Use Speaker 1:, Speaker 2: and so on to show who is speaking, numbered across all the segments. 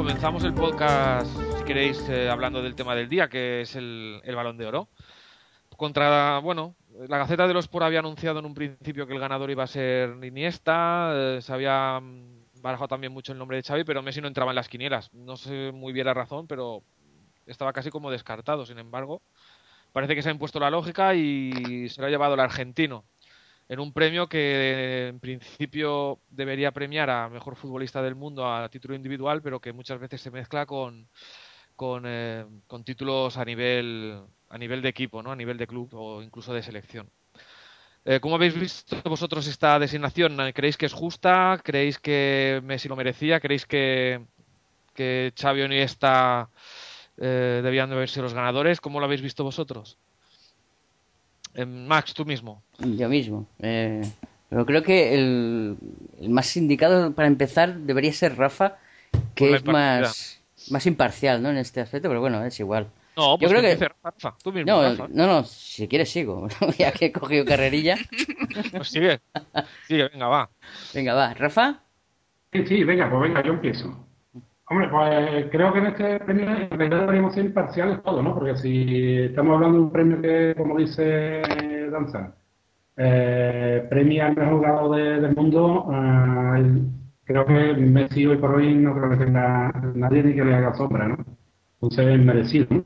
Speaker 1: comenzamos el podcast, si queréis, eh, hablando del tema del día, que es el, balón de oro. Contra, bueno, la Gaceta de los Sport había anunciado en un principio que el ganador iba a ser Iniesta, eh, se había mm, barajado también mucho el nombre de Xavi, pero Messi no entraba en las quinielas. No sé muy bien la razón, pero estaba casi como descartado. Sin embargo, parece que se ha impuesto la lógica y se lo ha llevado el argentino en un premio que en principio debería premiar a mejor futbolista del mundo a título individual, pero que muchas veces se mezcla con, con, eh, títulos a nivel a nivel de equipo, ¿no? a nivel de club o incluso de selección. Eh, ¿Cómo habéis visto vosotros esta designación? ¿Creéis que es justa? ¿Creéis que Messi lo merecía? ¿Creéis que, que Xavi Iniesta eh, debían de sido los ganadores? ¿Cómo lo habéis visto vosotros? Eh, Max, tú mismo.
Speaker 2: Yo mismo. Eh, pero creo que el, el más indicado para empezar debería ser Rafa, que es más, más imparcial ¿no? en este aspecto, pero bueno, es igual.
Speaker 1: No, pues
Speaker 2: Yo creo que-
Speaker 1: empiece Rafa, tú mismo,
Speaker 2: No,
Speaker 1: Rafa.
Speaker 2: no, no, si quieres sigo, ya que he cogido carrerilla.
Speaker 1: Pues sigue, sigue, venga, va.
Speaker 2: Venga, va, Rafa.
Speaker 3: Sí, sí, venga, pues venga, yo empiezo. Hombre, pues creo que en este premio en realidad deberíamos ser imparciales todos, ¿no? Porque si estamos hablando de un premio que, como dice Danza, eh, premia al mejor jugador de- del mundo, eh, creo que Messi hoy por hoy no creo que tenga nadie ni que le haga sombra, ¿no? Entonces es merecido, ¿no?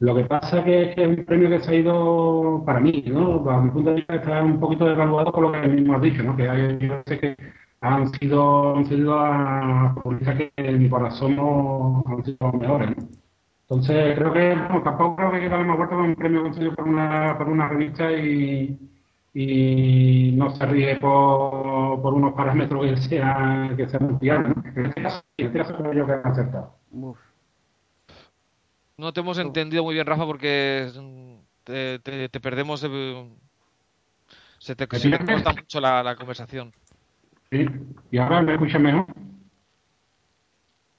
Speaker 3: Lo que pasa que es que es un premio que se ha ido, para mí, ¿no? Bajo mi punto de vista está un poquito devaluado por lo que mismo has dicho, ¿no? Que hay sé que han sido, han sido a futbolistas que en mi corazón no han sido los mejores, ¿no? Entonces creo que, vamos, tampoco creo que hay que darle más vuelta con un premio concedido por una, por una revista y, y no se ríe por, por unos parámetros que sean, que sean fiables, ¿no? En este caso, en este caso creo yo que han acertado.
Speaker 2: Uf,
Speaker 1: No te hemos entendido muy bien, Rafa, porque mm, te, te- te perdemos. de- se te,
Speaker 3: ¿Me
Speaker 1: se te corta mucho la, la conversación.
Speaker 3: ¿Sí? ¿Y ahora me escuchas mejor?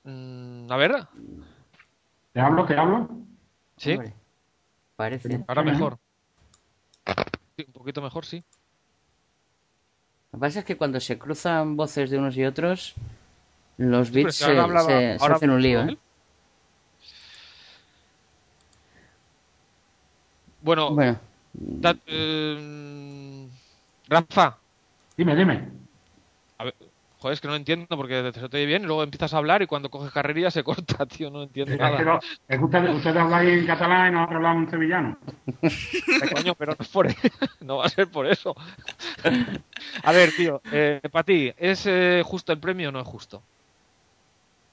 Speaker 1: Mm, a ver,
Speaker 3: ¿Te hablo? ¿Te hablo?
Speaker 1: sí,
Speaker 2: hombre, Parece.
Speaker 1: ahora mejor. Sí, un poquito mejor, sí.
Speaker 2: Lo que pasa es que cuando se cruzan voces de unos y otros, los bits
Speaker 1: si
Speaker 2: se,
Speaker 1: hablaba-
Speaker 2: se- hacen un lío. ¿eh?
Speaker 1: Bueno,
Speaker 2: Bueno,
Speaker 1: da- eh, Rafa,
Speaker 3: Dime, dime.
Speaker 1: Joder, es que no entiendo porque te se te oye bien y luego empiezas a hablar y cuando coges carrerilla se corta, tío, no entiendo
Speaker 3: Es
Speaker 1: nada.
Speaker 3: no- es que ustedes, ustedes habláis en catalán y nosotros hablamos en sevillano.
Speaker 1: Coño, pero no es por no va a ser por eso. A ver, tío, eh, para ti, ¿es eh, justo el premio o no es justo?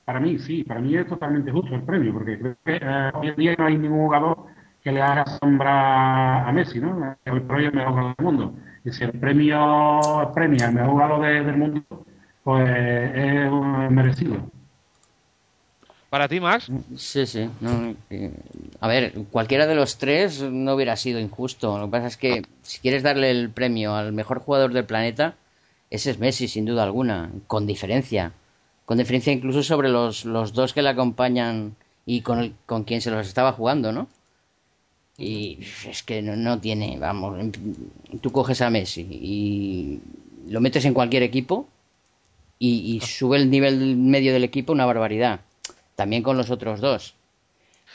Speaker 3: Para mí, sí, para mí es totalmente justo el premio, porque creo que eh, hoy en día no hay ningún jugador que le haga sombra a Messi, ¿no? Hoy por hoy es el mejor jugador del mundo. Y si el premio premia al mejor jugador de- del mundo, pues es merecido.
Speaker 1: Para ti, Max,
Speaker 2: sí, sí. no, eh, a ver, cualquiera de los tres no hubiera sido injusto. Lo que pasa es que si quieres darle el premio al mejor jugador del planeta, ese es Messi, sin duda alguna, con diferencia. Con diferencia incluso sobre los, los dos que le acompañan y con, el- con quien se los estaba jugando, ¿no? Y es que no, no tiene, vamos, tú coges a Messi y lo metes en cualquier equipo y, y sube el nivel medio del equipo una barbaridad. También con los otros dos.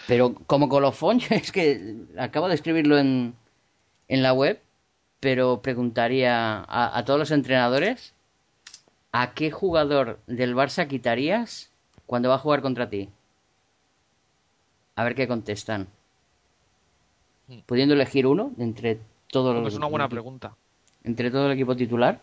Speaker 2: Pero como colofón, yo es que acabo de escribirlo en, en la web, pero preguntaría a, a todos los entrenadores, ¿a qué jugador del Barça quitarías cuando va a jugar contra ti? A ver qué contestan.
Speaker 1: Hmm.
Speaker 2: Pudiendo elegir uno entre todos los...
Speaker 1: Es una buena pregunta.
Speaker 2: Entre todo el equipo titular.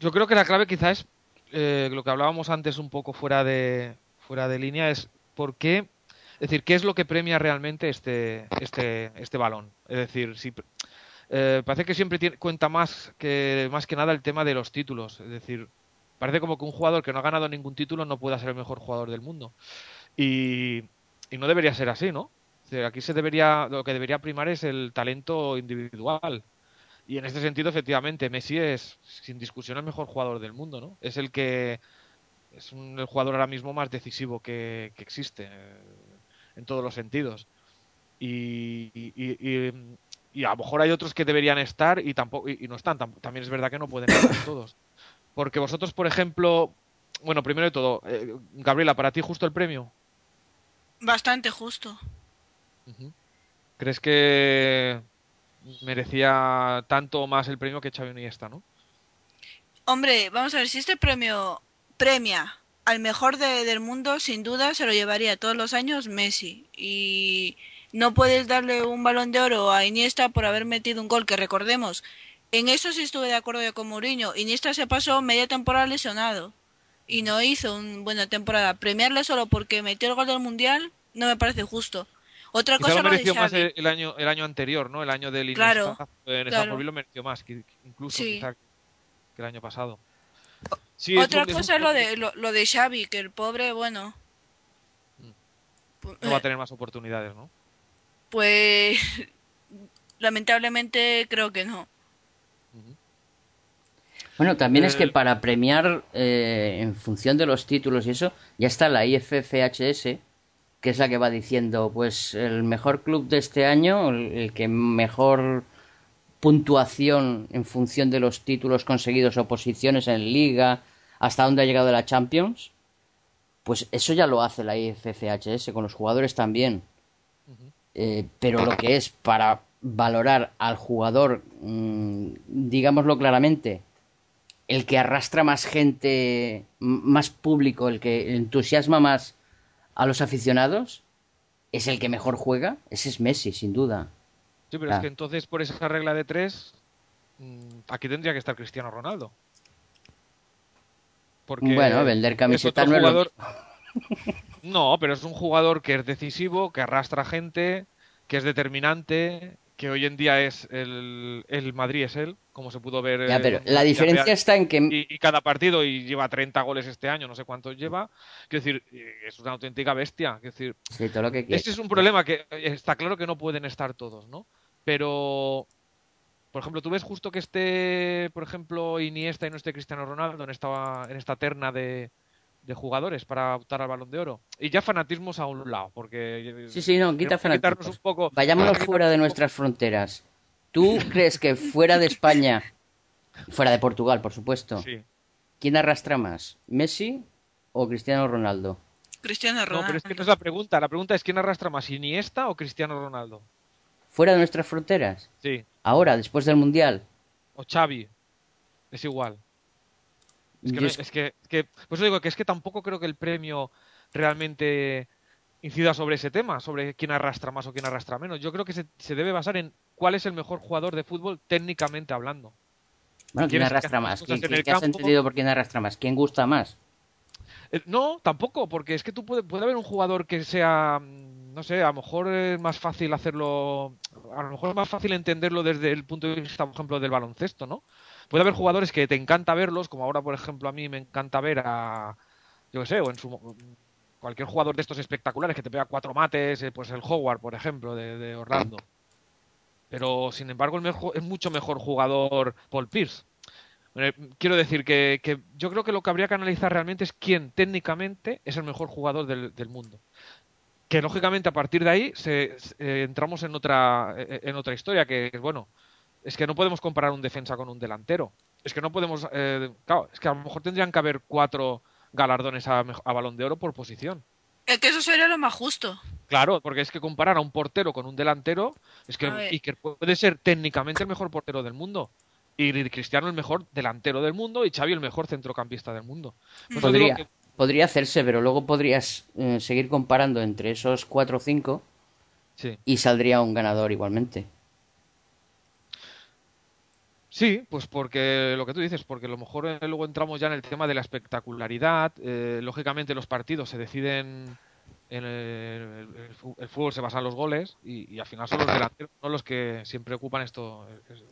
Speaker 1: Yo creo que la clave quizás es eh, lo que hablábamos antes un poco fuera de, fuera de línea, es por qué, es decir, qué es lo que premia realmente este, este, este balón. Es decir, si, eh, parece que siempre tiene, cuenta más que, más que nada el tema de los títulos. Es decir, parece como que un jugador que no ha ganado ningún título no pueda ser el mejor jugador del mundo. Y, y no debería ser así, ¿no? aquí se debería, lo que debería primar es el talento individual. Y en este sentido, efectivamente, Messi es sin discusión el mejor jugador del mundo, ¿no? Es el que es un, el jugador ahora mismo más decisivo que, existe eh, en todos los sentidos. Y, y, a lo mejor hay otros que deberían estar y tampoco y, no están. También es verdad que no pueden estar todos. Porque vosotros, por ejemplo, bueno, primero de todo, eh, Gabriela, ¿para ti justo el premio?
Speaker 4: Bastante justo.
Speaker 1: ¿Crees que merecía tanto más el premio que Xavi Iniesta, no?
Speaker 4: Hombre, vamos a ver, si este premio premia al mejor del mundo, sin duda se lo llevaría todos los años Messi. Y no puedes darle un balón de oro a Iniesta por haber metido un gol, que recordemos, en eso sí estuve de acuerdo con Mourinho. Iniesta se pasó media temporada lesionado y no hizo una buena temporada. Premiarle solo porque metió el gol del Mundial no me parece justo. Otra cosa
Speaker 1: lo mereció más el, año el año anterior, ¿no? El año del
Speaker 4: claro,
Speaker 1: en
Speaker 4: claro.
Speaker 1: lo mereció más, que, incluso que el año pasado.
Speaker 4: Otra cosa es, lo de lo, de Xavi, que el pobre, bueno,
Speaker 1: mm. no va a tener más oportunidades, ¿no?
Speaker 4: Pues lamentablemente creo que no.
Speaker 2: Bueno, también es que eh, para premiar eh, en función de los títulos y eso, ya está la IFFHS, que es la que va diciendo, pues el mejor club de este año, el, que mejor puntuación en función de los títulos conseguidos o posiciones en liga, hasta dónde ha llegado la Champions, pues eso ya lo hace la IFFHS, con los jugadores también. Eh, pero lo que es para valorar al jugador, mm, digámoslo claramente, el que arrastra más gente, más público, el que entusiasma más a los aficionados es el que mejor juega, ese es Messi, sin duda.
Speaker 1: Sí, pero es que entonces por esa regla de tres, mm, aquí tendría que estar Cristiano Ronaldo.
Speaker 2: Porque bueno, vender camiseta no jugador...
Speaker 1: No, pero es un jugador que es decisivo, que arrastra gente, que es determinante, que hoy en día es el, el Madrid es él, como se pudo ver.
Speaker 2: Ya, pero la diferencia está en que.
Speaker 1: Y, cada partido, y lleva 30 goles este año, no sé cuántos lleva. Quiero decir, es una auténtica bestia. Quiero decir,
Speaker 2: sí, todo lo que
Speaker 1: Este es un problema que está claro que no pueden estar todos, ¿no? Pero. Por ejemplo, tú ves justo que esté, por ejemplo, Iniesta y no esté Cristiano Ronaldo en esta, en esta terna de, de jugadores para optar al balón de oro. Y ya fanatismos a un lado, porque.
Speaker 2: Sí, sí, no, quita fanatismos. Un poco, Vayámonos fuera de nuestras fronteras. ¿Tú crees que fuera de España, fuera de Portugal, por supuesto, quién arrastra más? ¿Messi o Cristiano Ronaldo?
Speaker 4: Cristiano Ronaldo.
Speaker 1: No, pero es que no es la pregunta. La pregunta es quién arrastra más, Iniesta o Cristiano Ronaldo.
Speaker 2: ¿Fuera de nuestras fronteras?
Speaker 1: Sí.
Speaker 2: Ahora, después del Mundial.
Speaker 1: O Xavi. Es igual. Es que, es que, pues digo que es que tampoco creo que el premio realmente incida sobre ese tema, sobre quién arrastra más o quién arrastra menos. Yo creo que se, debe basar en cuál es el mejor jugador de fútbol técnicamente hablando.
Speaker 2: Bueno, ¿quién arrastra más? ¿Quién, ¿Qué has entendido por quién arrastra más? ¿Quién gusta más?
Speaker 1: Eh, no, tampoco, porque es que tú puede, puede haber un jugador que sea, no sé, a lo mejor es más fácil hacerlo, a lo mejor es más fácil entenderlo desde el punto de vista, por ejemplo, del baloncesto, ¿no? Puede haber jugadores que te encanta verlos, como ahora, por ejemplo, a mí me encanta ver a, yo qué sé, o en su, cualquier jugador de estos espectaculares que te pega cuatro mates, eh, pues el Howard, por ejemplo, de, Orlando. Pero, sin embargo, es mucho mejor jugador Paul Pierce. Eh, quiero decir que, yo creo que lo que habría que analizar realmente es quién técnicamente es el mejor jugador del, mundo. Que lógicamente a partir de ahí se, entramos en otra, en otra historia, que es bueno, es que no podemos comparar un defensa con un delantero. Es que no podemos. Eh, claro, es que a lo mejor tendrían que haber cuatro galardones a, balón de oro por posición.
Speaker 4: Es que eso sería lo más justo.
Speaker 1: Claro, porque es que comparar a un portero con un delantero es que Iker puede ser técnicamente el mejor portero del mundo y Cristiano el mejor delantero del mundo y Xavi el mejor centrocampista del mundo.
Speaker 2: podría, podría hacerse, pero luego podrías eh, seguir comparando entre esos cuatro o cinco y saldría un ganador igualmente.
Speaker 1: Sí, pues porque lo que tú dices, porque a lo mejor eh, luego entramos ya en el tema de la espectacularidad. eh, lógicamente los partidos se deciden en el, fútbol se basa en los goles y, al final son los delanteros no los que siempre ocupan esto, es-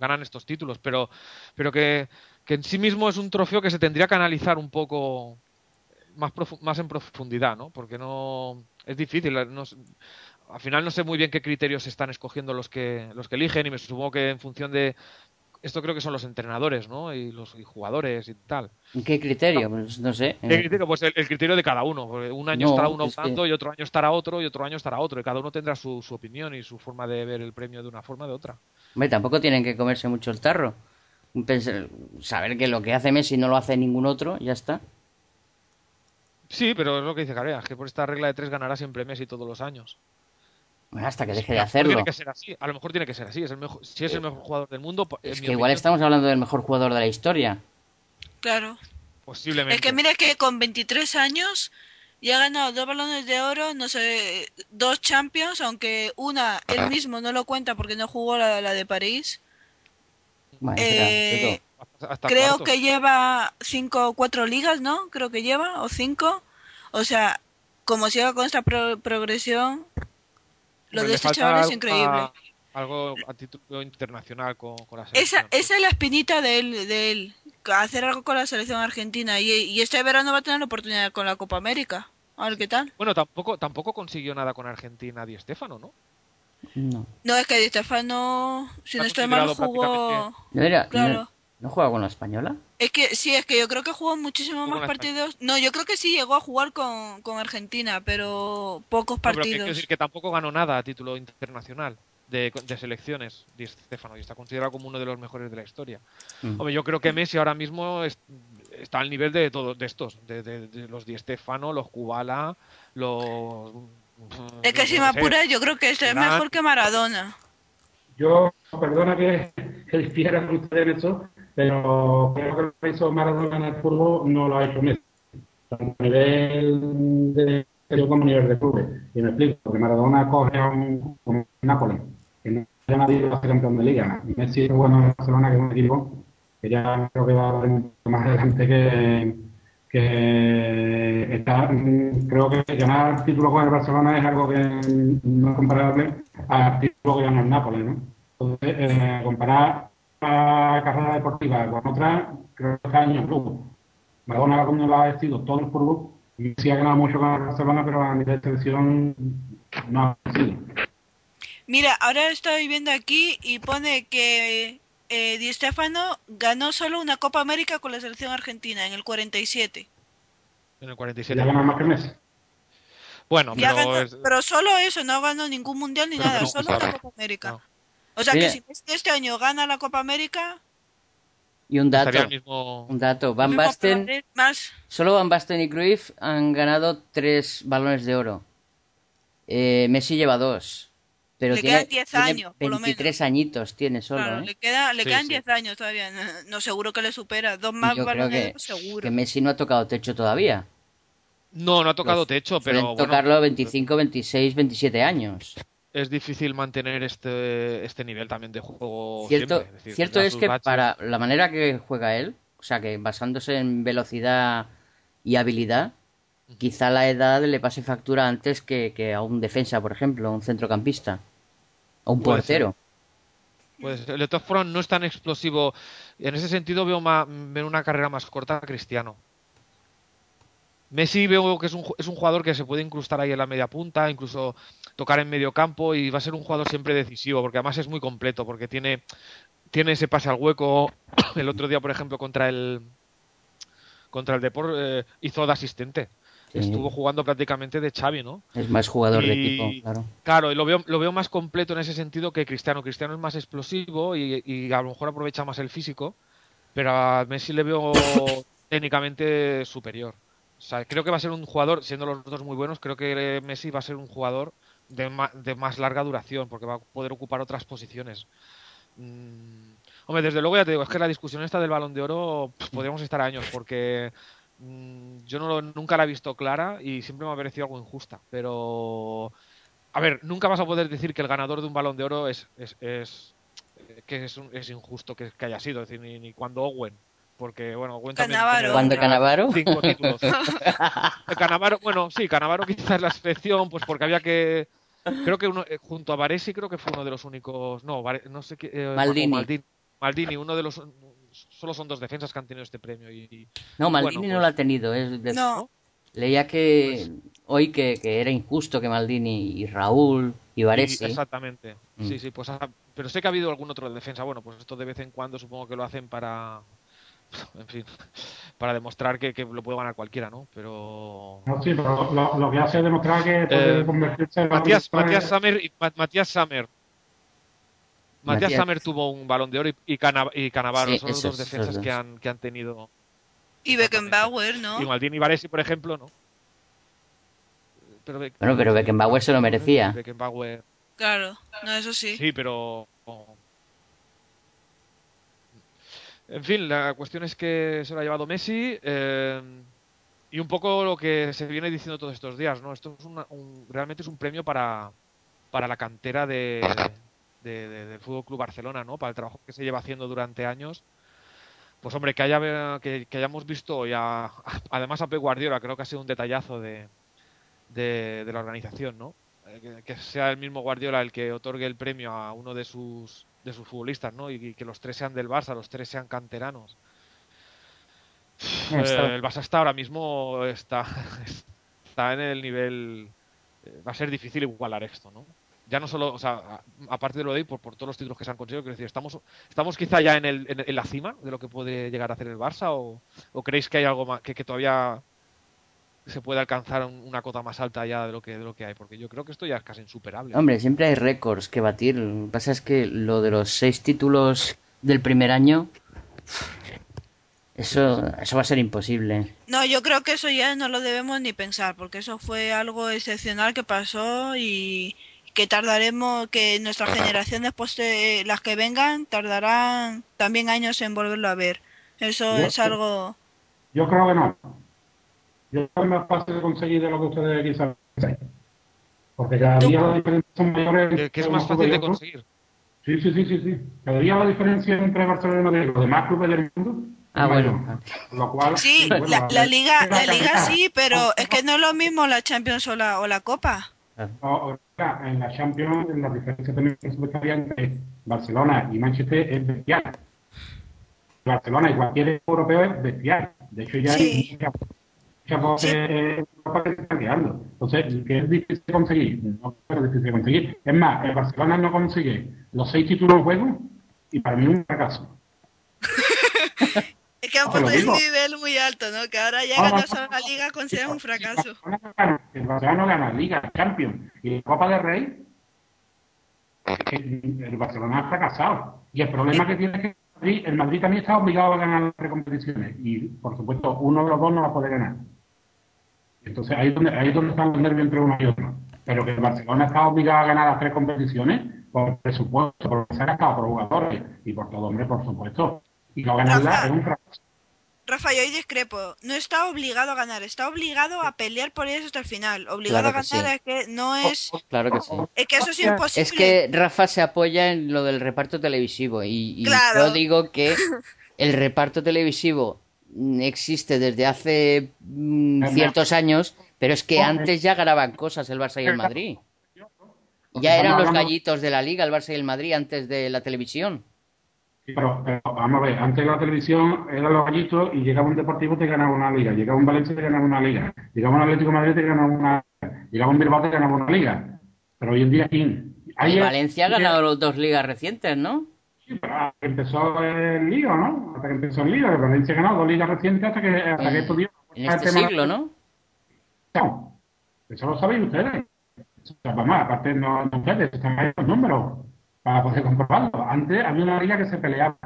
Speaker 1: ganan estos títulos, pero pero que, en sí mismo es un trofeo que se tendría que analizar un poco más más en profundidad, ¿no? Porque no es difícil, no al final no sé muy bien qué criterios están escogiendo los que los que eligen y me supongo que en función de esto creo que son los entrenadores, ¿no? Y los y jugadores y tal.
Speaker 2: ¿En qué criterio? Pues no sé.
Speaker 1: ¿Qué criterio? Pues el, el criterio de cada uno. Un año
Speaker 2: No,
Speaker 1: estará uno
Speaker 2: es que-
Speaker 1: optando y otro año estará otro y otro año estará otro. Y cada uno tendrá su, su opinión y su forma de ver el premio de una forma o de otra.
Speaker 2: Hombre, tampoco tienen que comerse mucho el tarro. Pensar- saber que lo que hace Messi no lo hace ningún otro, ya está.
Speaker 1: Sí, pero es lo que dice Carea, que por esta regla de tres ganará siempre Messi todos los años.
Speaker 2: Bueno, hasta que deje de hacerlo.
Speaker 1: Tiene que ser así. A lo mejor tiene que ser así. Es el mejor, si es el mejor jugador del mundo, en
Speaker 2: Es que igual estamos hablando del mejor jugador de la historia.
Speaker 4: Claro.
Speaker 1: posiblemente.
Speaker 4: Es que mira que con 23 años ya ha ganado dos balones de oro, no sé, dos Champions, aunque una él mismo no lo cuenta porque no jugó la, la de París. Eh, Creo que lleva cinco o cuatro ligas, ¿no? Creo que lleva, o cinco. O sea, como siga con esta pro- progresión, lo de este chaval es
Speaker 1: algo
Speaker 4: increíble.
Speaker 1: a- algo a título internacional con, con la
Speaker 4: Esa,
Speaker 1: selección.
Speaker 4: esa es la espinita de él, de él, hacer algo con la selección argentina. Y, y este verano va a tener la oportunidad con la Copa América. A ver qué tal.
Speaker 1: Bueno, tampoco, tampoco consiguió nada con Argentina Di Stéfano, ¿no?
Speaker 2: No.
Speaker 4: No, es que Di Stefano, si
Speaker 1: Está
Speaker 4: no estoy mal, jugó...
Speaker 2: ¿No, era,
Speaker 4: Claro.
Speaker 2: no, ¿no juega con la española?
Speaker 4: Es que sí, es que yo creo que jugó muchísimos más
Speaker 1: España.
Speaker 4: partidos. No, yo creo que sí llegó a jugar con, con Argentina, pero pocos
Speaker 1: No, pero que
Speaker 4: partidos.
Speaker 1: decir que tampoco ganó nada a título internacional de, de selecciones Di Stéfano y está considerado como uno de los mejores de la historia.
Speaker 2: Mm.
Speaker 1: Hombre, yo creo que Messi ahora mismo es- está al nivel de todos de estos, de, de- de los Di Stéfano, los Kubala, los
Speaker 4: Es que si me apura, yo creo que es mejor que Maradona.
Speaker 3: Yo, perdona que, que difiera con ustedes en eso, pero creo que lo que hizo Maradona en el fútbol no lo ha hecho Messi. Tanto a nivel de como a nivel de clubes. Y me explico, porque Maradona coge a un como Nápoles, que no ya nadie va a ser campeón de liga. Y Messi es bueno en Barcelona, que es un equipo que ya creo que va a haber mucho más adelante que, que está, creo que ganar título con el Barcelona es algo que no es comparable al título que ganó el Nápoles, ¿no? Entonces, eh, comparar la carrera deportiva con otra, creo que cada año club. Maradona lo ha vestido todo el fútbol, y sí ha ganado mucho con el Barcelona, pero a nivel de selección no ha sido.
Speaker 4: Mira, ahora estoy viendo aquí y pone que eh, Di Stefano ganó solo una Copa América con la selección argentina en el 47.
Speaker 1: en el
Speaker 3: Ya
Speaker 1: 47.
Speaker 3: ganado más que Messi.
Speaker 1: Bueno,
Speaker 4: Ya
Speaker 1: pero
Speaker 4: ganó-
Speaker 1: es-
Speaker 4: pero solo eso, no ganó ningún mundial ni
Speaker 1: Pero
Speaker 4: nada,
Speaker 1: no,
Speaker 4: solo una Copa América.
Speaker 1: No.
Speaker 4: O sea
Speaker 2: Mira.
Speaker 4: que si Messi este año gana la Copa América,
Speaker 2: Y un dato,
Speaker 1: mismo
Speaker 2: un dato. Van Basten,
Speaker 4: más
Speaker 2: solo Van Basten y Cruyff han ganado tres balones de oro. Eh, Messi lleva dos. Pero
Speaker 4: Le
Speaker 2: tiene,
Speaker 4: quedan 10
Speaker 2: tiene
Speaker 4: años, por lo
Speaker 2: 23 añitos tiene solo,
Speaker 4: Claro,
Speaker 2: ¿eh?
Speaker 4: le, queda, le
Speaker 1: Sí,
Speaker 4: quedan
Speaker 1: sí.
Speaker 4: 10 años todavía. No, no, seguro que le supera. Dos más
Speaker 2: yo creo
Speaker 4: balones de
Speaker 2: que,
Speaker 4: oro, seguro.
Speaker 2: que Messi no ha tocado techo todavía.
Speaker 1: No, no ha tocado techo, pero bueno,
Speaker 2: tocarlo 25, 26, 27 años.
Speaker 1: Es difícil mantener este este nivel también de juego
Speaker 2: Cierto,
Speaker 1: siempre. decir,
Speaker 2: cierto es que
Speaker 1: baches.
Speaker 2: para la manera que juega él, o sea, que basándose en velocidad y habilidad, quizá la edad le pase factura antes que, que a un defensa, por ejemplo, a un centrocampista, a un
Speaker 1: Puede
Speaker 2: portero.
Speaker 1: Pues de todas formas no es tan explosivo. En ese sentido veo, ma- veo una carrera más corta a Cristiano. Messi veo que es un, es un jugador que se puede incrustar ahí en la media punta, incluso tocar en medio campo y va a ser un jugador siempre decisivo, porque además es muy completo, porque tiene, tiene ese pase al hueco. El otro día, por ejemplo, contra el contra el Depor eh, hizo de asistente.
Speaker 2: Sí.
Speaker 1: Estuvo jugando prácticamente de Xavi, ¿no?
Speaker 2: Es más jugador de equipo, claro.
Speaker 1: Claro, y lo veo, lo veo más completo en ese sentido que Cristiano. Cristiano es más explosivo y, y a lo mejor aprovecha más el físico, pero a Messi le veo técnicamente superior. O sea, creo que va a ser un jugador, siendo los dos muy buenos, creo que Messi va a ser un jugador de, ma- de más larga duración, porque va a poder ocupar otras posiciones. Mm, Hombre, desde luego ya te digo, es que la discusión esta del balón de oro podríamos estar años, porque mm, yo no lo- nunca la he visto clara y siempre me ha parecido algo injusta. Pero, a ver, nunca vas a poder decir que el ganador de un balón de oro es, es, es, que es, un- es injusto que, que haya sido, es decir, ni, ni cuando Owen, porque bueno,
Speaker 2: ¿Cuándo
Speaker 1: ya
Speaker 2: Cannavaro?
Speaker 1: cinco títulos. Eh, Cannavaro, bueno, sí, Canavaro quizás la excepción, pues porque había que creo que uno, eh, junto a Varesi creo que fue uno de los únicos, no, Vare- no sé qué, eh,
Speaker 2: Maldini.
Speaker 1: Maldini, Maldini, uno de los solo son dos defensas que han tenido este premio y, y-
Speaker 2: No, Maldini
Speaker 1: bueno,
Speaker 2: no
Speaker 1: pues,
Speaker 2: lo ha tenido. Es de-
Speaker 4: No,
Speaker 2: Leía que hoy que, que era injusto que Maldini y Raúl y Varese.
Speaker 1: exactamente.
Speaker 2: Mm.
Speaker 1: Sí, sí, pues ah, pero sé que ha habido algún otro de defensa. Bueno, pues esto de vez en cuando supongo que lo hacen para en fin, para demostrar que, que lo puede ganar cualquiera, ¿no? Pero
Speaker 3: No, sí, pero lo, lo que hace es demostrar que puede
Speaker 1: Eh,
Speaker 3: convertirse en
Speaker 1: Matías, Matías Sammer y Ma- Matías Sammer. Matías tuvo un balón de oro y, y, Cana- y Canavaro,
Speaker 2: Sí,
Speaker 1: son los dos defensas que han, que han tenido.
Speaker 4: y Beckenbauer, ¿no?
Speaker 1: Y Maldini y Varesi, por ejemplo, ¿no? Pero Beck-
Speaker 2: Bueno, pero Beckenbauer se lo merecía.
Speaker 1: Beckenbauer,
Speaker 4: Claro, no, eso sí.
Speaker 1: sí, pero. En fin, la cuestión es que se lo ha llevado Messi. eh, y un poco lo que se viene diciendo todos estos días, ¿no? Esto es una- un- realmente es un premio para, para la cantera de, de- de- del Fútbol Club Barcelona, ¿no? Para el trabajo que se lleva haciendo durante años. Pues hombre, que haya que, que hayamos visto hoy a- además a Pep Guardiola, creo que ha sido un detallazo de, de, la organización, ¿no? Eh, Que, que sea el mismo Guardiola el que otorgue el premio a uno de sus de sus futbolistas, ¿no? Y, y que los tres sean del Barça, los tres sean canteranos. Eh, el Barça está ahora mismo está, está en el nivel. eh, Va a ser difícil igualar esto, ¿no? Ya no solo, o sea, a- aparte de lo de hoy, por, por todos los títulos que se han conseguido, quiero decir, ¿estamos, estamos quizá ya en, el, en, en la cima de lo que puede llegar a hacer el Barça o, o creéis que hay algo más, que, que todavía se puede alcanzar un- una cota más alta ya de lo que de lo que hay? Porque yo creo que esto ya es casi insuperable.
Speaker 2: Hombre, siempre hay récords que batir. Lo que pasa es que lo de los seis títulos del primer año, eso, eso va a ser imposible.
Speaker 4: No, yo creo que eso ya no lo debemos ni pensar, porque eso fue algo excepcional que pasó y que tardaremos, que nuestras generaciones postre- las que vengan, tardarán también años en volverlo a ver. Eso
Speaker 3: Yo-
Speaker 4: es algo...
Speaker 3: Yo creo que no. Yo creo que es más fácil de conseguir de lo que ustedes quizás pensáis. Porque cada día las diferencias son mayores.
Speaker 1: Que, que es más fácil de conseguir.
Speaker 3: Sí, sí, sí, sí, sí. Cada día la diferencia entre Barcelona y Madrid y los demás clubes del mundo
Speaker 2: Ah, bueno.
Speaker 3: Lo cual,
Speaker 4: Sí,
Speaker 3: bueno,
Speaker 4: la, la liga, la liga sí, pero es que no es lo mismo la Champions o la, o la Copa.
Speaker 3: O- o sea, en la Champions, en la diferencia también presupuestaria entre Barcelona y Manchester es bestial. Barcelona y cualquier europeo es bestial. De hecho, ya
Speaker 4: Sí.
Speaker 3: hay muchas muchas voces eh, que creando. Entonces, que es difícil de conseguir. No es difícil conseguir. Es más, el Barcelona no consigue los seis títulos en juego y para mí es un fracaso.
Speaker 4: Es que han puesto
Speaker 3: digo.
Speaker 4: nivel muy alto, ¿no? Que ahora ya
Speaker 3: Ah,
Speaker 4: ganar
Speaker 3: ah,
Speaker 4: la liga consideran un fracaso.
Speaker 3: El Barcelona no gana- Liga, Champions y la Copa del Rey. que El Barcelona ha fracasado. Y el problema que tiene es que el Madrid, el Madrid también está obligado a ganar las competiciones. Y, por supuesto, uno de los dos no va a poder ganar. Entonces, ahí es donde, ahí donde están los nervios entre uno y otro. Pero que el Barcelona está obligado a ganar las tres competiciones por presupuesto, por lo que se ha gastado por jugadores y por todo, hombre, por supuesto. Y no ganarla
Speaker 4: Rafa.
Speaker 3: es un fracaso.
Speaker 4: Rafa, yo ahí discrepo. No está obligado a ganar, está obligado a pelear por ellos hasta el final. Obligado
Speaker 2: Claro
Speaker 4: a ganar
Speaker 2: sí.
Speaker 4: es que no es...
Speaker 2: Claro que sí.
Speaker 4: Es que eso es imposible.
Speaker 2: Es que Rafa se apoya en lo del reparto televisivo y, y
Speaker 4: Claro.
Speaker 2: yo digo que el reparto televisivo existe desde hace mm, ciertos años, pero es que antes ya graban cosas el Barça y el Madrid. Ya eran los gallitos de la liga, el Barça y el Madrid, antes de la televisión.
Speaker 3: Sí, Pero, pero vamos a ver, antes la televisión eran los gallitos y llegaba un deportivo te ganaba una liga, llegaba un Valencia te ganaba una liga, llegaba un Atlético de Madrid te ganaba una liga, llegaba un Bilbao te ganaba una liga. Pero hoy en día, ¿quién?
Speaker 2: Y Valencia ha ganado las dos ligas recientes, ¿no?
Speaker 3: Sí, pero hasta que empezó el lío, ¿no? Hasta que empezó el lío, el Valencia ganado dos ligas recientes hasta que, hasta que días...
Speaker 2: En este siglo, ¿no?
Speaker 3: No, eso lo sabéis ustedes. O sea, vamos, aparte no, no ustedes, están ahí los números para poder comprobarlo. Antes había una liga que se peleaba.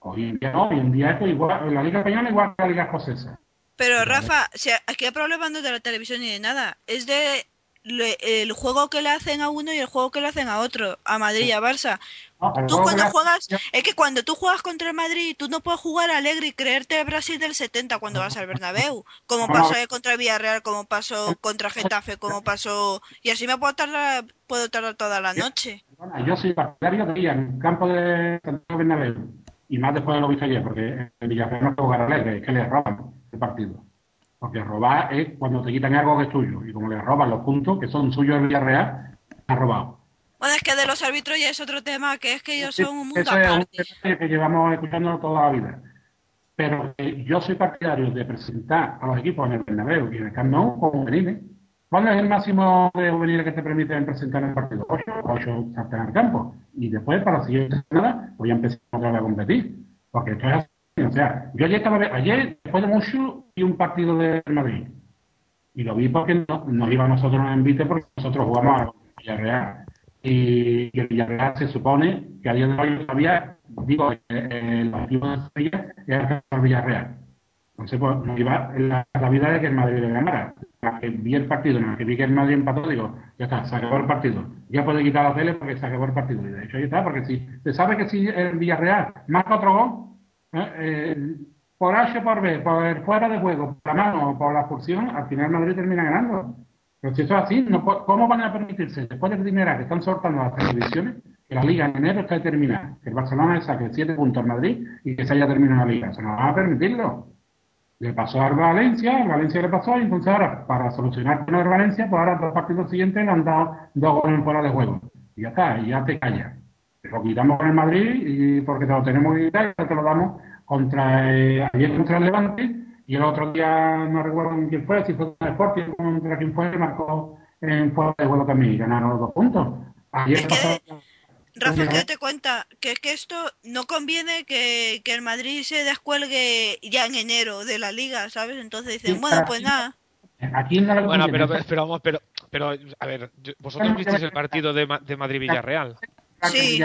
Speaker 3: Hoy en día no, hoy en día esto igual, la liga española igual que la liga escocesa.
Speaker 4: Pero Rafa, si aquí el problema no es de la televisión ni de nada, es de le- el juego que le hacen a uno y el juego que le hacen a otro, a Madrid y a Barça.
Speaker 3: No, el
Speaker 4: Tú cuando juegas, es que cuando tú juegas contra el Madrid, tú no puedes jugar alegre y creerte el Brasil del 70 cuando vas al Bernabéu, como pasó contra el Villarreal, como pasó contra Getafe, como pasó y así me puedo tardar puedo tardar toda la noche.
Speaker 3: yo soy partidario de ir en campo de Bernabéu, y más después de lo visto ayer, porque en Villarreal no jugar a que es que le roban el partido. Porque robar es cuando te quitan algo que es tuyo, y como le roban los puntos que son suyos en Villarreal, han robado.
Speaker 4: Bueno, es que de los árbitros ya es otro tema, que es que ellos son un mundo
Speaker 3: Eso
Speaker 4: aparte.
Speaker 3: es un tema que llevamos escuchando toda la vida. Pero eh, yo soy partidario de presentar a los equipos en el Bernabéu y en el Camp Nou como juveniles. ¿Cuál es el máximo de juveniles que te permiten presentar en el partido? Ocho, ocho saltan al campo. Y después, para la siguiente semana, voy a empezar a competir. Porque esto es así. O sea, yo ayer, estaba, ayer después de mucho, vi un partido de Madrid. Y lo vi porque no, nos iba a nosotros en envite porque nosotros jugamos a Villarreal. Y, y el Villarreal se supone que a día de hoy todavía, digo, eh, eh, los equipos de Sevilla era el Villarreal. Entonces, pues, nos iba la, la vida de que el Madrid le ganara. Que vi el partido, en la que vi que el Madrid empató, digo, ya está, se acabó el partido. Ya puede quitar la tele porque se acabó el partido. Y de hecho, ahí está, porque si se sabe que si el Villarreal marca otro gol. Eh, por H por B, por el fuera de juego, por la mano, por la expulsión, al final Madrid termina ganando. Pero si eso es así, no, ¿cómo van a permitirse, después de primera que están soltando las televisiones, que la liga en enero está determinada, que el Barcelona saque siete puntos al Madrid y que se haya terminado la liga? Eso no van a permitirlo. Le pasó al Valencia, al Valencia le pasó, y entonces ahora, para solucionar con el Valencia, pues ahora los partidos siguientes le han dado dos goles fuera de juego. Y ya está, y ya te callas. Te lo quitamos con el Madrid y porque te lo tenemos y te lo damos contra eh, ayer contra el Levante y el otro día no recuerdo quién fue, si fue contra el Sporting contra quién fue, marcó en fuera de juego también y ganaron los dos puntos. Ayer
Speaker 4: Es que-
Speaker 3: pasó-
Speaker 4: Rafa,
Speaker 3: Oye,
Speaker 4: que date cuenta que es que esto no conviene que, que el Madrid se descuelgue ya en enero de la liga, ¿sabes? Entonces dicen,
Speaker 3: Sí,
Speaker 4: bueno, pues nada.
Speaker 3: Aquí no
Speaker 1: Bueno, pero, pero vamos, pero, pero, a ver, vosotros visteis el partido de, de Madrid-Villarreal.
Speaker 4: Sí.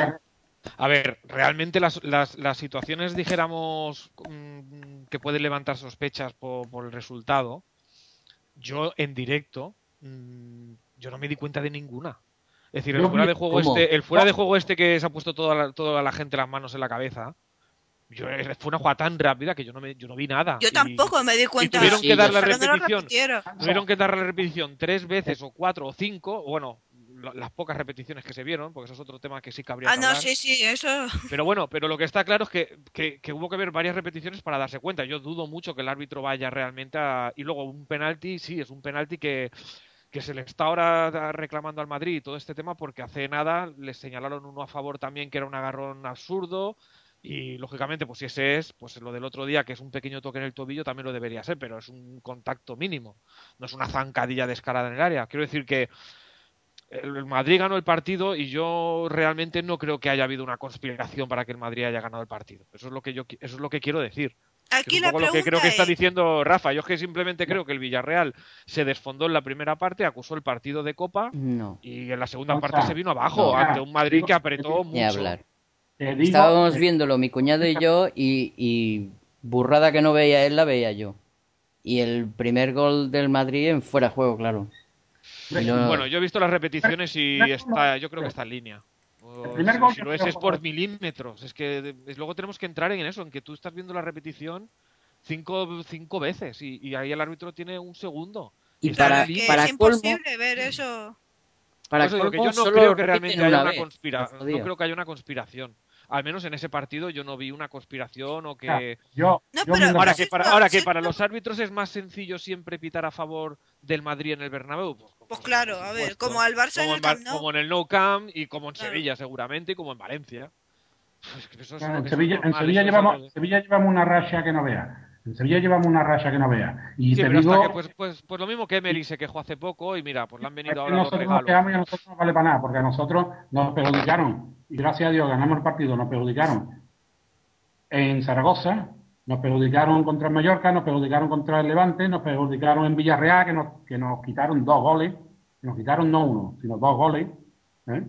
Speaker 1: A ver, realmente las, las, las situaciones, dijéramos, mm, que pueden levantar sospechas por, por el resultado, yo en directo, mm, yo no me di cuenta de ninguna. Es decir, el fuera de juego
Speaker 2: ¿Cómo?
Speaker 1: este, el fuera de juego este que se ha puesto toda la, toda la gente las manos en la cabeza, yo, eh, fue una jugada tan rápida que yo no, me, yo no vi nada.
Speaker 4: Yo
Speaker 1: Y-
Speaker 4: tampoco me di cuenta.
Speaker 1: tuvieron
Speaker 2: que dar la
Speaker 4: no
Speaker 1: repetición. Tuvieron que dar la repetición tres veces o cuatro o cinco, bueno, las pocas repeticiones que se vieron, porque eso es otro tema que sí cabría
Speaker 4: Ah,
Speaker 1: que
Speaker 4: no,
Speaker 1: hablar.
Speaker 4: sí, sí, eso.
Speaker 1: Pero bueno, pero lo que está claro es que, que- que hubo que ver varias repeticiones para darse cuenta. Yo dudo mucho que el árbitro vaya realmente a... Y luego un penalti, sí, es un penalti que, que se le está ahora reclamando al Madrid y todo este tema porque hace nada les señalaron uno a favor también que era un agarrón absurdo y lógicamente pues si ese es, pues lo del otro día que es un pequeño toque en el tobillo también lo debería ser, pero es un contacto mínimo, no es una zancadilla descarada en el área. Quiero decir que el Madrid ganó el partido y yo realmente no creo que haya habido una conspiración para que el Madrid haya ganado el partido. Eso es lo que yo eso es lo que quiero decir. Que
Speaker 4: Aquí
Speaker 1: es un
Speaker 4: la
Speaker 1: poco lo que creo que está
Speaker 4: es,
Speaker 1: diciendo Rafa. Yo es que simplemente creo que el Villarreal se desfondó en la primera parte, acusó el partido de Copa
Speaker 2: No,
Speaker 1: y en la segunda
Speaker 3: O
Speaker 1: parte se vino abajo
Speaker 3: no,
Speaker 1: ante un Madrid que apretó
Speaker 2: ni
Speaker 1: mucho.
Speaker 2: hablar.
Speaker 3: Digo-
Speaker 2: Estábamos viéndolo mi cuñado y yo y, y burrada que no veía él la veía yo. Y el primer gol del Madrid en fuera de juego, claro. No-
Speaker 1: Bueno, yo he visto las repeticiones y está, yo creo que está en línea. O si- no es, es por milímetros. Es que es- luego tenemos que entrar en eso, en que tú estás viendo la repetición cinco, cinco veces y, y ahí el árbitro tiene un segundo.
Speaker 2: Y para- para
Speaker 4: es
Speaker 2: colmo-
Speaker 4: imposible ver eso.
Speaker 2: para
Speaker 1: digo que yo no
Speaker 2: solo
Speaker 1: creo que realmente haya una conspiración. No creo que haya una conspiración. Al menos en ese partido yo no vi una conspiración o que.
Speaker 3: Yo,
Speaker 4: No,
Speaker 3: yo
Speaker 4: pero-
Speaker 3: miro-
Speaker 1: Ahora que para, ahora que los árbitros es más sencillo siempre pitar a favor del Madrid en el Bernabéu. Pues,
Speaker 4: Pues claro, a ver, como al Barça en
Speaker 1: como
Speaker 4: el
Speaker 1: en, Bar-
Speaker 4: Camp Nou.
Speaker 1: como en el No Camp y como en
Speaker 4: Claro.
Speaker 1: Sevilla seguramente y como en Valencia. Es que eso es lo
Speaker 3: en Sevilla, en llevamos, Sevilla llevamos una racha que no vea. En Sevilla llevamos una racha que no vea. Y
Speaker 1: Sí,
Speaker 3: te
Speaker 1: pero hasta
Speaker 3: digo,
Speaker 1: que, pues, pues, pues lo mismo que Emery se quejó hace poco y mira, pues le han venido ahora los
Speaker 3: nosotros nos
Speaker 1: regalos.
Speaker 3: quedamos y a nosotros no vale para nada, porque a nosotros nos perjudicaron. Y gracias a Dios ganamos el partido, nos perjudicaron en Zaragoza, nos perjudicaron contra Mallorca, nos perjudicaron contra el Levante, nos perjudicaron en Villarreal, que nos, que nos quitaron dos goles, nos quitaron no uno, sino dos goles. ¿eh?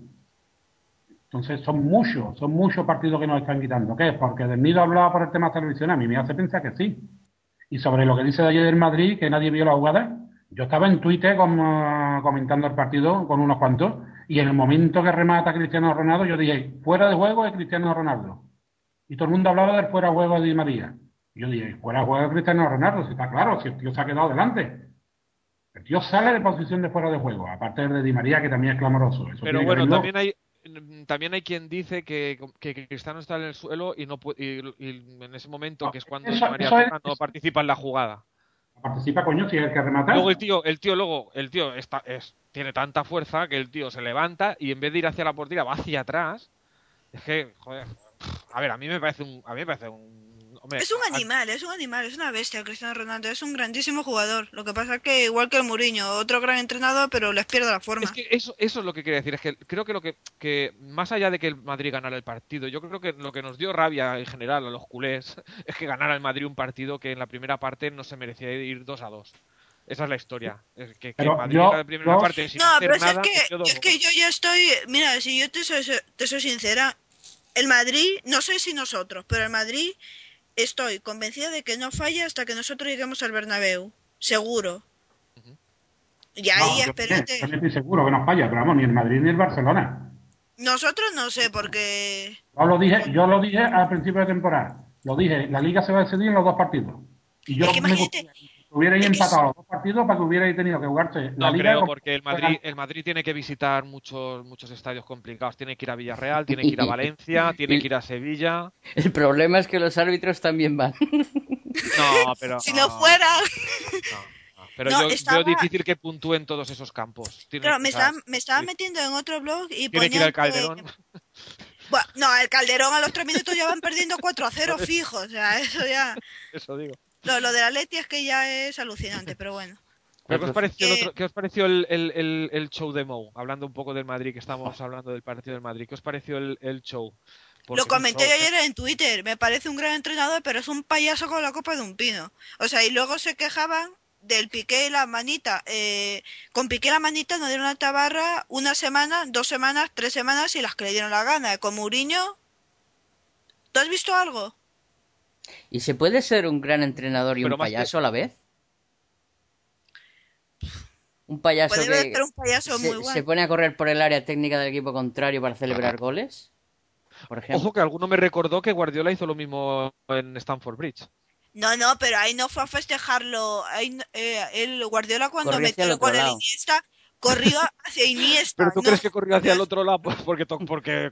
Speaker 3: Entonces son muchos, son muchos partidos que nos están quitando. ¿Qué? Porque Del Nido hablaba por el tema televisión, a mí me hace pensar que sí. Y sobre lo que dice de ayer del Madrid, que nadie vio la jugada, yo estaba en Twitter como, comentando el partido con unos cuantos, y en el momento que remata Cristiano Ronaldo, yo dije, fuera de juego es Cristiano Ronaldo. Y todo el mundo hablaba del fuera de juego de Di María. Y yo dije, fuera de juego de Cristiano Ronaldo, si está claro, si el tío se ha quedado delante. El tío sale de posición de fuera de juego, aparte de Di María, que también es clamoroso. Eso
Speaker 1: Pero bueno, también hay, también hay quien dice que, que Cristiano está en el suelo y no y, y en ese momento,
Speaker 3: No,
Speaker 1: que es cuando
Speaker 3: eso-
Speaker 1: María
Speaker 3: eso es-
Speaker 1: Roja no participa en la jugada.
Speaker 3: Participa, coño, si es el que remata.
Speaker 1: Luego el tío, el tío luego, el tío está, es, tiene tanta fuerza que el tío se levanta y en vez de ir hacia la portería va hacia atrás. Es que, joder, a ver, a mí me parece un, a mí me parece un, hombre,
Speaker 4: Es un
Speaker 1: a-
Speaker 4: animal, es un animal, es una bestia Cristiano Ronaldo, es un grandísimo jugador. Lo que pasa es que igual que el Mourinho, otro gran entrenador, pero les pierde la forma.
Speaker 1: Es que eso, eso es lo que quería decir. Es que creo que lo que, que más allá de que el Madrid ganara el partido, yo creo que lo que nos dio rabia en general a los culés es que ganara el Madrid un partido que en la primera parte no se merecía ir 2 a dos. Esa es la historia. Es que, que Madrid
Speaker 3: yo-
Speaker 1: la primera
Speaker 3: yo-
Speaker 1: parte sin
Speaker 4: No,
Speaker 1: hacer
Speaker 4: pero es
Speaker 1: nada
Speaker 4: que,
Speaker 1: dos
Speaker 4: es que yo ya estoy. Mira, si yo te soy, te soy sincera, el Madrid, no sé si nosotros, pero el Madrid estoy convencida de que no falla hasta que nosotros lleguemos al Bernabéu. Seguro. Y ahí,
Speaker 3: No, yo
Speaker 4: espérate.
Speaker 3: también estoy seguro que no falla, pero vamos, ni el Madrid ni el Barcelona.
Speaker 4: Nosotros no sé, porque.
Speaker 3: Yo lo dije, yo lo dije al principio de temporada. Lo dije, la liga se va a decidir en los dos partidos. Y yo
Speaker 4: Es que imagínate,
Speaker 3: hubierais empatado los dos partidos para que hubierais tenido que jugarse la
Speaker 1: No
Speaker 3: liga.
Speaker 1: creo, porque el Madrid, el Madrid tiene que visitar muchos, muchos estadios complicados. Tiene que ir a Villarreal, tiene que ir a Valencia, tiene que ir a Sevilla.
Speaker 2: El problema es que los árbitros también van.
Speaker 1: No, pero.
Speaker 4: si no fuera.
Speaker 1: no, no. Pero
Speaker 4: No,
Speaker 1: yo
Speaker 4: estaba-
Speaker 1: veo difícil que puntúen todos esos campos. Tiene-
Speaker 4: Claro, me
Speaker 1: o sea,
Speaker 4: estaba, me estaba metiendo en otro blog y
Speaker 1: Tiene que ir al Calderón.
Speaker 4: Bueno, no, el Calderón a los tres minutos ya van perdiendo 4 a 0 fijo. O sea, eso ya.
Speaker 1: Eso digo.
Speaker 4: Lo, lo de la Leti es que ya es alucinante, pero bueno.
Speaker 1: ¿Pero ¿Qué os pareció, el,
Speaker 4: Que-
Speaker 1: otro- qué os pareció el, el- el- el show de Mou? Hablando un poco del Madrid, que estamos hablando del partido del Madrid. ¿Qué os pareció el, el show? Porque
Speaker 4: Lo comenté ayer en Twitter. Me parece un gran entrenador, pero es un payaso con la copa de un pino. O sea, y luego se quejaban del Piqué y la manita. Eh, con Piqué y la manita nos dieron la tabarra una semana, dos semanas, tres semanas y las que le dieron la gana. Con Mourinho, ¿tú has visto algo?
Speaker 2: ¿Y se puede ser un gran entrenador y
Speaker 1: Pero
Speaker 2: un
Speaker 1: que-
Speaker 2: payaso a la vez? Un payaso que
Speaker 4: ser un payaso
Speaker 2: se,
Speaker 4: muy
Speaker 2: se
Speaker 4: bueno.
Speaker 2: pone a correr por el área técnica del equipo contrario para celebrar goles. Por ejemplo.
Speaker 1: Ojo que alguno me recordó que Guardiola hizo lo mismo en Stamford Bridge.
Speaker 4: No, no, pero ahí no fue a festejarlo. Ahí, eh, el Guardiola cuando
Speaker 2: hacia
Speaker 4: metió
Speaker 2: el
Speaker 4: gol en. Iniesta, corrió hacia Iniesta.
Speaker 1: ¿Pero tú
Speaker 4: no
Speaker 1: crees que corrió hacia el
Speaker 4: no-
Speaker 1: otro lado? Pues porque, to- porque,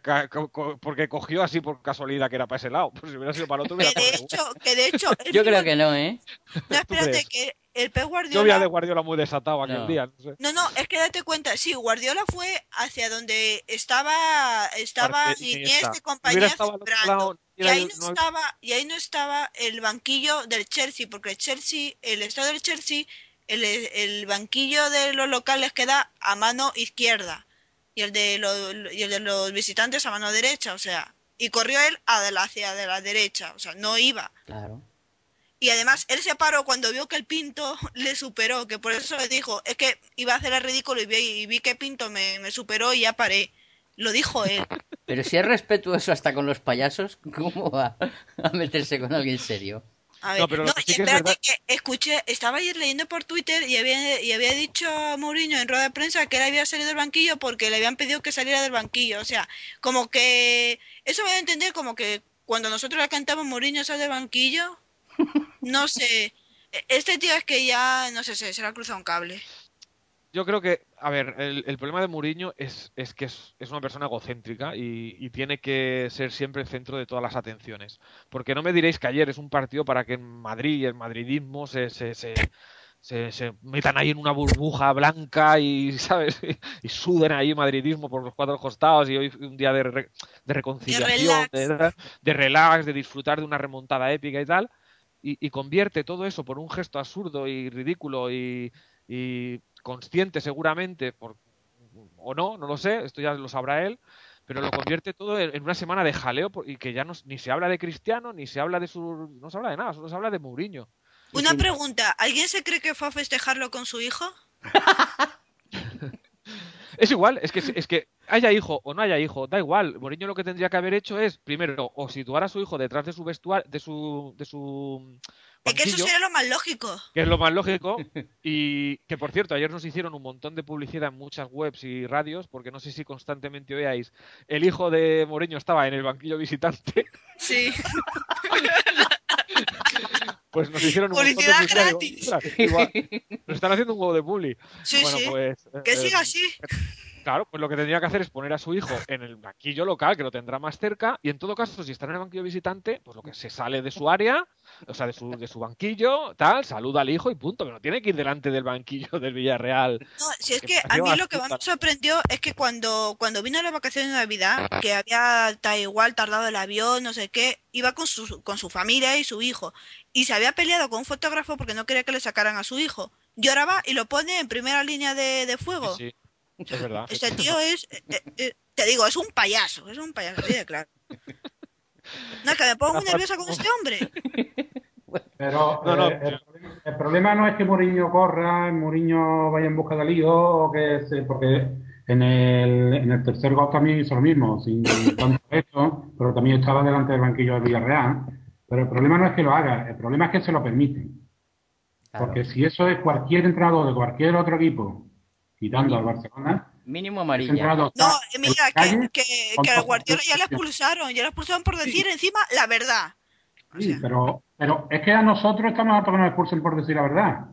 Speaker 1: porque cogió así por casualidad que era para ese lado. Pues si hubiera sido para el otro, hubiera
Speaker 4: Que de hecho, que de hecho, el
Speaker 2: Yo creo que no, ¿eh?
Speaker 4: No, espérate, que el Pep
Speaker 1: Yo
Speaker 4: Guardiola...
Speaker 1: vi a de Guardiola muy desatado aquel
Speaker 2: No.
Speaker 1: día. No sé.
Speaker 4: No, no, es que date cuenta, sí, Guardiola fue hacia donde estaba estaba Iniesta y compañía celebrando. Y ahí no- estaba y ahí no estaba el banquillo del Chelsea, porque el Chelsea, el estado del Chelsea, el, el banquillo de los locales queda a mano izquierda y el de los y el de los visitantes a mano derecha, o sea, y corrió él a la- hacia de la derecha, o sea, no iba.
Speaker 2: Claro.
Speaker 4: Y además él se paró cuando vio que el Pinto le superó, que por eso le dijo, es que iba a hacer el ridículo y vi, y vi que Pinto me, me superó y ya paré. Lo dijo él.
Speaker 2: Pero si es respetuoso hasta con los payasos, ¿cómo va a meterse con alguien serio?
Speaker 4: A ver,
Speaker 1: No, pero lo
Speaker 4: no,
Speaker 1: que
Speaker 4: y
Speaker 1: sí que es
Speaker 4: espérate
Speaker 1: verdad-
Speaker 4: que escuché, estaba ayer leyendo por Twitter y había, y había dicho a Mourinho en rueda de prensa que él había salido del banquillo porque le habían pedido que saliera del banquillo. O sea, como que eso me da a entender como que cuando nosotros le cantamos Mourinho sale del banquillo, no sé. E- Este tío es que ya, no sé, se le ha cruzado un cable.
Speaker 1: Yo creo que, a ver, el, el problema de Mourinho es, es que es, es una persona egocéntrica y, y tiene que ser siempre el centro de todas las atenciones. Porque no me diréis que ayer es un partido para que en Madrid y el madridismo se, se, se, se- se metan ahí en una burbuja blanca y, ¿sabes? Y, suden ahí madridismo por los cuatro costados y hoy un día de, re- de reconciliación,
Speaker 4: relax.
Speaker 1: de, de relax, de disfrutar de una remontada épica y tal. Y, y convierte todo eso por un gesto absurdo y ridículo y, y consciente seguramente, por, o no, no lo sé, esto ya lo sabrá él, pero lo convierte todo en una semana de jaleo y que ya no, ni se habla de Cristiano, ni se habla de su... no se habla de nada, solo se habla de Mourinho.
Speaker 4: Una pregunta, ¿alguien se cree que fue a festejarlo con su hijo?
Speaker 1: Es igual, es que, es que haya hijo o no haya hijo, da igual. Mourinho lo que tendría que haber hecho es, primero, o situar a su hijo detrás de su vestuario, de su, de su
Speaker 4: Es que eso sería lo más lógico.
Speaker 1: que es lo más lógico. Y que, por cierto, ayer nos hicieron un montón de publicidad en muchas webs y radios, porque no sé si constantemente oíais, el hijo de Mourinho estaba en el banquillo visitante,
Speaker 4: Sí.
Speaker 1: pues nos hicieron un montón de
Speaker 4: Publicidad
Speaker 1: publicidad.
Speaker 4: gratis.
Speaker 1: Digo, "Ostras, igual, nos están haciendo un huevo de publi.
Speaker 4: Sí,
Speaker 1: bueno,
Speaker 4: sí.
Speaker 1: pues...
Speaker 4: Que
Speaker 1: eh,
Speaker 4: siga así.
Speaker 1: Claro, pues lo que tendría que hacer es poner a su hijo en el banquillo local, que lo tendrá más cerca, y en todo caso, si está en el banquillo visitante, pues lo que se sale de su área, o sea, de su, de su banquillo, tal, saluda al hijo y punto, pero no tiene que ir delante del banquillo del Villarreal.
Speaker 4: No, si es que a mí lo que más me sorprendió es que cuando, cuando vino la vacación de Navidad, que había tal igual tardado el avión, no sé qué, iba con su, con su familia y su hijo, y se había peleado con un fotógrafo porque no quería que le sacaran a su hijo. Lloraba y lo pone en primera línea de, de fuego.
Speaker 1: Sí, sí, es verdad.
Speaker 4: Este tío es, eh, eh, te digo, es un payaso, es un payaso, así de claro. No, es que me pongo muy nerviosa con este hombre.
Speaker 3: Pero
Speaker 1: No, no.
Speaker 3: eh, el, problema- el problema no es que Mourinho corra, Mourinho vaya en busca de lío, o que se, porque en el, en el tercer gol también hizo lo mismo, sin tanto hecho, pero también estaba delante del banquillo del Villarreal. Pero el problema no es que lo haga, el problema es que se lo permiten.
Speaker 2: Claro.
Speaker 3: Porque si eso es cualquier entrenador de cualquier otro equipo, quitando al Barcelona,
Speaker 2: Mínimo amarilla.
Speaker 4: No, mira,
Speaker 3: la
Speaker 4: que, que, que al
Speaker 3: todas
Speaker 4: Guardiola ya le
Speaker 3: opciones.
Speaker 4: expulsaron, ya le expulsaron por decir encima la verdad. O
Speaker 3: Sí,
Speaker 4: sea,
Speaker 3: pero, pero es que a nosotros estamos hartos que nos expulsen por decir la verdad.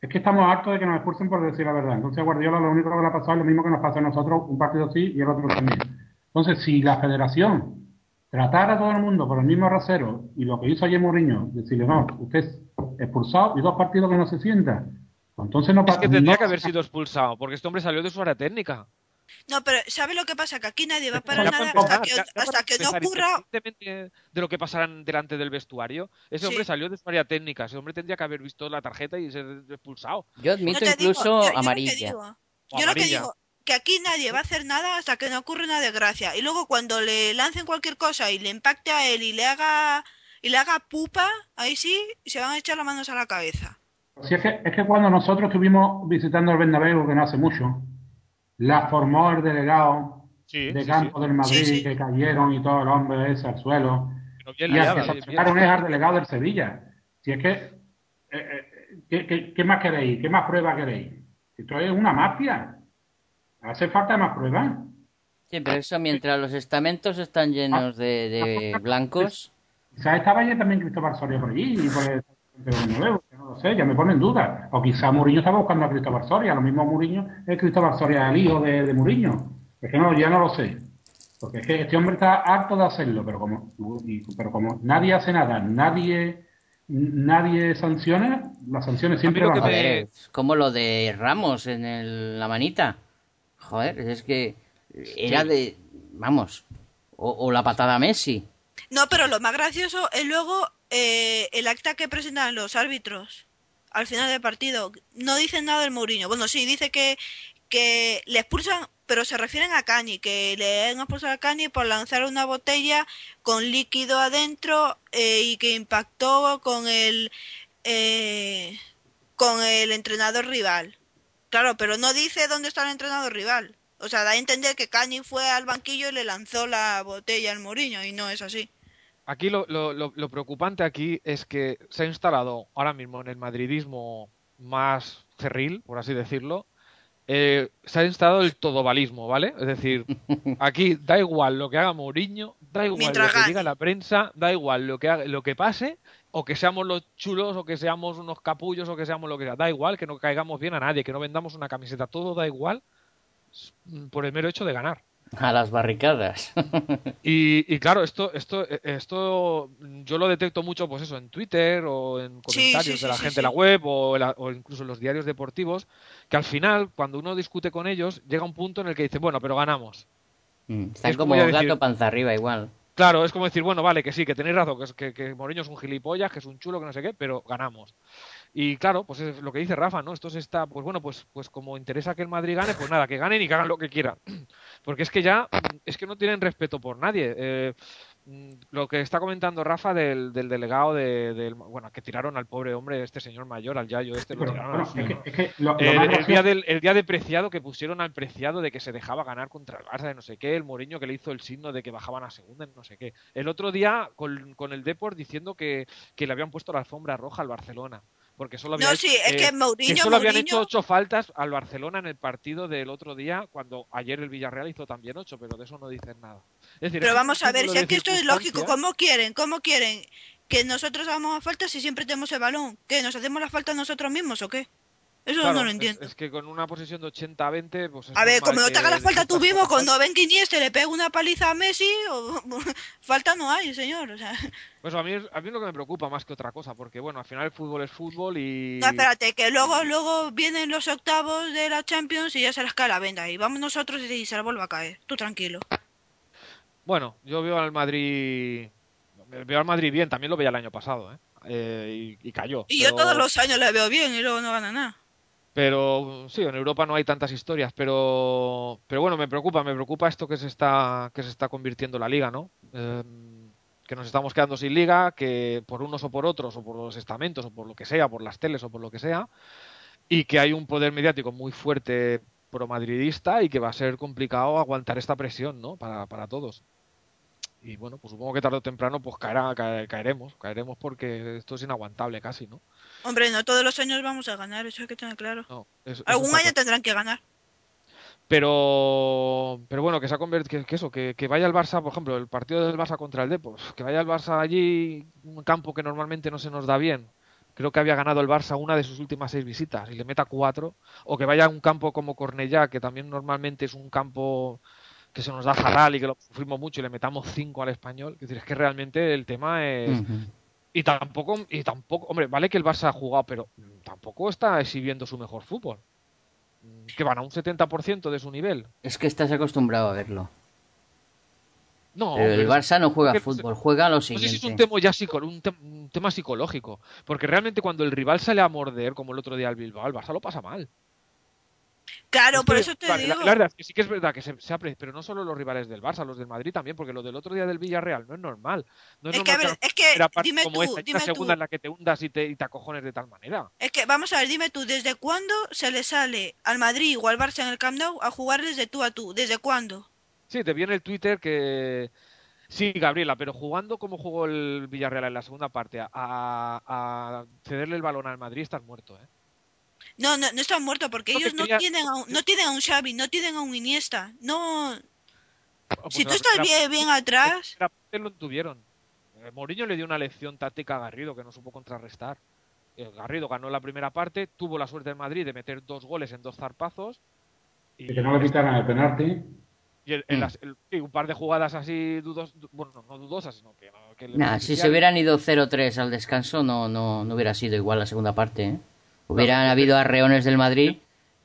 Speaker 3: Es que estamos hartos de que nos expulsen por decir la verdad. Entonces a Guardiola lo único que le ha pasado es lo mismo que nos pasa a nosotros, un partido sí y el otro también. Entonces, si la federación tratara a todo el mundo por el mismo rasero y lo que hizo ayer Mourinho, decirle, no, usted es expulsado y dos partidos que no se sienta, pues entonces no
Speaker 1: Es que tendría
Speaker 3: no-
Speaker 1: que haber sido expulsado, porque este hombre salió de su área técnica.
Speaker 4: no, pero ¿sabe lo que pasa? Que aquí nadie va a parar
Speaker 1: Ya
Speaker 4: nada
Speaker 1: para
Speaker 4: hasta que,
Speaker 1: ya- ya
Speaker 4: hasta
Speaker 1: para
Speaker 4: que no ocurra.
Speaker 1: independientemente de lo que pasara delante del vestuario, ese
Speaker 4: Sí.
Speaker 1: hombre salió de su área técnica. Ese hombre tendría que haber visto la tarjeta y ser expulsado.
Speaker 2: Yo
Speaker 4: Yo
Speaker 2: admito
Speaker 4: digo,
Speaker 2: incluso
Speaker 4: yo- yo lo que
Speaker 2: amarilla.
Speaker 4: digo- Yo lo que
Speaker 1: amarilla.
Speaker 4: digo, que aquí nadie va a hacer nada hasta que no ocurra una desgracia. Y luego cuando le lancen cualquier cosa y le impacte a él y le haga y le haga pupa, ahí sí se van a echar las manos a la cabeza.
Speaker 3: Si es que, es que cuando nosotros estuvimos visitando el Bernabéu, que no hace mucho, la formó el delegado
Speaker 1: Sí,
Speaker 3: de
Speaker 1: sí,
Speaker 3: campo
Speaker 1: sí.
Speaker 3: del Madrid,
Speaker 4: Sí, sí.
Speaker 3: que cayeron y todo el hombre ese al suelo.
Speaker 1: Bien
Speaker 3: Y al que
Speaker 1: bien- bien.
Speaker 3: sacaron es al delegado del Sevilla. Si es que, eh, eh, ¿qué, qué, qué más queréis? ¿Qué más pruebas queréis? Esto es una mafia. Hace falta más pruebas.
Speaker 2: Sí, pero eso mientras los estamentos están llenos de, de blancos.
Speaker 3: Quizás estaba ya también Cristóbal Soria por allí y por el Bernabéu, que no sé, ya me pone en duda. O quizá Mourinho estaba buscando a Cristóbal Soria, lo mismo Mourinho es Cristóbal Soria el hijo de, de Mourinho. Es que no, ya no lo sé. Porque es que este hombre está harto de hacerlo, pero como, y- pero como nadie hace nada, nadie nadie sanciona, las sanciones siempre van a
Speaker 2: como lo de Ramos en el- la manita. Joder, es que era de. Vamos. O, o la patada a Messi.
Speaker 4: No, pero lo más gracioso es luego eh, el acta que presentan los árbitros al final del partido. No dicen nada del Mourinho. Bueno, sí, dice que, que le expulsan, pero se refieren a Cani, que le han expulsado a Cani por lanzar una botella con líquido adentro eh, y que impactó con el eh, con el entrenador rival. Claro, pero no dice dónde está el entrenador rival. O sea, da a entender que Cani fue al banquillo y le lanzó la botella al Mourinho y no es así.
Speaker 1: Aquí lo, lo- lo- lo preocupante aquí es que se ha instalado ahora mismo en el madridismo más cerril, por así decirlo, eh, se ha instalado el todovalismo, ¿vale? Es decir, aquí da igual lo que haga Mourinho, da igual
Speaker 4: Mientras
Speaker 1: lo que
Speaker 4: gane.
Speaker 1: diga la prensa, da igual lo que haga- lo que pase, o que seamos los chulos, o que seamos unos capullos, o que seamos lo que sea, da igual, que no caigamos bien a nadie, que no vendamos una camiseta, todo da igual s- por el mero hecho de ganar.
Speaker 2: A las barricadas.
Speaker 1: Y, y claro, esto, esto, eh, esto yo lo detecto mucho, pues eso, en Twitter o en comentarios
Speaker 4: sí, sí,
Speaker 1: de la
Speaker 4: sí,
Speaker 1: gente
Speaker 4: sí.
Speaker 1: en la web o, en la- o incluso en los diarios deportivos, que al final, cuando uno discute con ellos, llega un punto en el que dice, bueno, pero ganamos.
Speaker 2: Mm, Están
Speaker 1: Es como
Speaker 2: como gato
Speaker 1: decir-
Speaker 2: panza arriba igual.
Speaker 1: Claro, es como decir, bueno, vale, que sí, que tenéis razón, que, que, que Mourinho es un gilipollas, que es un chulo, que no sé qué, pero ganamos. Y claro, pues es lo que dice Rafa, ¿no? Esto se está, pues bueno, pues, pues como interesa que el Madrid gane, pues nada, que ganen y que hagan lo que quieran. Porque es que ya, mm, es que no tienen respeto por nadie. Eh, mm, lo que está comentando Rafa del, del delegado de, del, bueno, que tiraron al pobre hombre, este señor mayor, al Yayo este, lo tiraron
Speaker 3: lo
Speaker 1: El, día del, el día de Preciado que pusieron al Preciado de que se dejaba ganar contra el Barça de no sé qué, el Mourinho que le hizo el signo de que bajaban a segunda en no sé qué. El otro día con, con el Deport diciendo que, que le habían puesto la alfombra roja al Barcelona. Porque solo había
Speaker 4: No, sí, es
Speaker 1: eh,
Speaker 4: que Mourinho,
Speaker 1: solo habían
Speaker 4: Mourinho-
Speaker 1: hecho ocho faltas al Barcelona en el partido del otro día, cuando ayer el Villarreal hizo también ocho, pero de eso no dicen nada. Es decir,
Speaker 4: Pero vamos a ver, si es que esto es lógico. ¿cómo quieren? ¿Cómo quieren que nosotros hagamos falta si siempre tenemos el balón? ¿Qué? ¿Nos hacemos la falta nosotros mismos o qué? Eso
Speaker 1: Claro,
Speaker 4: no lo entiendo.
Speaker 1: Es, que con una posesión de 80-20, pues es
Speaker 4: A ver, como no te haga la falta tú mismo, cuando ven Iniesta le pega una paliza a Messi, o- falta no hay, señor. O sea,
Speaker 1: Pues a mí, es- a mí es lo que me preocupa más que otra cosa, porque bueno, al final el fútbol es fútbol y...
Speaker 4: no, espérate, que luego, luego vienen los octavos de la Champions y ya se las cae la venda. Y vamos nosotros y se la vuelve a caer. Tú tranquilo.
Speaker 1: Bueno, yo veo al Madrid... Veo al Madrid bien, también lo veía el año pasado, ¿eh? Eh, y, y cayó.
Speaker 4: Y yo todos los años le veo bien y luego no gana nada.
Speaker 1: Pero sí, en Europa no hay tantas historias, pero pero bueno, me preocupa, me preocupa esto que se está que se está convirtiendo la liga, ¿no? Eh, que nos estamos quedando sin liga, que por unos o por otros, o por los estamentos, o por lo que sea, por las teles o por lo que sea, y que hay un poder mediático muy fuerte pro-madridista y que va a ser complicado aguantar esta presión, ¿no? Para, para todos. Y bueno, pues supongo que tarde o temprano pues caerá, cae- caeremos, caeremos porque esto es inaguantable casi, ¿no?
Speaker 4: Hombre, no todos los años vamos a ganar, eso hay que tener claro.
Speaker 1: No, es- eso
Speaker 4: Algún año tendrán que ganar.
Speaker 1: Pero, pero bueno, que se ha convertido, que, que eso, que, que vaya el Barça, por ejemplo, el partido del Barça contra el Depor, que vaya el Barça allí, un campo que normalmente no se nos da bien. Creo que había ganado el Barça una de sus últimas seis visitas y le meta cuatro. O que vaya a un campo como Cornellá, que también normalmente es un campo que se nos da fatal y que lo sufrimos mucho y le metamos cinco al español. Es decir, es que realmente el tema es, y tampoco, y tampoco, hombre, vale que el Barça ha jugado, pero tampoco está exhibiendo su mejor fútbol. Mm, Que van a un 70% de su nivel.
Speaker 2: Es que estás acostumbrado a verlo.
Speaker 1: No,
Speaker 2: Pero el
Speaker 1: pero
Speaker 2: Barça no juega
Speaker 1: que-
Speaker 2: fútbol, juega lo
Speaker 1: no sé si es un
Speaker 2: siguiente.
Speaker 1: tema, ya psico- un, un tema psicológico. Porque realmente cuando el rival sale a morder, como el otro día al Bilbao, el Barça lo pasa mal.
Speaker 4: Claro,
Speaker 1: Es
Speaker 4: por
Speaker 1: que,
Speaker 4: eso te
Speaker 1: la,
Speaker 4: digo.
Speaker 1: la verdad es que sí que es verdad que se, se apre- pero no solo los rivales del Barça, los del Madrid también, porque lo del otro día del Villarreal no es normal. No es,
Speaker 4: Es que,
Speaker 1: normal
Speaker 4: ver, es que, dime
Speaker 1: como
Speaker 4: tú,
Speaker 1: esta,
Speaker 4: dime
Speaker 1: una
Speaker 4: tú.
Speaker 1: segunda en la que te hundas y te, y te acojones de tal manera.
Speaker 4: Es que, vamos a ver, dime tú, ¿desde cuándo se le sale al Madrid o al Barça en el Camp Nou a jugar desde tú a tú? ¿Desde cuándo?
Speaker 1: Sí, te viene el Twitter que... Sí, Gabriela, pero jugando como jugó el Villarreal en la segunda parte, a, a cederle el balón al Madrid, estás muerto, ¿eh?
Speaker 4: No, no, no están muertos porque
Speaker 1: Lo que
Speaker 4: ellos no
Speaker 1: quería-
Speaker 4: tienen, a un, no tienen a un Xavi, no tienen a un Iniesta. No,
Speaker 1: Pues
Speaker 4: si
Speaker 1: la
Speaker 4: tú estás
Speaker 1: primera
Speaker 4: bien, bien atrás,
Speaker 1: primera parte lo tuvieron. Eh, Mourinho le dio una lección táctica a Garrido que no supo contrarrestar. Eh, Garrido ganó la primera parte, tuvo la suerte en Madrid de meter dos goles en dos zarpazos. Y,
Speaker 3: Y que no le quitaran el penalti.
Speaker 1: y el- en
Speaker 2: Mm.
Speaker 1: las- el- sí, un par de jugadas así dudos, du- bueno, no, dudosas, sino que,
Speaker 2: Nah, si se hubieran ido 0-3 al descanso, no, no, no hubiera sido igual la segunda parte. ¿eh? Hubieran
Speaker 1: Claro,
Speaker 2: habido arreones del Madrid,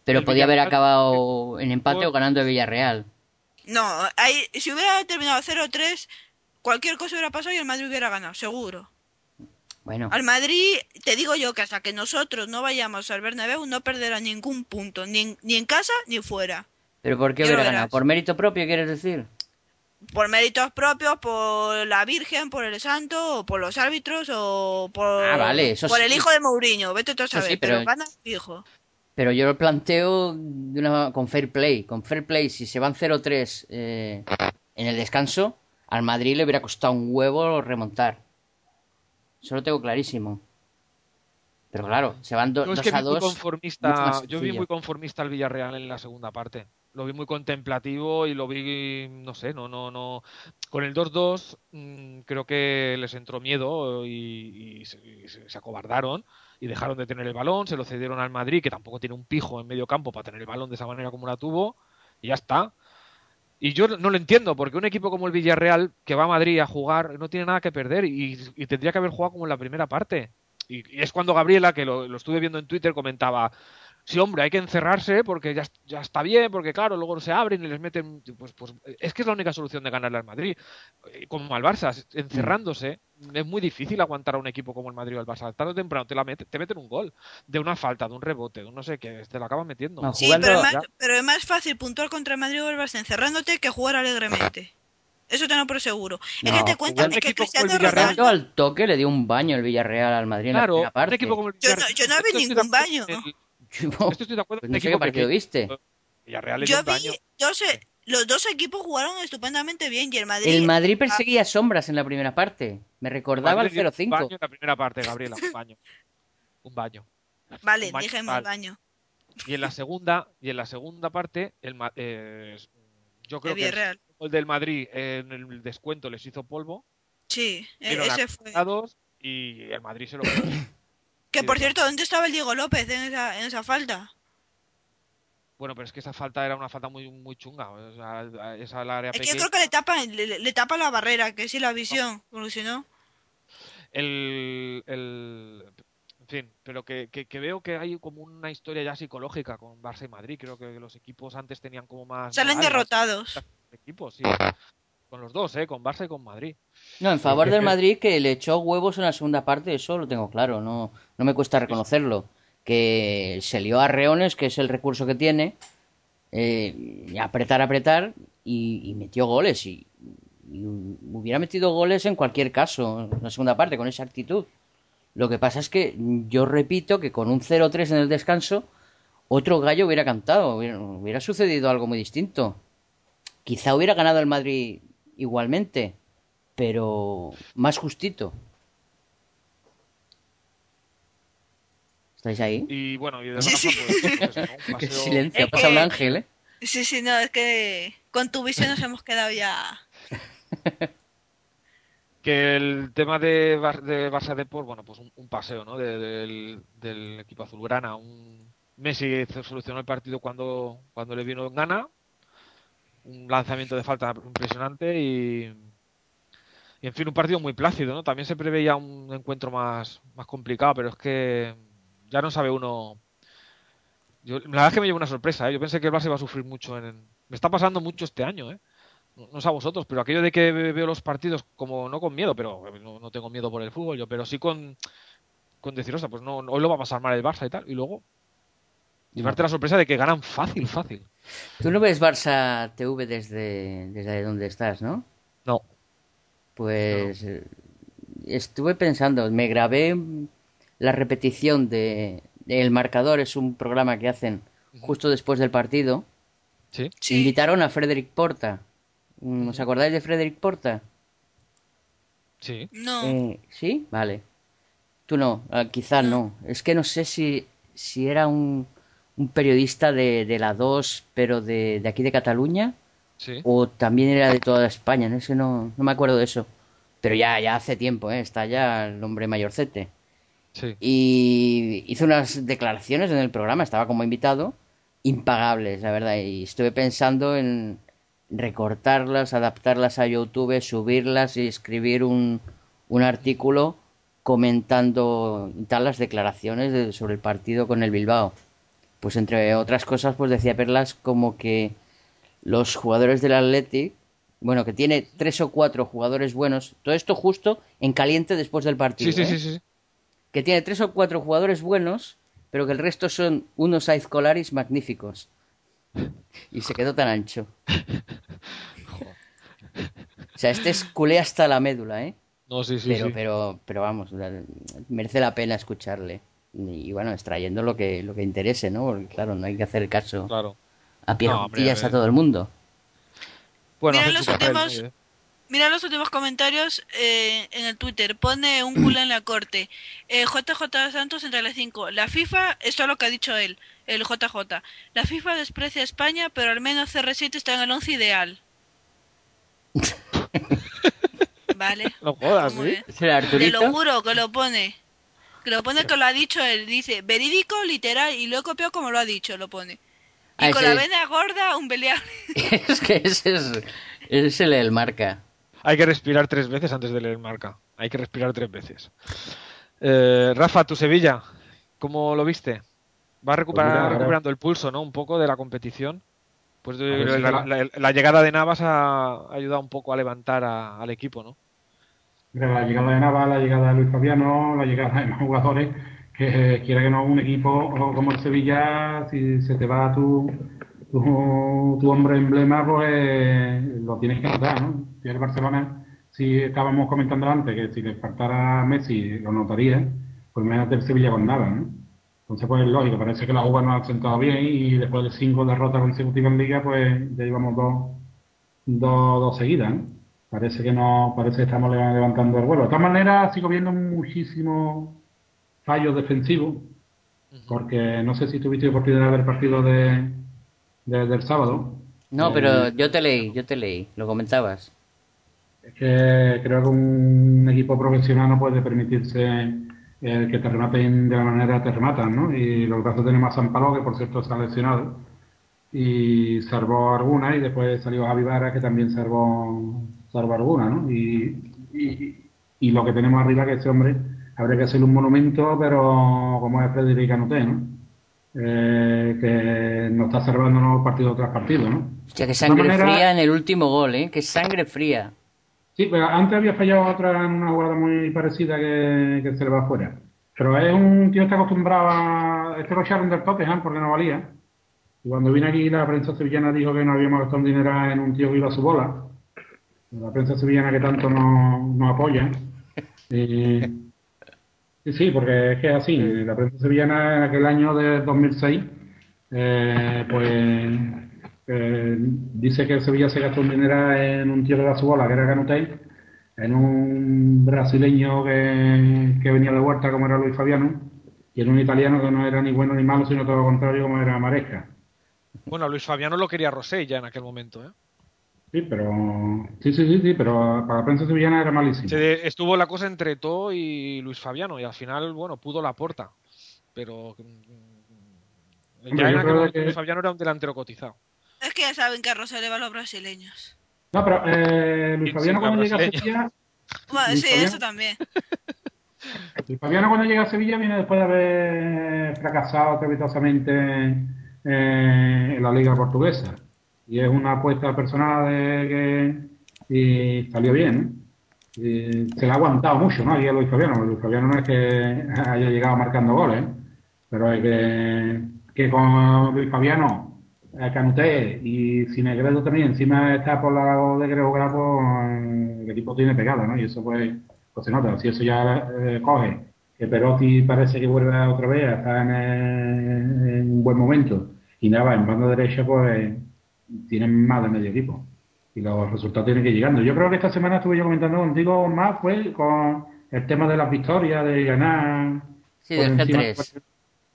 Speaker 2: pero
Speaker 1: el
Speaker 2: podía haber acabado en empate o ganando el Villarreal.
Speaker 4: no. Ahí, si hubiera terminado 0-3, cualquier cosa hubiera pasado y el Madrid hubiera ganado, seguro.
Speaker 2: Bueno,
Speaker 4: Al Madrid, te digo yo que hasta que nosotros no vayamos al Bernabéu no perderá ningún punto, ni en, ni en casa ni fuera.
Speaker 2: pero ¿por qué hubiera ganado? ¿Por mérito propio, quieres decir?
Speaker 4: Por méritos propios, por la Virgen, por el Santo, o por los árbitros, o por,
Speaker 2: Ah, vale, eso
Speaker 4: por
Speaker 2: sí.
Speaker 4: el hijo de Mourinho, vete tú a
Speaker 2: Eso sí,
Speaker 4: saber,
Speaker 2: pero-
Speaker 4: pero gana fijo.
Speaker 2: Pero yo lo planteo de una, con fair play. Con fair play, si se van 0-3 eh, en el descanso, al Madrid le hubiera costado un huevo remontar. Eso lo tengo clarísimo. Pero claro, se van do-
Speaker 1: Yo es
Speaker 2: 2
Speaker 1: que
Speaker 2: a
Speaker 1: vi muy
Speaker 2: 2. mucho
Speaker 1: conformista,
Speaker 2: más
Speaker 1: yo vi muy conformista al Villarreal en la segunda parte. Lo vi muy contemplativo y lo vi, no sé, no, no, no. Con el 2-2 mm, creo que les entró miedo y, se, y se- acobardaron y dejaron de tener el balón, se lo cedieron al Madrid, que tampoco tiene un pijo en medio campo para tener el balón de esa manera como la tuvo, y ya está. Y yo no lo entiendo, porque un equipo como el Villarreal, que va a Madrid a jugar, no tiene nada que perder y, y tendría que haber jugado como en la primera parte. Y, y es cuando Gabriela, que lo, lo estuve viendo en Twitter, comentaba, sí, hombre, hay que encerrarse porque ya, ya está bien, porque claro, luego se abren y les meten... Pues, pues es que es la única solución de ganarle al Madrid. Eh, Como al Barça, encerrándose, es muy difícil aguantar a un equipo como el Madrid o el Barça. Tarde o temprano te, la mete- te meten un gol, de una falta, de un rebote, de un no sé qué, te la acaban metiendo.
Speaker 2: No,
Speaker 4: Sí,
Speaker 2: jugando-
Speaker 4: pero es, más,
Speaker 1: ya.
Speaker 4: pero es más fácil puntuar contra el Madrid o el Barça encerrándote que jugar alegremente. Eso te lo por seguro. es
Speaker 2: No,
Speaker 4: que te cuentan que Cristiano Ronaldo...
Speaker 2: al toque le dio un baño el Villarreal al Madrid en la
Speaker 1: Claro,
Speaker 2: primera
Speaker 1: un
Speaker 2: parte.
Speaker 1: equipo como el
Speaker 4: Yo no- yo no
Speaker 1: de
Speaker 4: ningún baño.
Speaker 1: el-
Speaker 2: Yo-
Speaker 1: Esto estoy de acuerdo
Speaker 2: pues no
Speaker 1: un
Speaker 2: sé qué partido viste.
Speaker 1: Villarreal
Speaker 4: Yo
Speaker 1: un baño.
Speaker 4: vi, yo sé, los dos equipos jugaron estupendamente bien y el Madrid...
Speaker 2: El Madrid perseguía sombras en la primera parte. Me recordaba el
Speaker 1: Madrid le dio Un
Speaker 2: 0-5.
Speaker 1: baño en la primera parte, Gabriela, un baño. Un baño.
Speaker 4: Vale,
Speaker 1: un baño
Speaker 4: dije
Speaker 1: mal.
Speaker 4: mal baño.
Speaker 1: Y en la segunda, y en la segunda parte, el, eh, yo creo
Speaker 4: El
Speaker 1: que el, gol del Madrid en el descuento les hizo polvo,
Speaker 4: Sí, ese fue.
Speaker 1: y el Madrid se lo.
Speaker 4: Que por cierto, ¿dónde estaba el Diego López en esa, en esa falta?
Speaker 1: Bueno, pero es que esa falta era una falta muy muy chunga. O sea, esa área
Speaker 4: Es que yo creo que le tapa, le, tapa la barrera, que sí la visión, porque si no.
Speaker 1: el, el- en fin, pero que, que- que veo que hay como una historia ya psicológica con Barça y Madrid. Creo que los equipos antes tenían como más
Speaker 4: Salen derrotados.
Speaker 1: equipos, sí. Con los dos, ¿eh? Con Barça y con Madrid.
Speaker 2: No, en favor del Madrid que le echó huevos en la segunda parte, eso lo tengo claro, no, no me cuesta reconocerlo. Que se lió a reones, que es el recurso que tiene, eh, y apretar, apretar, y, y metió goles. Y, y hubiera metido goles en cualquier caso, en la segunda parte, con esa actitud. Lo que pasa es que yo repito que con un 0-3 en el descanso, otro gallo hubiera cantado, hubiera, hubiera sucedido algo muy distinto. Quizá hubiera ganado el Madrid igualmente, pero más justito. ¿Estáis ahí?
Speaker 1: Y bueno, y de
Speaker 4: Sí, sí.
Speaker 1: pues, pues,
Speaker 2: silencio,
Speaker 4: Es
Speaker 2: ha pasado un
Speaker 4: que-
Speaker 2: ángel, ¿eh?
Speaker 4: Sí, sí, no, es que con tu visión nos hemos quedado ya.
Speaker 1: Que el tema de, Bar- de Barça Deport, bueno, pues un, un paseo, ¿no? De- del, del equipo azulgrana. Un Messi solucionó el partido cuando, cuando le vino en gana. Un lanzamiento de falta impresionante y, y en fin, un partido muy plácido, ¿no? También se preveía un encuentro más, más complicado, pero es que ya no sabe uno. Yo, la verdad es que me llevo una sorpresa, ¿eh? Yo pensé que el Barça iba a sufrir mucho en, me está pasando mucho este año, ¿eh? No, sé a vosotros, pero aquello de que ve- veo los partidos como no con miedo, pero no, no tengo miedo por el fútbol, yo, pero sí con, con decir, "Ostras, pues no, hoy lo va a pasar mal el Barça y tal, y luego llevarte la sorpresa de que ganan fácil, fácil.
Speaker 2: Tú no ves Barça TV desde, desde donde estás, ¿no?
Speaker 1: No.
Speaker 2: Pues eh, estuve pensando, me grabé la repetición de, de El Marcador, es un programa que hacen justo después del partido.
Speaker 1: Sí.
Speaker 4: Sí.
Speaker 2: Invitaron a Frederick Porta. Mm, ¿Os acordáis de Frederick Porta?
Speaker 1: Sí.
Speaker 4: No.
Speaker 2: Eh, ¿Sí? Vale. Tú no, ah, quizá no. Es que no sé si, si era un, un periodista de, de la 2, pero de, de aquí de Cataluña,
Speaker 1: Sí.
Speaker 2: o también era de toda España, no sé, no, no me acuerdo de eso. Pero ya, ya hace tiempo, ¿eh? Está ya el hombre mayorcete.
Speaker 1: Sí.
Speaker 2: Y hizo unas declaraciones en el programa, estaba como invitado, impagables, la verdad. Y estuve pensando en recortarlas, adaptarlas a YouTube, subirlas y escribir un, un artículo comentando tal las declaraciones de- sobre el partido con el Bilbao. Pues entre otras cosas, pues decía Perlas como que los jugadores del Athletic, bueno, que tiene tres o cuatro jugadores buenos, todo esto justo en caliente después del partido.
Speaker 1: Sí, sí,
Speaker 2: ¿eh?
Speaker 1: sí, sí.
Speaker 2: que tiene tres o cuatro jugadores buenos, pero que el resto son unos Aizcolaris magníficos. Y se quedó tan ancho. O sea, este es culé hasta la médula, ¿eh?
Speaker 1: No, sí, sí,
Speaker 2: pero,
Speaker 1: sí.
Speaker 2: pero, pero vamos, merece la pena escucharle. Y, bueno, extrayendo lo que, lo que interese, ¿no? Porque claro, no hay que hacer caso
Speaker 1: Claro.
Speaker 2: a pie
Speaker 1: No, hombre, a
Speaker 2: todo el mundo.
Speaker 1: Bueno,
Speaker 4: Mira los últimos- Mira los últimos comentarios eh, en el Twitter. Pone un culo en la corte. Eh, JJ Santos entre las 5. La FIFA, esto es lo que ha dicho él, el JJ. La FIFA desprecia a España, pero al menos CR7 está en el 11 ideal. Vale.
Speaker 1: No jodas,
Speaker 4: ¿Cómo
Speaker 1: ¿sí?
Speaker 4: es?
Speaker 2: ¿Es el
Speaker 4: Te lo juro que lo pone. Que lo pone que lo ha dicho él. Dice verídico, literal, y lo he copiado como lo ha dicho, lo pone. Y
Speaker 2: Ah,
Speaker 4: con la vena gorda, un beleable.
Speaker 2: es que ese es, es el del marca.
Speaker 1: Hay que respirar tres veces antes de leer marca. Hay que respirar tres veces. Eh, Rafa, tu Sevilla, ¿cómo lo viste? Va recuperar-
Speaker 3: Pues mira, ahora-
Speaker 1: recuperando el pulso, ¿no? Un poco de la competición. Pues de-
Speaker 3: si
Speaker 1: la,
Speaker 3: la-
Speaker 1: la- la llegada de Navas ha ayudado un poco a levantar a- al equipo, ¿no?
Speaker 3: La llegada de Nava, la llegada de Luis Fabiano, la llegada de más jugadores, que quiera que no un equipo como el Sevilla, si se te va tu, tu, hombre emblema, pues lo tienes que notar, ¿no? Si el Barcelona, si estábamos comentando antes que si le faltara Messi lo notaría, pues menos del Sevilla con nada, ¿no? Entonces, pues es lógico, parece que la jugada no ha sentado bien y después de cinco derrotas consecutivas en Liga, pues ya llevamos dos, dos, dos seguidas, ¿no? Parece que no, parece que estamos le- levantando el vuelo. De todas maneras, sigo viendo muchísimos fallos defensivos, porque no sé si tuviste oportunidad de ver el partido de, de- del sábado.
Speaker 2: No,
Speaker 3: Eh,
Speaker 2: pero yo te leí, yo te leí, lo comentabas.
Speaker 3: Es que creo que un equipo profesional no puede permitirse eh, que te rematen de la manera que te rematan, ¿no? Y lo que pasa tenemos a San Palo, que por cierto se ha lesionado, y salvó alguna, y después salió Javi Vara, que también salvó, salvó alguna, ¿no? Y, y, y lo que tenemos arriba, que ese hombre, habría que hacerle un monumento, pero como es Frederic Anoté, ¿no? Eh, que nos está salvando partido tras partido, ¿no?
Speaker 2: Hostia, qué sangre fría en el último gol, ¿eh? Qué sangre fría.
Speaker 3: Sí, pero antes había fallado otra en una jugada muy parecida que, que se le va afuera. Pero es un tío que está acostumbrado a... Este lo echaron del Tottenham porque no valía. Y cuando vine aquí la prensa sevillana dijo que no habíamos gastado un dinero en un tío que iba a su bola. La prensa sevillana que tanto nos, nos apoya. Y, sí, porque es que es así. La prensa sevillana en aquel año de 2006, eh, pues eh, dice que Sevilla se gastó un dinero en un tío de la bola, que era Canutey, en un brasileño que, que, venía de vuelta como era Luis Fabiano, y en un italiano que no era ni bueno ni malo, sino todo lo contrario como era Maresca.
Speaker 1: Bueno, Luis Fabiano lo quería Rosé ya en aquel momento, ¿eh?
Speaker 3: Sí, pero sí, sí, sí, sí, pero para la prensa sevillana era malísimo.
Speaker 1: Se, estuvo la cosa entre To y Luis Fabiano y al final, bueno, pudo la puerta, pero mm, ya en aquel momento Luis Fabiano era un delantero cotizado.
Speaker 4: Es que ya saben que a Rosa le va a los brasileños.
Speaker 3: No, pero eh, Luis Fabiano cuando llega a Sevilla...
Speaker 4: Bueno, sí, eso también.
Speaker 3: Luis Fabiano cuando llega a Sevilla viene después de haber fracasado estrepitosamente eh, en la liga portuguesa. Y es una apuesta personal de que y salió bien. Y se le ha aguantado mucho, ¿no? Aquí a Luis Fabiano. Luis Fabiano no es que haya llegado marcando goles, pero es que, que con Luis Fabiano Canuté y si Negredo también encima está por lado de Grego Grapo, el equipo tiene pegada, ¿no? Y eso pues, pues se nota. Si eso ya eh, coge, que Perotti parece que vuelve otra vez, está en, un buen momento, y nada, en banda derecha pues tienen más de medio equipo. Y los resultados tienen que ir llegando. Yo creo que esta semana estuve yo comentando contigo más fue con el tema de las victorias, de ganar.
Speaker 2: Sí, del G3.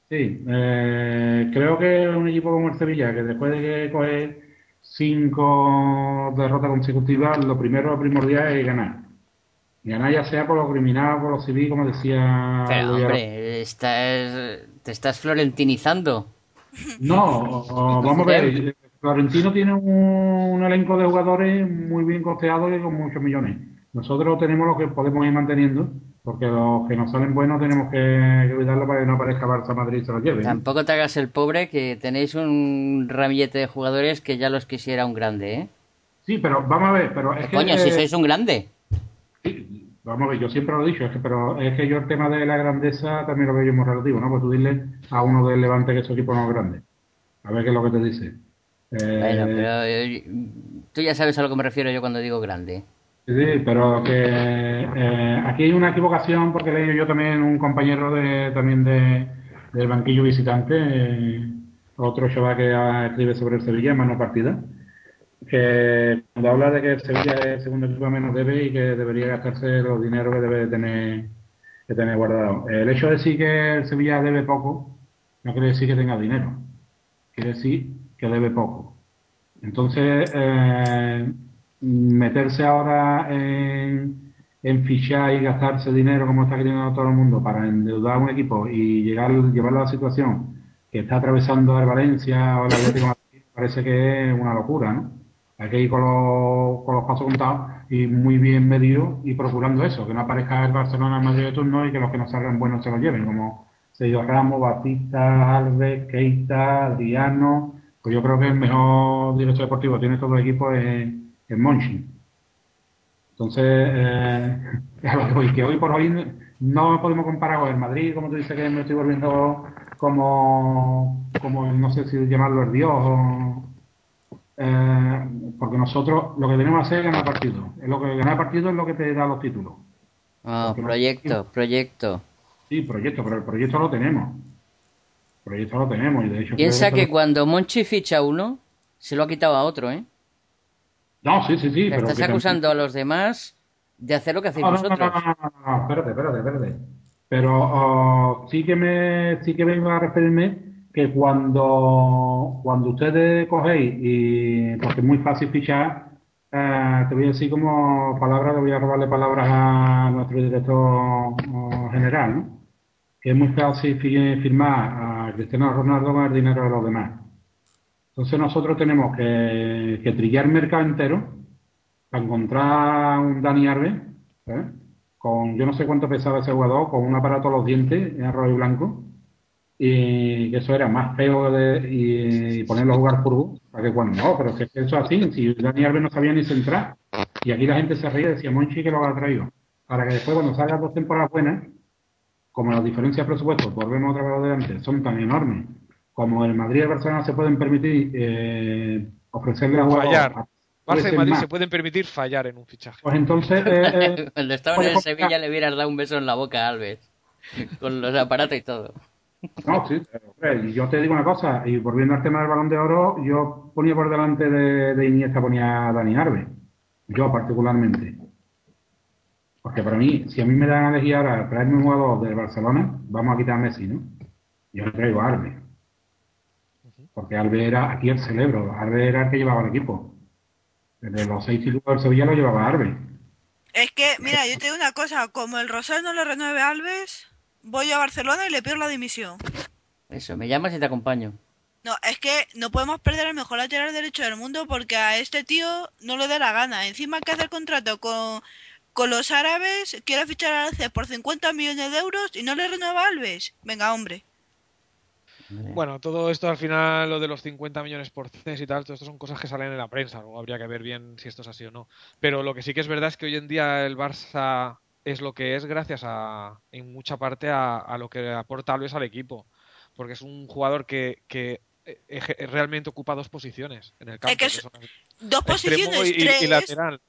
Speaker 3: Sí, eh, creo que un equipo como el Sevilla, que después de que coge cinco derrotas consecutivas, lo primero, lo primordial es ganar. Ganar ya sea por lo criminal, por lo civil, como decía...
Speaker 2: Pero, hombre, estás, te estás florentinizando.
Speaker 3: No, vamos a ver. Florentino tiene un, elenco de jugadores muy bien costeados y con muchos millones. Nosotros tenemos lo que podemos ir manteniendo porque los que nos salen buenos tenemos que, cuidarlo para que no aparezca Barça Madrid y se lo lleve.
Speaker 2: Tampoco te hagas el pobre que tenéis un ramillete de jugadores que ya los quisiera un grande, ¿eh?
Speaker 3: Sí, pero vamos a ver, pero es que...
Speaker 2: Coño, si sois un grande.
Speaker 3: Sí, vamos a ver, yo siempre lo he dicho, es que, pero es que yo el tema de la grandeza también lo veo yo muy relativo, ¿no? Pues tú dile a uno del Levante que su equipo no es grande. A ver qué es lo que te dice.
Speaker 2: Bueno, eh, pero eh, tú ya sabes a lo que me refiero yo cuando digo grande.
Speaker 3: Sí, pero que eh, aquí hay una equivocación porque leí yo también un compañero de, también de, del banquillo visitante, eh, otro chaval que escribe sobre el Sevilla, mano partida, que cuando habla de que el Sevilla es el segundo equipo menos debe y que debería gastarse los dineros que debe tener, que tener guardado. El hecho de decir que el Sevilla debe poco no quiere decir que tenga dinero, quiere decir que debe poco. Entonces, eh, meterse ahora en, en, fichar y gastarse dinero como está queriendo todo el mundo para endeudar un equipo y llegar llevarlo a la situación que está atravesando el Valencia o el Atlético parece que es una locura, ¿no? Hay que ir con los, con los pasos contados y muy bien medido y procurando eso, que no aparezca el Barcelona en Madrid de turno y que los que no salgan buenos se los lleven, como Sergio Ramos, Batista, Alves, Keita, Adriano, pues yo creo que el mejor director deportivo tiene todo el equipo es en Monchi. Entonces, eh, que hoy por hoy no podemos comparar con el Madrid, como tú dices que me estoy volviendo como, como no sé si llamarlo el Dios, eh, porque nosotros lo que tenemos que hacer es ganar partidos. Es lo que ganar partidos es lo que te da los títulos.
Speaker 2: Ah, proyecto, proyecto.
Speaker 3: Sí, proyecto, pero el proyecto lo tenemos. Proyecto lo tenemos y de hecho...
Speaker 2: Piensa que, que cuando Monchi ficha uno, se lo ha quitado a otro, ¿eh?
Speaker 3: No, sí, sí, sí.
Speaker 2: pero estás acusando a los demás de hacer lo que hacéis
Speaker 3: no,
Speaker 2: vosotros.
Speaker 3: No, no, no, no, espérate, espérate, espérate. Pero oh, sí que me sí que vengo a referirme que cuando, cuando ustedes cogéis, y porque es muy fácil fichar, eh, te voy a decir como palabras, le voy a robarle palabras a nuestro director oh, general, ¿no? Que es muy fácil fi- firmar a Cristiano Ronaldo con el dinero de los demás. Entonces nosotros tenemos que, que trillar el mercado entero para encontrar un Dani Alves, ¿sabes? con yo no sé cuánto pesaba ese jugador, con un aparato a los dientes en arroz y blanco, y que eso era más feo de, y, ponerlo a jugar fútbol, para que cuando no, pero es que eso es así, si Dani Alves no sabía ni centrar, y aquí la gente se y decía, Monchi que lo ha traído, para que después cuando salgan dos temporadas buenas, como las diferencias de presupuesto, volvemos otra vez adelante, son tan enormes, como el Madrid y el Barcelona se pueden permitir eh, ofrecerle a jugadores
Speaker 1: Fallar.
Speaker 3: a-
Speaker 1: Barça y Madrid
Speaker 3: más.
Speaker 1: se pueden permitir fallar en un fichaje.
Speaker 3: Pues entonces, eh, eh,
Speaker 2: Cuando estaba en el
Speaker 3: pues,
Speaker 2: Sevilla le hubieras dado un beso en la boca a Alves. Con los aparatos y todo.
Speaker 3: No, sí, pero, hombre, y yo te digo una cosa, y volviendo al tema del balón de oro, yo ponía por delante de, de Iniesta, ponía a Dani Alves, yo particularmente. Porque para mí, si a mí me dan a elegir ahora traerme un jugador del Barcelona, vamos a quitar a Messi, ¿no? Yo le traigo a Alves. Porque Alves era aquí el cerebro, Alves era el que llevaba el equipo. Desde los seis títulos del Sevilla lo llevaba Alves.
Speaker 4: Es que, mira, yo te digo una cosa, como el Rosario no le renueve a Alves, voy a Barcelona y le pido la dimisión.
Speaker 2: Eso, me llamas y te acompaño.
Speaker 4: No, es que no podemos perder el mejor lateral derecho del mundo porque a este tío no le da la gana. Encima que hace el contrato con, con los árabes, quiere fichar a Alces por 50 millones de euros y no le renueva a Alves. Venga, hombre.
Speaker 1: Bueno, todo esto al final, lo de los 50 millones por CES y tal, todo esto son cosas que salen en la prensa, luego habría que ver bien si esto es así o no. Pero lo que sí que es verdad es que hoy en día el Barça es lo que es gracias a, en mucha parte, a, a lo que aporta Alves al equipo. Porque es un jugador que, que eh, eje- realmente ocupa dos posiciones en el campo.
Speaker 4: que
Speaker 1: que
Speaker 4: es-
Speaker 1: son
Speaker 4: Dos posiciones,
Speaker 1: y, y- y
Speaker 4: tres.
Speaker 1: lateral.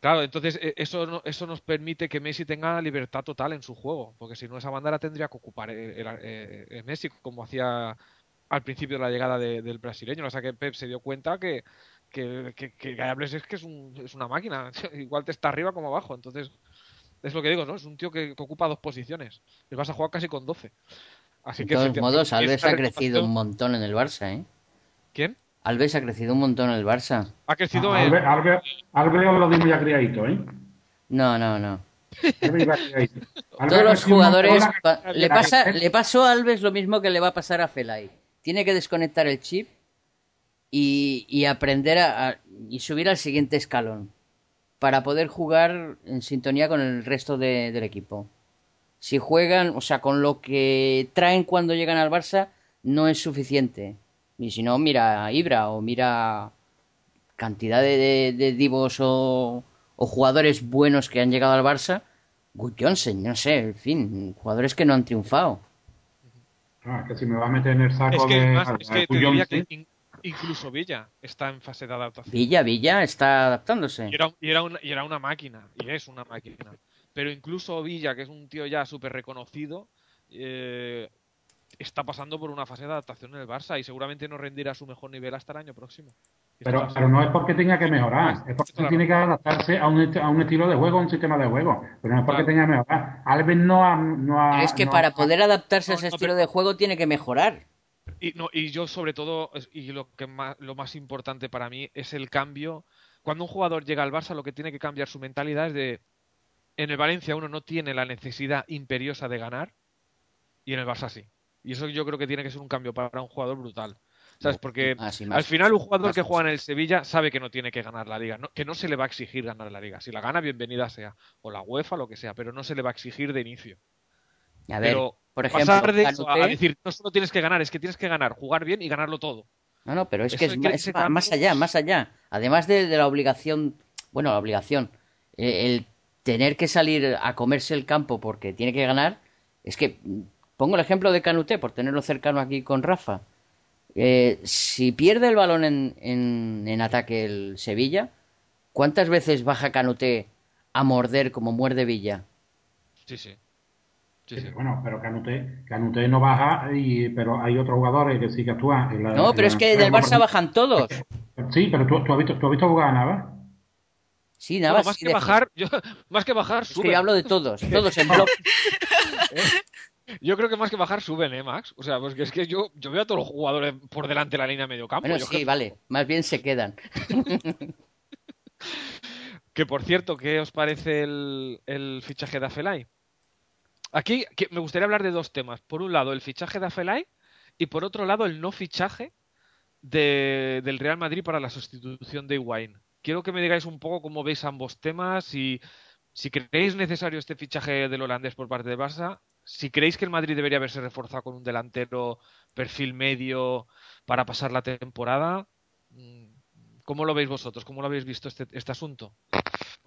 Speaker 1: Claro, entonces eh, eso, no- eso nos permite que Messi tenga libertad total en su juego, porque si no esa banda la tendría que ocupar eh, el- eh, eh, Messi como hacía al principio de la llegada de- del brasileño. O sea que Pep se dio cuenta que que, que, que es que es, un- es una máquina, igual te está arriba como abajo, entonces es lo que digo, ¿no? Es un tío que, que ocupa dos posiciones. Le vas a jugar casi con 12. Así
Speaker 2: De
Speaker 1: que
Speaker 2: todos modos, Alves ha crecido un montón en el Barça, ¿eh?
Speaker 1: ¿Quién?
Speaker 2: Alves ha crecido un montón en el Barça.
Speaker 1: Ha crecido
Speaker 3: A
Speaker 1: en...
Speaker 3: Alves, Alves, Alves os lo dimos ya criadito, ¿eh?
Speaker 2: No, no, no. Todos los jugadores... pa- le, pasa, le pasó a Alves lo mismo que le va a pasar a Felay. Tiene que desconectar el chip y, y aprender a, a- y subir al siguiente escalón para poder jugar en sintonía con el resto de- del equipo. Si juegan, o sea, con lo que traen cuando llegan al Barça, no es suficiente. Y si no, mira a Ibra o mira cantidad de, de- de divos o, o jugadores buenos que han llegado al Barça. Good Johnson, no sé, en fin, jugadores que no han triunfado.
Speaker 3: Ah, que si me va a meter en el saco
Speaker 1: Es que,
Speaker 3: de. al-
Speaker 1: es que te
Speaker 3: Puyol,
Speaker 1: diría
Speaker 3: sí.
Speaker 1: que in- incluso Villa está en fase de adaptación.
Speaker 2: Villa, Villa está adaptándose.
Speaker 1: Y era, y era una, y era una máquina, y es una máquina. Pero incluso Villa, que es un tío ya súper reconocido, eh, está pasando por una fase de adaptación en el Barça y seguramente no rendirá a su mejor nivel hasta el año próximo.
Speaker 3: Pero, no es porque tenga que mejorar, es porque
Speaker 1: Claro.
Speaker 3: tiene que adaptarse a un, est- a un estilo de juego, a un sistema de juego. Pero no es porque
Speaker 1: Claro.
Speaker 3: tenga que mejorar. Alves no ha. No ha
Speaker 2: Pero es que
Speaker 3: no
Speaker 2: para
Speaker 3: ha-
Speaker 2: poder adaptarse a ese
Speaker 1: no,
Speaker 2: estilo
Speaker 1: pero-
Speaker 2: de juego tiene que mejorar.
Speaker 1: Y, no, y yo sobre todo, y lo, que más, lo más importante para mí es el cambio. Cuando un jugador llega al Barça, lo que tiene que cambiar su mentalidad es de... En el Valencia uno no tiene la necesidad imperiosa de ganar y en el Barça sí. Y eso yo creo que tiene que ser un cambio para un jugador brutal. ¿Sabes? Porque
Speaker 2: Ah, sí, más-
Speaker 1: al final un jugador
Speaker 2: más
Speaker 1: que juega en el Sevilla sabe que no tiene que ganar la liga, no- que no se le va a exigir ganar la liga. Si la gana, bienvenida sea. O la UEFA, lo que sea, pero no se le va a exigir de inicio.
Speaker 2: A ver,
Speaker 1: pero
Speaker 2: por ejemplo,
Speaker 1: pasar de eso a- decir, no solo tienes que ganar, es que tienes que ganar, jugar bien y ganarlo todo.
Speaker 2: No, no, pero es
Speaker 1: Eso
Speaker 2: que
Speaker 1: es que cambio-
Speaker 2: más allá, más allá. Además de, de la obligación, bueno, la obligación, eh, el tener que salir a comerse el campo porque tiene que ganar, es que pongo el ejemplo de Canuté, por tenerlo cercano aquí con Rafa. Eh, si pierde el balón en, en, en ataque el Sevilla, ¿cuántas veces baja Canuté a morder como muerde Villa?
Speaker 1: Sí, sí. Sí,
Speaker 3: Sí,
Speaker 1: sí.
Speaker 3: Bueno, pero Canute, Canute no baja, y, pero hay otros jugadores que sí que actúan. en la-
Speaker 2: No,
Speaker 3: en
Speaker 2: pero
Speaker 3: la-
Speaker 2: es que del Barça bajan todos.
Speaker 3: Sí, pero tú, tú has visto, tú has visto jugar a Navas.
Speaker 2: Sí, nada
Speaker 1: más
Speaker 2: sí,
Speaker 1: que
Speaker 2: de-
Speaker 1: bajar, yo, más que bajar,
Speaker 2: Es que yo hablo de todos, todos en bloque.
Speaker 1: Yo creo que más que bajar, suben, ¿eh, Max? O sea, pues que es que yo, yo veo a todos los jugadores por delante de la línea de medio campo.
Speaker 2: Bueno,
Speaker 1: Yo
Speaker 2: sí, vale, más bien se quedan.
Speaker 1: Que por cierto, ¿qué os parece el, el fichaje de Afelay? aquí que- me gustaría hablar de dos temas. Por un lado, el fichaje de Afelay y por otro lado, el no fichaje de- del Real Madrid para la sustitución de Higuaín. Quiero que me digáis un poco cómo veis ambos temas y si creéis necesario este fichaje del holandés por parte de Barça, si creéis que el Madrid debería haberse reforzado con un delantero perfil medio para pasar la temporada, mm, ¿cómo lo veis vosotros? ¿Cómo lo habéis visto este, este asunto?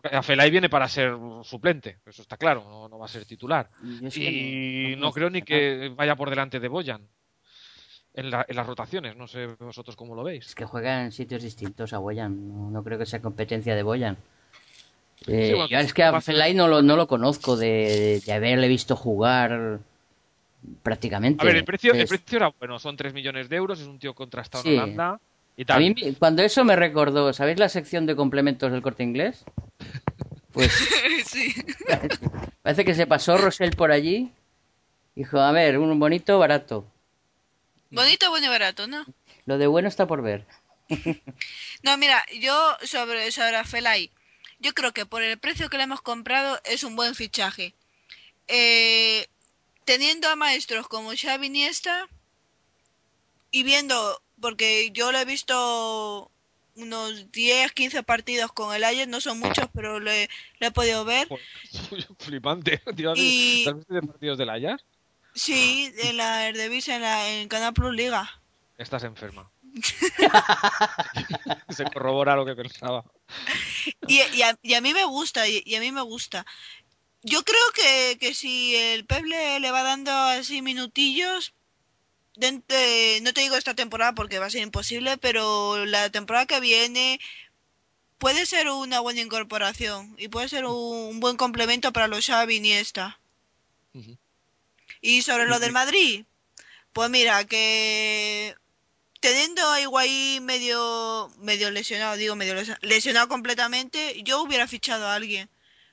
Speaker 1: Afelay viene para ser suplente, eso está claro, no, no va a ser titular.
Speaker 2: Es que
Speaker 1: Y
Speaker 2: no-
Speaker 1: no
Speaker 2: no
Speaker 1: creo ni que vaya por delante de Boyan en, la- en las rotaciones. No sé vosotros cómo lo
Speaker 2: Es
Speaker 1: veis.
Speaker 2: que juega en sitios distintos a Boyan. No, no creo que sea competencia de Boyan. Eh,
Speaker 1: Sí, bueno,
Speaker 2: yo es que a Felay no lo, no lo conozco de, de haberle visto jugar prácticamente.
Speaker 1: A ver, el precio, el precio era bueno, son 3 millones de euros, es un tío contrastado
Speaker 2: Sí.
Speaker 1: en Holanda y
Speaker 2: A
Speaker 1: tal.
Speaker 2: mí, me- cuando eso me recordó, ¿sabéis la sección de complementos del corte inglés? Pues
Speaker 4: sí.
Speaker 2: parece que se pasó Rosell por allí. Dijo, a ver, un bonito, barato.
Speaker 4: Bonito, bueno y barato, ¿no?
Speaker 2: Lo de bueno está por ver.
Speaker 4: No, mira, yo sobre, sobre Felay, yo creo que por el precio que le hemos comprado es un buen fichaje. Eh, teniendo a maestros como Xavi Iniesta y viendo, porque yo lo he visto unos 10, 15 partidos con el Ajax, no son muchos, pero le, le he podido ver.
Speaker 1: Flipante. Tío,
Speaker 4: Y-
Speaker 1: ¿Te has visto de partidos del Ajax?
Speaker 4: Sí, en la Eredivisie, en, la, en Canal Plus Liga.
Speaker 1: Estás enferma. Se corrobora lo que pensaba.
Speaker 4: Y, y a, y a mí me gusta, y, y a mí me gusta. Yo creo que, que si el Pep le, va dando así minutillos, de- no te digo esta temporada porque va a ser imposible, pero la temporada que viene puede ser una buena incorporación y puede ser un, un buen complemento para los Xavi y.
Speaker 1: Ujú.
Speaker 4: Y sobre lo del Madrid, pues mira, que teniendo a Higuaín medio, medio lesionado, digo medio lesionado, lesionado completamente, yo hubiera fichado a alguien.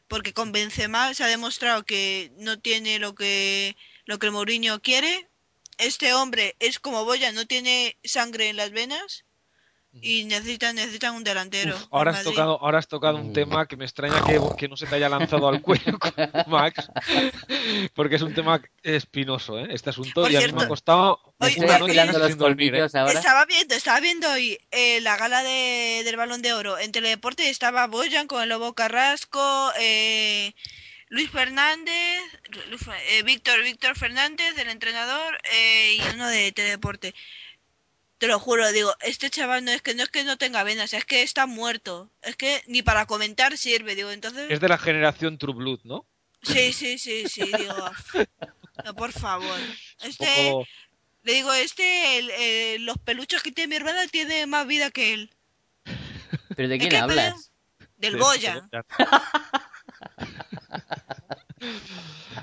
Speaker 4: Porque con Benzema se ha demostrado que no tiene lo que, lo que el Mourinho quiere. Este hombre es como Boya, no tiene sangre en las venas. Y necesitan, necesitan un delantero.
Speaker 1: Uf, ahora, has
Speaker 4: Madrid.
Speaker 1: tocado, ahora has tocado un tema que me extraña que, que no se te haya lanzado al cuello con Max, porque es un tema espinoso, ¿eh? Este asunto,
Speaker 4: Por
Speaker 1: y a mí me
Speaker 4: cierto,
Speaker 1: ha costado una
Speaker 4: oye,
Speaker 1: noche
Speaker 2: los
Speaker 1: sin dormir, ¿eh?
Speaker 2: ahora.
Speaker 4: Estaba viendo, estaba viendo hoy eh, la gala de, del Balón de Oro en Teledeporte y estaba Boyan con el Lobo Carrasco, eh, Luis Fernández, eh, Víctor, Víctor Fernández, el entrenador, eh, y uno de Teledeporte. Te lo juro, digo, este chaval no es que no es que no tenga venas, es que está muerto. Es que ni para comentar sirve, digo, entonces.
Speaker 1: Es de la generación True Blood, ¿no?
Speaker 4: Sí, sí, sí, sí, digo. No, por favor. Este,
Speaker 1: poco...
Speaker 4: le digo, este, el- el- los peluches que tiene mi hermana tiene más vida que él.
Speaker 2: ¿Pero de
Speaker 4: Es
Speaker 2: quién
Speaker 4: que
Speaker 2: hablas?
Speaker 4: Del
Speaker 1: de-
Speaker 4: Goya.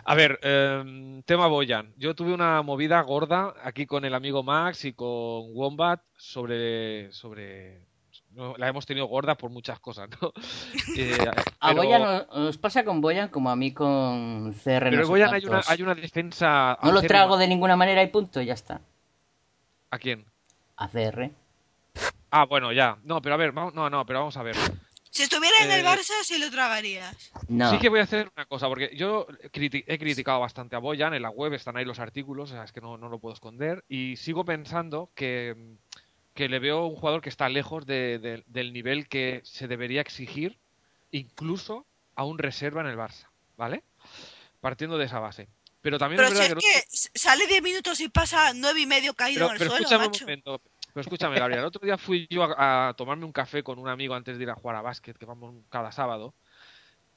Speaker 1: A ver, eh, tema Boyan. Yo tuve una movida gorda aquí con el amigo Max y con Wombat sobre. sobre no, la hemos tenido gorda por muchas cosas, ¿no? Eh,
Speaker 2: A
Speaker 1: pero-
Speaker 2: Boyan nos, pasa con Boyan como a mí con CR.
Speaker 1: Pero en Boyan hay una, hay una defensa.
Speaker 2: No lo trago de ninguna manera y punto, ya está.
Speaker 1: ¿A quién?
Speaker 2: A CR.
Speaker 1: Ah, bueno, ya. No, pero a ver, vamos, no, no, pero vamos a ver.
Speaker 4: Si estuviera en el
Speaker 1: Eh,
Speaker 4: Barça, sí lo tragarías.
Speaker 2: No.
Speaker 1: Sí que voy a hacer una cosa, porque yo criti- he criticado bastante a Boyan, en la web están ahí los artículos, o sea, es que no, no lo puedo esconder, y sigo pensando que, que le veo un jugador que está lejos de- de- del nivel que se debería exigir, incluso a un reserva en el Barça, ¿vale? Partiendo de esa base. Pero también
Speaker 4: Pero
Speaker 1: es
Speaker 4: si
Speaker 1: verdad
Speaker 4: es
Speaker 1: que...
Speaker 4: sale 10 minutos y pasa nueve y medio caído
Speaker 1: Pero,
Speaker 4: en el
Speaker 1: pero
Speaker 4: suelo,
Speaker 1: escúchame un
Speaker 4: macho.
Speaker 1: momento. Pero escúchame, Gabriel. El otro día fui yo a, tomarme un café con un amigo antes de ir a jugar a básquet, que vamos cada sábado.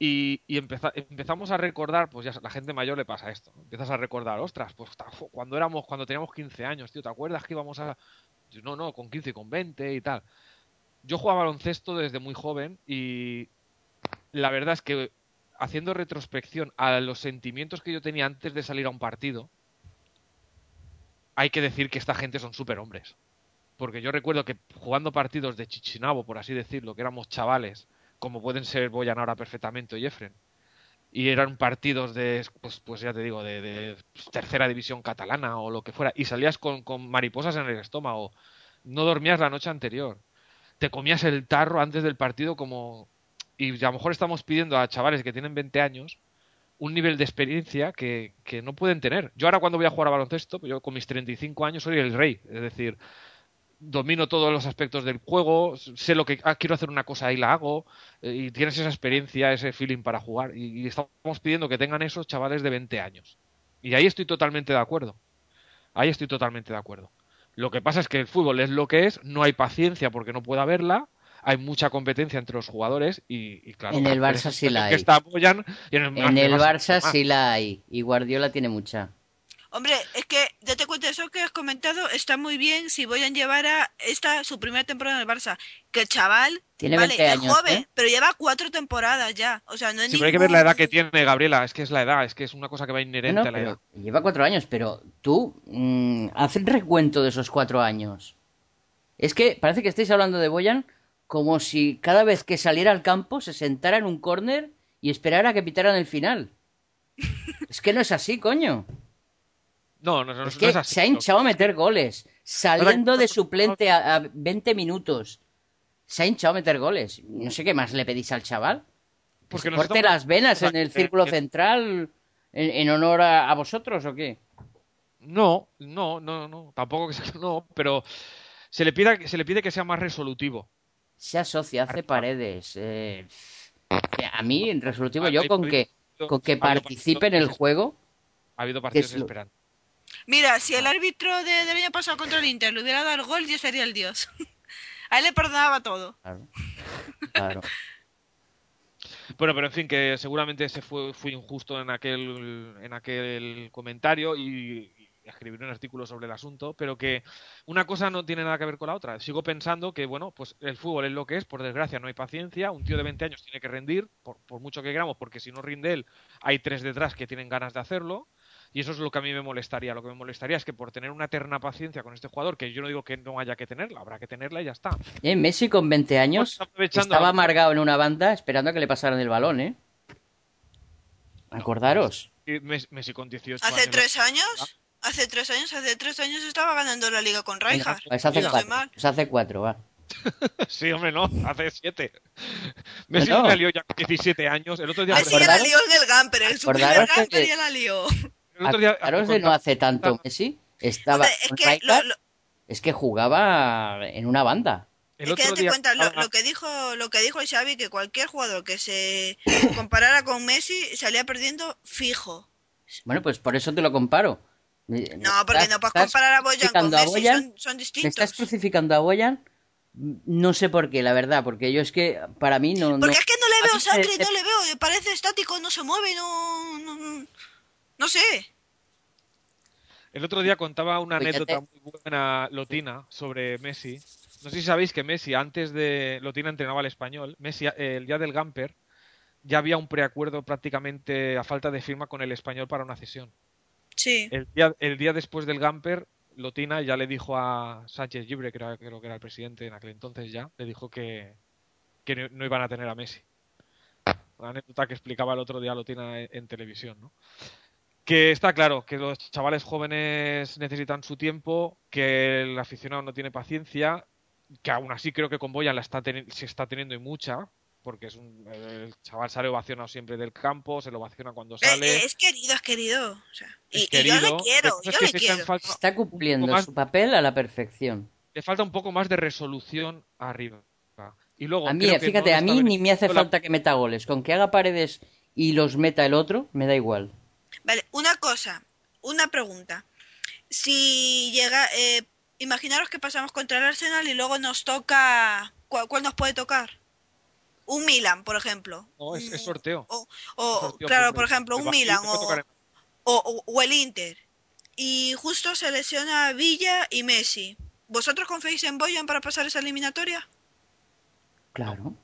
Speaker 1: Y, y empeza- empezamos a recordar, pues ya la gente mayor le pasa esto. Empiezas a recordar, ostras, pues cuando éramos, cuando teníamos 15 años, tío, ¿te acuerdas que íbamos a. No, no, con 15 y con 20 y tal. Yo jugaba baloncesto desde muy joven y la verdad es que haciendo retrospección a los sentimientos que yo tenía antes de salir a un partido, hay que decir que esta gente son superhombres. Porque yo recuerdo que jugando partidos de Chichinabo, por así decirlo, que éramos chavales, como pueden ser Boyan ahora perfectamente o Jeffren, y eran partidos de, pues, pues ya te digo, de, de tercera división catalana o lo que fuera, y salías con, con mariposas en el estómago, no dormías la noche anterior, te comías el tarro antes del partido como... Y a lo mejor estamos pidiendo a chavales que tienen 20 años un nivel de experiencia que, que, no pueden tener. Yo ahora cuando voy a jugar a baloncesto, yo con mis 35 años soy el rey, es decir, domino todos los aspectos del juego, sé lo que ah, quiero hacer una cosa y la hago, eh, y tienes esa experiencia, ese feeling para jugar, y, y, estamos pidiendo que tengan esos chavales de 20 años. Y ahí estoy totalmente de acuerdo. Ahí estoy totalmente de acuerdo. Lo que pasa es que el fútbol es lo que es, no hay paciencia porque no puede haberla, hay mucha competencia entre los jugadores y, y claro.
Speaker 2: En el Barça sí la hay.
Speaker 1: Que apoyan, en el,
Speaker 2: en el Barça, Barça sí la hay y Guardiola tiene mucha.
Speaker 4: Hombre, es que date cuenta, eso que has comentado está muy bien si voy a llevar a esta su primera temporada en el Barça. Que el chaval
Speaker 2: tiene
Speaker 4: vale,
Speaker 2: 20 años,
Speaker 4: es joven,
Speaker 2: ¿eh?
Speaker 4: pero lleva cuatro temporadas ya. O sea, no es
Speaker 1: sí, pero hay que ver la edad que tiene Gabriela. Es que es la edad, es que es una cosa que va inherente
Speaker 2: no,
Speaker 1: a la edad.
Speaker 2: Lleva cuatro años, pero tú mmm, haz el recuento de esos cuatro años. Es que parece que estáis hablando de Boyan como si cada vez que saliera al campo se sentara en un córner y esperara a que pitaran el final. es que no es así, coño.
Speaker 1: No, no, no,
Speaker 2: es
Speaker 1: no
Speaker 2: que
Speaker 1: es así.
Speaker 2: se ha hinchado a meter goles, saliendo de suplente a, a 20 minutos. Se ha hinchado a meter goles. No sé qué más le pedís al chaval.
Speaker 1: Porque
Speaker 2: ¿Que se corte las venas en el círculo central en, en honor a, a, vosotros o qué?
Speaker 1: No, no, no, no. Tampoco que sea, no, pero se le pide, se le pide que sea más resolutivo.
Speaker 2: Se asocia, hace paredes. Eh, a mí, en resolutivo, yo con que, con que participe en el juego.
Speaker 1: Ha habido partidos esperando.
Speaker 4: Mira, si el árbitro de, del año pasado contra el Inter le hubiera dado el gol, yo sería el dios. A él le perdonaba todo.
Speaker 2: Claro. claro.
Speaker 1: Bueno, pero en fin, que seguramente se fue, fue injusto en aquel, en aquel comentario y, y escribir un artículo sobre el asunto, pero que una cosa no tiene nada que ver con la otra. Sigo pensando que, bueno, pues el fútbol es lo que es, por desgracia no hay paciencia, un tío de 20 años tiene que rendir, por, por mucho que queramos, porque si no rinde él, hay tres detrás que tienen ganas de hacerlo, y eso es lo que a mí me molestaría. Lo que me molestaría es que por tener una eterna paciencia con este jugador, que yo no digo que no haya que tenerla, habrá que tenerla y ya está.
Speaker 2: Eh, Messi con 20 años estaba amargado en una banda esperando a que le pasaran el balón, ¿eh? Acordaros.
Speaker 1: Messi con 18
Speaker 4: ¿Hace
Speaker 1: años.
Speaker 4: tres años? Hace tres años, hace tres años estaba ganando la liga con Rijkaard.
Speaker 2: Pues hace, cuatro, pues hace cuatro, va.
Speaker 1: sí, hombre, no, hace siete. Messi no. la lió ya con 17 años. El otro día
Speaker 4: Messi ya la lió en el Gamper, en su primer Gamper
Speaker 2: que...
Speaker 4: ya la lió.
Speaker 2: Acordaros de no hace tanto Messi estaba
Speaker 4: o sea, es, que lo, lo...
Speaker 2: es que jugaba en una banda.
Speaker 4: El es que date cuenta, lo, lo, que dijo lo que dijo el Xavi, que cualquier jugador que se comparara con Messi salía perdiendo fijo.
Speaker 2: Bueno, pues por eso te lo comparo.
Speaker 4: No, porque no puedes comparar a Boyan con Messi,
Speaker 2: Boyan,
Speaker 4: son, son, distintos.
Speaker 2: ¿Me estás crucificando a Boyan? No sé por qué, la verdad, porque yo es que para mí no...
Speaker 4: Porque
Speaker 2: no...
Speaker 4: es que no le veo sangre, no le veo, parece estático, no se mueve, no... no, no sé.
Speaker 1: El otro día contaba una anécdota muy buena Lotina sobre Messi. No sé si sabéis que Messi, antes de Lotina entrenaba al español, Messi, el día del Gamper, ya había un preacuerdo prácticamente a falta de firma con el español para una cesión.
Speaker 4: Sí.
Speaker 1: El día, el día después del Gamper, Lotina ya le dijo a Sánchez Libre, que era, creo que era el presidente en aquel entonces ya, le dijo que, que no iban a tener a Messi. Una anécdota que explicaba el otro día Lotina en, en televisión, ¿no? Que está claro que los chavales jóvenes necesitan su tiempo, que el aficionado no tiene paciencia, que aún así creo que con Boyan la está se está teniendo y mucha, porque es un, el chaval sale ovacionado siempre del campo, se lo ovaciona cuando sale.
Speaker 4: Eh, es querido, es querido. O sea,
Speaker 1: es
Speaker 4: y,
Speaker 1: querido.
Speaker 4: y, yo le quiero, yo le quiero.
Speaker 1: Falta
Speaker 2: está cumpliendo más, su papel a la perfección.
Speaker 1: Le falta un poco más de resolución arriba. Y luego,
Speaker 2: a mí, fíjate, no a mí ni me hace falta que meta goles. Con que haga paredes y los meta el otro, me da igual.
Speaker 4: Vale, una cosa, una pregunta. Si llega, eh, imaginaros que pasamos contra el Arsenal y luego nos toca, ¿cuál, cuál nos puede tocar? Un Milan, por ejemplo.
Speaker 1: No, es, es sorteo.
Speaker 4: O, o sorteo claro, por ejemplo, un Milan o, o, o, el Inter. Y justo se lesiona Villa y Messi. ¿Vosotros confiáis en Boyan para pasar esa eliminatoria?
Speaker 2: Claro.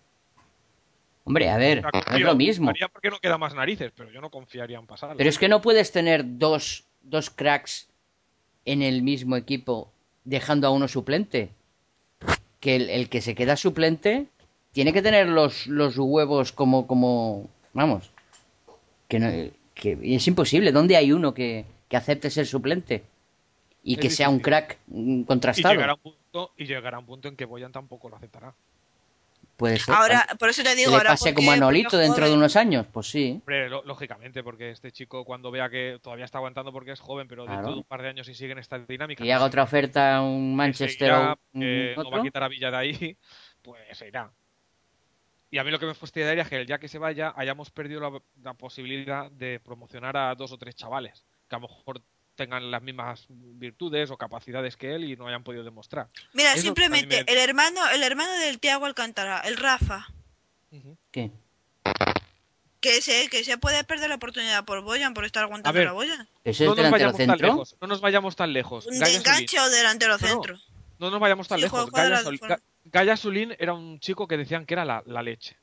Speaker 2: Hombre, a ver, es lo mismo.
Speaker 1: porque no queda más narices, pero yo no confiaría en pasar.
Speaker 2: Pero es que no puedes tener dos, dos cracks en el mismo equipo dejando a uno suplente. Que el, el, que se queda suplente tiene que tener los, los huevos como, como, vamos, que, no, que es imposible. ¿Dónde hay uno que, que acepte ser suplente? Y es que difícil. sea un crack contrastado.
Speaker 1: Y llegará un punto, y llegará un punto en que Boyan tampoco lo aceptará.
Speaker 2: Puede ser.
Speaker 4: Ahora, por eso te
Speaker 2: que
Speaker 4: digo,
Speaker 2: le
Speaker 4: ahora.
Speaker 2: pase
Speaker 4: ¿por
Speaker 2: como a? Nolito dentro de unos años, pues sí.
Speaker 1: Hombre, lo- lógicamente, porque este chico cuando vea que todavía está aguantando porque es joven, pero dentro de un par de años si sigue en esta dinámica...
Speaker 2: Y haga otra oferta a un Manchester o un
Speaker 1: porque no va a quitar a Villa de ahí, pues se irá. Y a mí lo que me fastidiaría es que el día que se vaya hayamos perdido la, la posibilidad de promocionar a dos o tres chavales que a lo mejor tengan las mismas virtudes o capacidades que él y no hayan podido demostrar.
Speaker 4: Mira,
Speaker 1: Eso
Speaker 4: simplemente,
Speaker 1: me-
Speaker 4: el hermano, el hermano del Tiago Alcántara, el Rafa.
Speaker 2: ¿Qué?
Speaker 4: que se, que se puede perder la oportunidad por Boyan, por estar aguantando
Speaker 1: ver,
Speaker 4: la Boyan.
Speaker 2: ¿Ese
Speaker 1: No nos vayamos tan lejos. No nos vayamos tan lejos.
Speaker 4: Un
Speaker 1: Gaya
Speaker 4: enganche o delantero
Speaker 1: No, no.
Speaker 4: centro.
Speaker 1: No nos vayamos tan
Speaker 4: Sí,
Speaker 1: lejos. Gaya,
Speaker 4: de
Speaker 1: Sol- Zulín era un chico que decían que era la, la leche.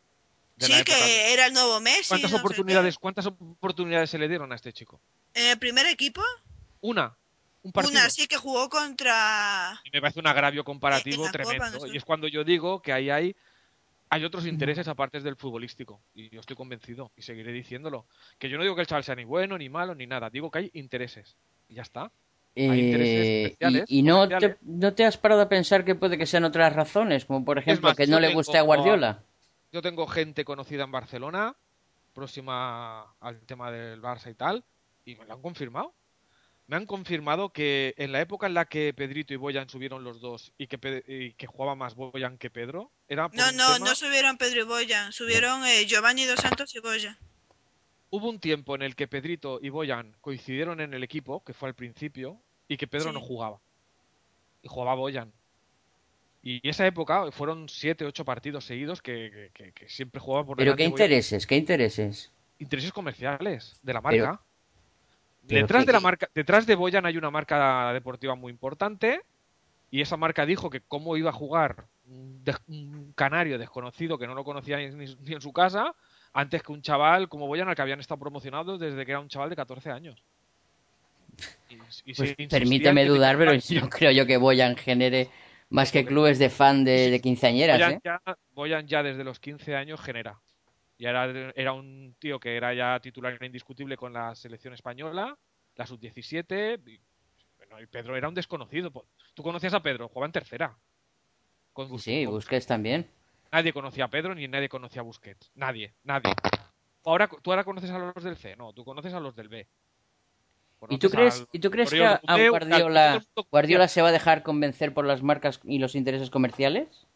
Speaker 1: de la
Speaker 4: Sí, que era el nuevo Messi.
Speaker 1: ¿Cuántas oportunidades, ¿Cuántas oportunidades se le dieron a este chico?
Speaker 4: En el primer equipo,
Speaker 1: Una. Un partido.
Speaker 4: una sí que jugó contra.
Speaker 1: Y me parece un agravio comparativo
Speaker 4: Copa,
Speaker 1: tremendo.
Speaker 4: no sé.
Speaker 1: Y es cuando yo digo que ahí hay, hay otros intereses aparte del futbolístico. Y yo estoy convencido y seguiré diciéndolo. Que yo no digo que el chaval sea ni bueno, ni malo, ni nada. Digo que hay intereses. Y ya está. Hay intereses
Speaker 2: Eh,
Speaker 1: especiales,
Speaker 2: y, y no, te, no te has parado a pensar que puede que sean otras razones, como por ejemplo
Speaker 1: más,
Speaker 2: que no le guste a Guardiola.
Speaker 1: Yo tengo gente conocida en Barcelona, próxima al tema del Barça y tal, y me lo han confirmado. Me han confirmado que en la época en la que Pedrito y Boyan subieron los dos y que, Pe- y que jugaba más Boyan que Pedro, era por
Speaker 4: No, no,
Speaker 1: tema-
Speaker 4: no subieron Pedro y Boyan, subieron eh, Giovanni Dos Santos y Boyan.
Speaker 1: Hubo un tiempo en el que Pedrito y Boyan coincidieron en el equipo, que fue al principio, y que Pedro
Speaker 4: Sí.
Speaker 1: no jugaba. Y jugaba Boyan. Y esa época fueron siete, ocho partidos seguidos que, que- siempre jugaba por
Speaker 2: Pero
Speaker 1: delante
Speaker 2: qué
Speaker 1: Boyan.
Speaker 2: intereses, qué intereses.
Speaker 1: intereses comerciales de la marca.
Speaker 2: pero
Speaker 1: detrás de la marca, detrás de Boyan hay una marca deportiva muy importante y esa marca dijo que cómo iba a jugar un, canario desconocido que no lo conocía ni, en su casa antes que un chaval como Boyan al que habían estado promocionados desde que era un chaval de 14 años. Y- y
Speaker 2: Pues permíteme dudar, pero no creo yo que Boyan genere más que clubes de fan de, de quinceañeras,
Speaker 1: Boyan,
Speaker 2: ¿eh?
Speaker 1: ya, Boyan ya desde los 15 años genera. Ya era, era un tío que era ya titular indiscutible con la selección española, la sub-17. Y, bueno, y Pedro era un desconocido. Tú conocías a Pedro, jugaba en tercera. Con
Speaker 2: Sí, Busquets también.
Speaker 1: Nadie conocía a Pedro ni nadie conocía a Busquets. Nadie, nadie. Ahora, ¿Tú ahora conoces a los del C? No, tú conoces a los del B.
Speaker 2: ¿Y tú crees, ¿y tú crees que a, Guardiola, Guardiola se va a dejar convencer por las marcas y los intereses comerciales?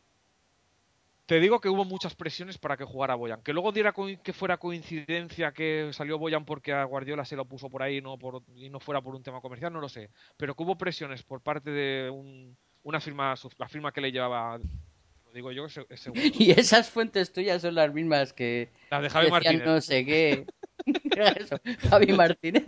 Speaker 1: Te digo que hubo muchas presiones para que jugara Boyan. Que luego diera que fuera coincidencia que salió Boyan porque a Guardiola se lo puso por ahí no por, y no fuera por un tema comercial, no lo sé. Pero que hubo presiones por parte de un- una firma, la firma que le llevaba, lo digo yo, es, es seguro.
Speaker 2: Y esas fuentes tuyas son las mismas que
Speaker 1: La de Javi Martínez.
Speaker 2: no sé qué. Eso, Javi Martínez.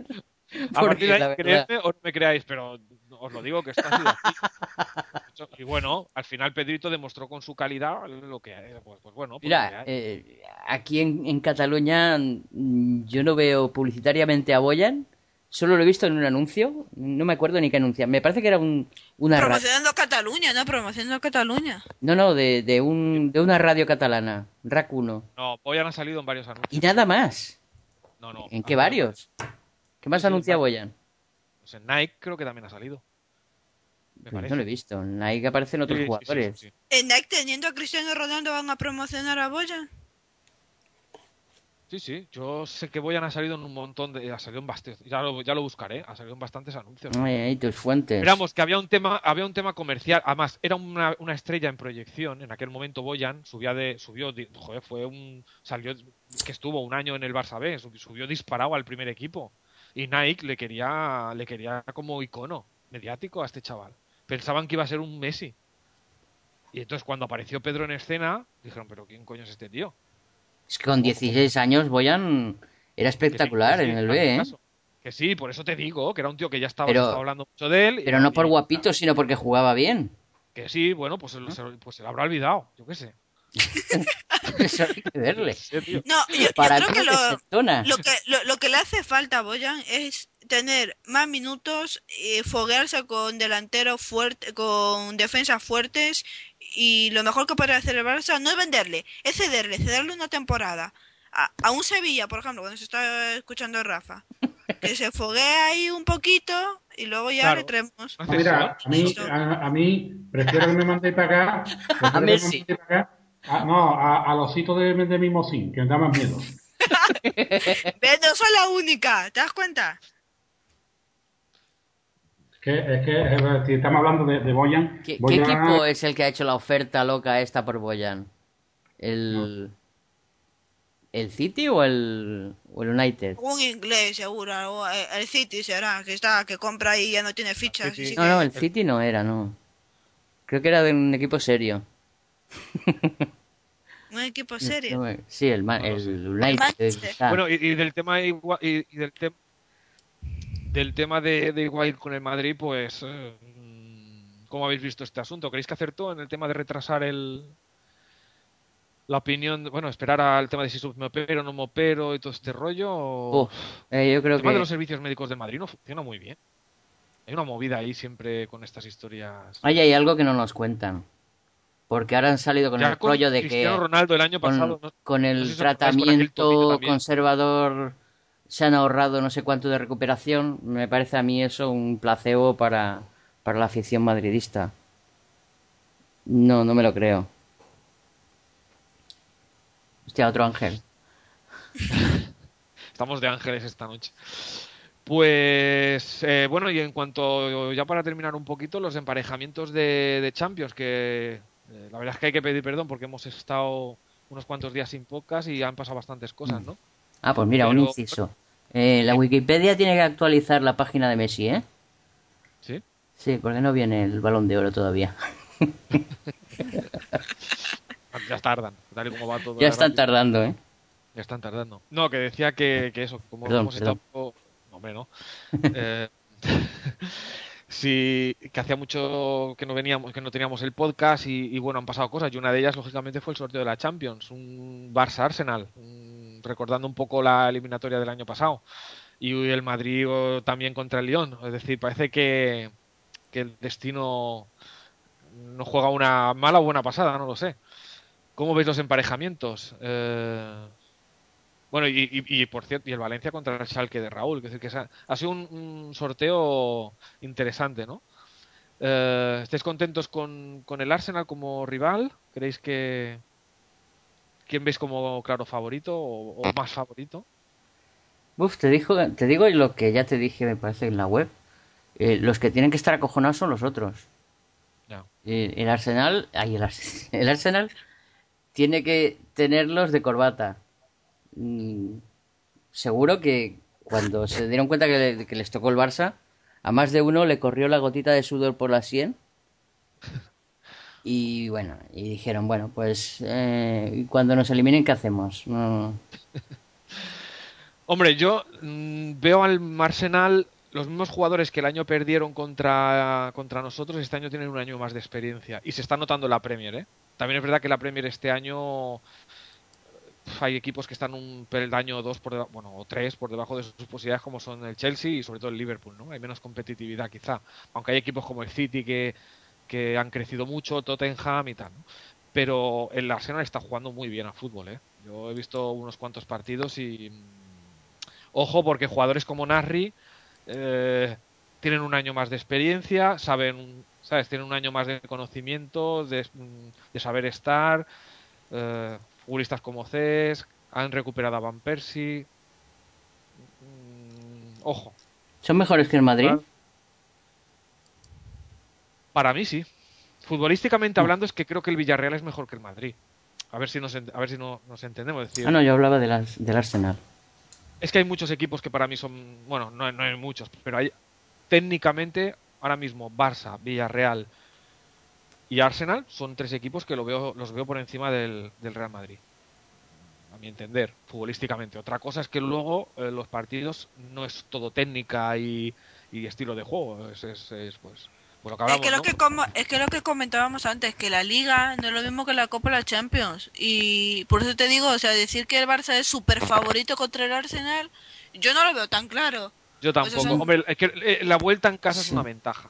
Speaker 1: A partir de ahí, creedme o no me creáis, pero os lo digo que esto ha sido así. Y bueno, al final Pedrito demostró con su calidad lo que, pues, pues bueno. pues
Speaker 2: Mira, eh, aquí en, en Cataluña mm, yo no veo publicitariamente a Boyan, solo lo he visto en un anuncio, no me acuerdo ni qué anuncia, me parece que era un, una radio,
Speaker 4: Promocionando Cataluña, ¿no? Promocionando Cataluña.
Speaker 2: no, no, de, de, un, de una radio catalana, RAC 1,
Speaker 1: No, Boyan ha salido en varios
Speaker 2: y
Speaker 1: anuncios.
Speaker 2: nada más,
Speaker 1: No, no.
Speaker 2: ¿en qué varios? ¿Qué más
Speaker 1: Sí,
Speaker 2: anuncia Boyan?
Speaker 1: Pues en Nike creo que también ha salido. Me
Speaker 2: Pues no lo he visto, en Nike aparecen otros
Speaker 1: Sí, sí, sí,
Speaker 2: jugadores.
Speaker 1: sí, sí.
Speaker 4: En Nike teniendo a Cristiano Ronaldo van a promocionar a Boyan.
Speaker 1: Sí, sí, yo sé que Boyan ha salido en un montón de. Ha salido en bastantes. Ya lo, ya lo buscaré. Ha salido en bastantes anuncios.
Speaker 2: Ay, ay, tus fuentes.
Speaker 1: Esperamos que había un tema, había un tema comercial. Además, era una, una estrella en proyección. En aquel momento Boyan subía de, subió, joder, fue un, salió, que estuvo un año en el Barça B, sub- subió disparado al primer equipo. Y Nike le quería, le quería como icono mediático a este chaval. Pensaban que iba a ser un Messi. Y entonces cuando apareció Pedro en escena, dijeron, pero ¿quién coño es este tío?
Speaker 2: Es que con 16 años Boyan era espectacular en el B, ¿eh?
Speaker 1: Que sí, por eso te digo, que era un tío que ya estaba,
Speaker 2: Pero-
Speaker 1: estaba hablando mucho de él. y-
Speaker 2: Pero no por
Speaker 1: y-
Speaker 2: guapito, sino porque jugaba bien.
Speaker 1: Que sí, bueno, pues se, pues se lo habrá olvidado, yo qué sé.
Speaker 2: Eso hay que verle.
Speaker 4: No, yo, creo que lo, que lo, lo que le hace falta a Boyan es tener más minutos y foguearse con delanteros fuertes, con defensas fuertes y lo mejor que podría hacer el Barça no es venderle, es cederle, cederle una temporada. A, a un Sevilla, por ejemplo, cuando se está escuchando Rafa, que se foguee ahí un poquito y luego ya
Speaker 1: Claro.
Speaker 4: le traemos.
Speaker 3: Mira, a mí, a, a mí prefiero que me mandéis para acá. prefiero que me
Speaker 2: Messi.
Speaker 3: mandéis para acá Ah, no, a, al osito de, de Mimosín, que me da más miedo.
Speaker 4: ¿Ves? No soy la única, ¿te das cuenta?
Speaker 3: Es que, es que eh, si estamos hablando de, de Boyan.
Speaker 2: ¿Qué, equipo es el que ha hecho la oferta loca esta por Boyan? ¿El, ¿el City o el, o el United?
Speaker 4: Un inglés, seguro. o El el City será, que está, que compra y ya no tiene fichas. Sí
Speaker 2: No, no, el City no era, no. Creo que era de un equipo serio.
Speaker 4: Un equipo serio.
Speaker 2: No Sí, el,
Speaker 1: No
Speaker 2: el. United.
Speaker 1: Bueno, y, y del tema igual, y, y del tema del tema de, de Higuaín con el Madrid, pues eh, ¿cómo habéis visto este asunto? ¿Creéis que acertó en el tema de retrasar el la opinión, bueno, esperar al tema de si me opero o no me opero y todo este rollo? o-
Speaker 2: Uf, eh, yo creo
Speaker 1: el tema de los servicios médicos del Madrid no funciona muy bien. Hay una movida ahí siempre con estas historias.
Speaker 2: ahí hay algo que no nos cuentan. Porque ahora han salido con
Speaker 1: Ya
Speaker 2: el
Speaker 1: con
Speaker 2: rollo de
Speaker 1: Cristiano
Speaker 2: que
Speaker 1: Ronaldo el año pasado,
Speaker 2: con,
Speaker 1: ¿no?
Speaker 2: con
Speaker 1: no
Speaker 2: el
Speaker 1: sé si
Speaker 2: tratamiento conservador se han ahorrado no sé cuánto de recuperación. Me parece a mí eso un placebo para, para la afición madridista. No, no me lo creo. Hostia, otro ángel.
Speaker 1: Estamos de ángeles esta noche. Pues eh, bueno, y en cuanto, ya para terminar un poquito, los emparejamientos de, de Champions, que eh, la verdad es que hay que pedir perdón porque hemos estado unos cuantos días sin podcast y han pasado bastantes cosas, ¿no?
Speaker 2: Ah, pues mira, un inciso. Eh, la Wikipedia tiene que actualizar la página de Messi, ¿eh?
Speaker 1: Sí.
Speaker 2: Sí, porque no viene el balón de oro todavía.
Speaker 1: Ya tardan, tal y como va todo.
Speaker 2: Ya están tardando, ¿eh?
Speaker 1: Ya están tardando. No, que decía que, que eso, como
Speaker 2: Perdón,
Speaker 1: hemos estado... No, hombre, no. Eh, sí, que hacía mucho que no veníamos, que no teníamos el podcast y, bueno, han pasado cosas. Y una de ellas, lógicamente, fue el sorteo de la Champions, un Barça Arsenal, un- recordando un poco la eliminatoria del año pasado. Y el Madrid también contra el Lyon. Es decir, parece que, que el destino no juega una mala o buena pasada, no lo sé. ¿Cómo veis los emparejamientos? Eh, bueno, y, y- y, por cierto, y el Valencia contra el Schalke de Raúl, que es decir, que ha, ha sido un, un sorteo interesante, ¿no? Eh, ¿Estáis contentos con, con el Arsenal como rival? ¿Creéis que quién veis como claro favorito o, o más favorito?
Speaker 2: Uf, te, dijo, te digo lo que ya te dije, me parece, en la web. Eh, los que tienen que estar acojonados son los otros.
Speaker 1: Ya.
Speaker 2: Eh, el Arsenal, ay, el, Ars- el Arsenal tiene que tenerlos de corbata. Mm, seguro que cuando se dieron cuenta que, que les tocó el Barça, a más de uno le corrió la gotita de sudor por la sien. Y bueno, y dijeron, bueno, pues eh, cuando nos eliminen, ¿qué hacemos?
Speaker 1: Hombre, yo mm, veo al Arsenal los mismos jugadores que el año perdieron contra, contra nosotros, este año tienen un año más de experiencia y se está notando la Premier, ¿eh? También es verdad que la Premier este año hay equipos que están un peldaño dos por debajo, bueno, o tres por debajo de sus posibilidades como son el Chelsea y sobre todo el Liverpool, ¿no? Hay menos competitividad quizá, aunque hay equipos como el City que, que han crecido mucho, Tottenham y tal, ¿no? Pero el Arsenal está jugando muy bien al fútbol, ¿eh? Yo he visto unos cuantos partidos y mm, Ojo, porque jugadores como Nasri eh, tienen un año más de experiencia, saben, ¿sabes? Tienen un año más de conocimiento, de, de saber estar. Eh, futbolistas como Cés, han recuperado a Van Persie. Mm, ojo,
Speaker 2: ¿Son mejores que el Madrid?
Speaker 1: para mí sí. Futbolísticamente hablando, es que creo que el Villarreal es mejor que el Madrid. A ver si nos, a ver si no, nos entendemos. Es decir,
Speaker 2: Ah, no, yo hablaba de las- del Arsenal.
Speaker 1: Es que hay muchos equipos que para mí son, bueno, no, no hay muchos, pero hay técnicamente ahora mismo Barça, Villarreal y Arsenal son tres equipos que lo veo, los veo por encima del, del Real Madrid. A mi entender, futbolísticamente. Otra cosa es que luego eh, los partidos no es todo técnica y, y estilo de juego, es, es- es, pues, por lo que
Speaker 4: Es que, lo
Speaker 1: ¿no?
Speaker 4: que como, es que lo que comentábamos antes, que la Liga no es lo mismo que la Copa de la Champions. Y por eso te digo, o sea, decir que el Barça es súper favorito contra el Arsenal, yo no lo veo tan claro.
Speaker 1: Yo
Speaker 4: pues
Speaker 1: tampoco. Hombre, es que eh, la vuelta en casa es una ventaja.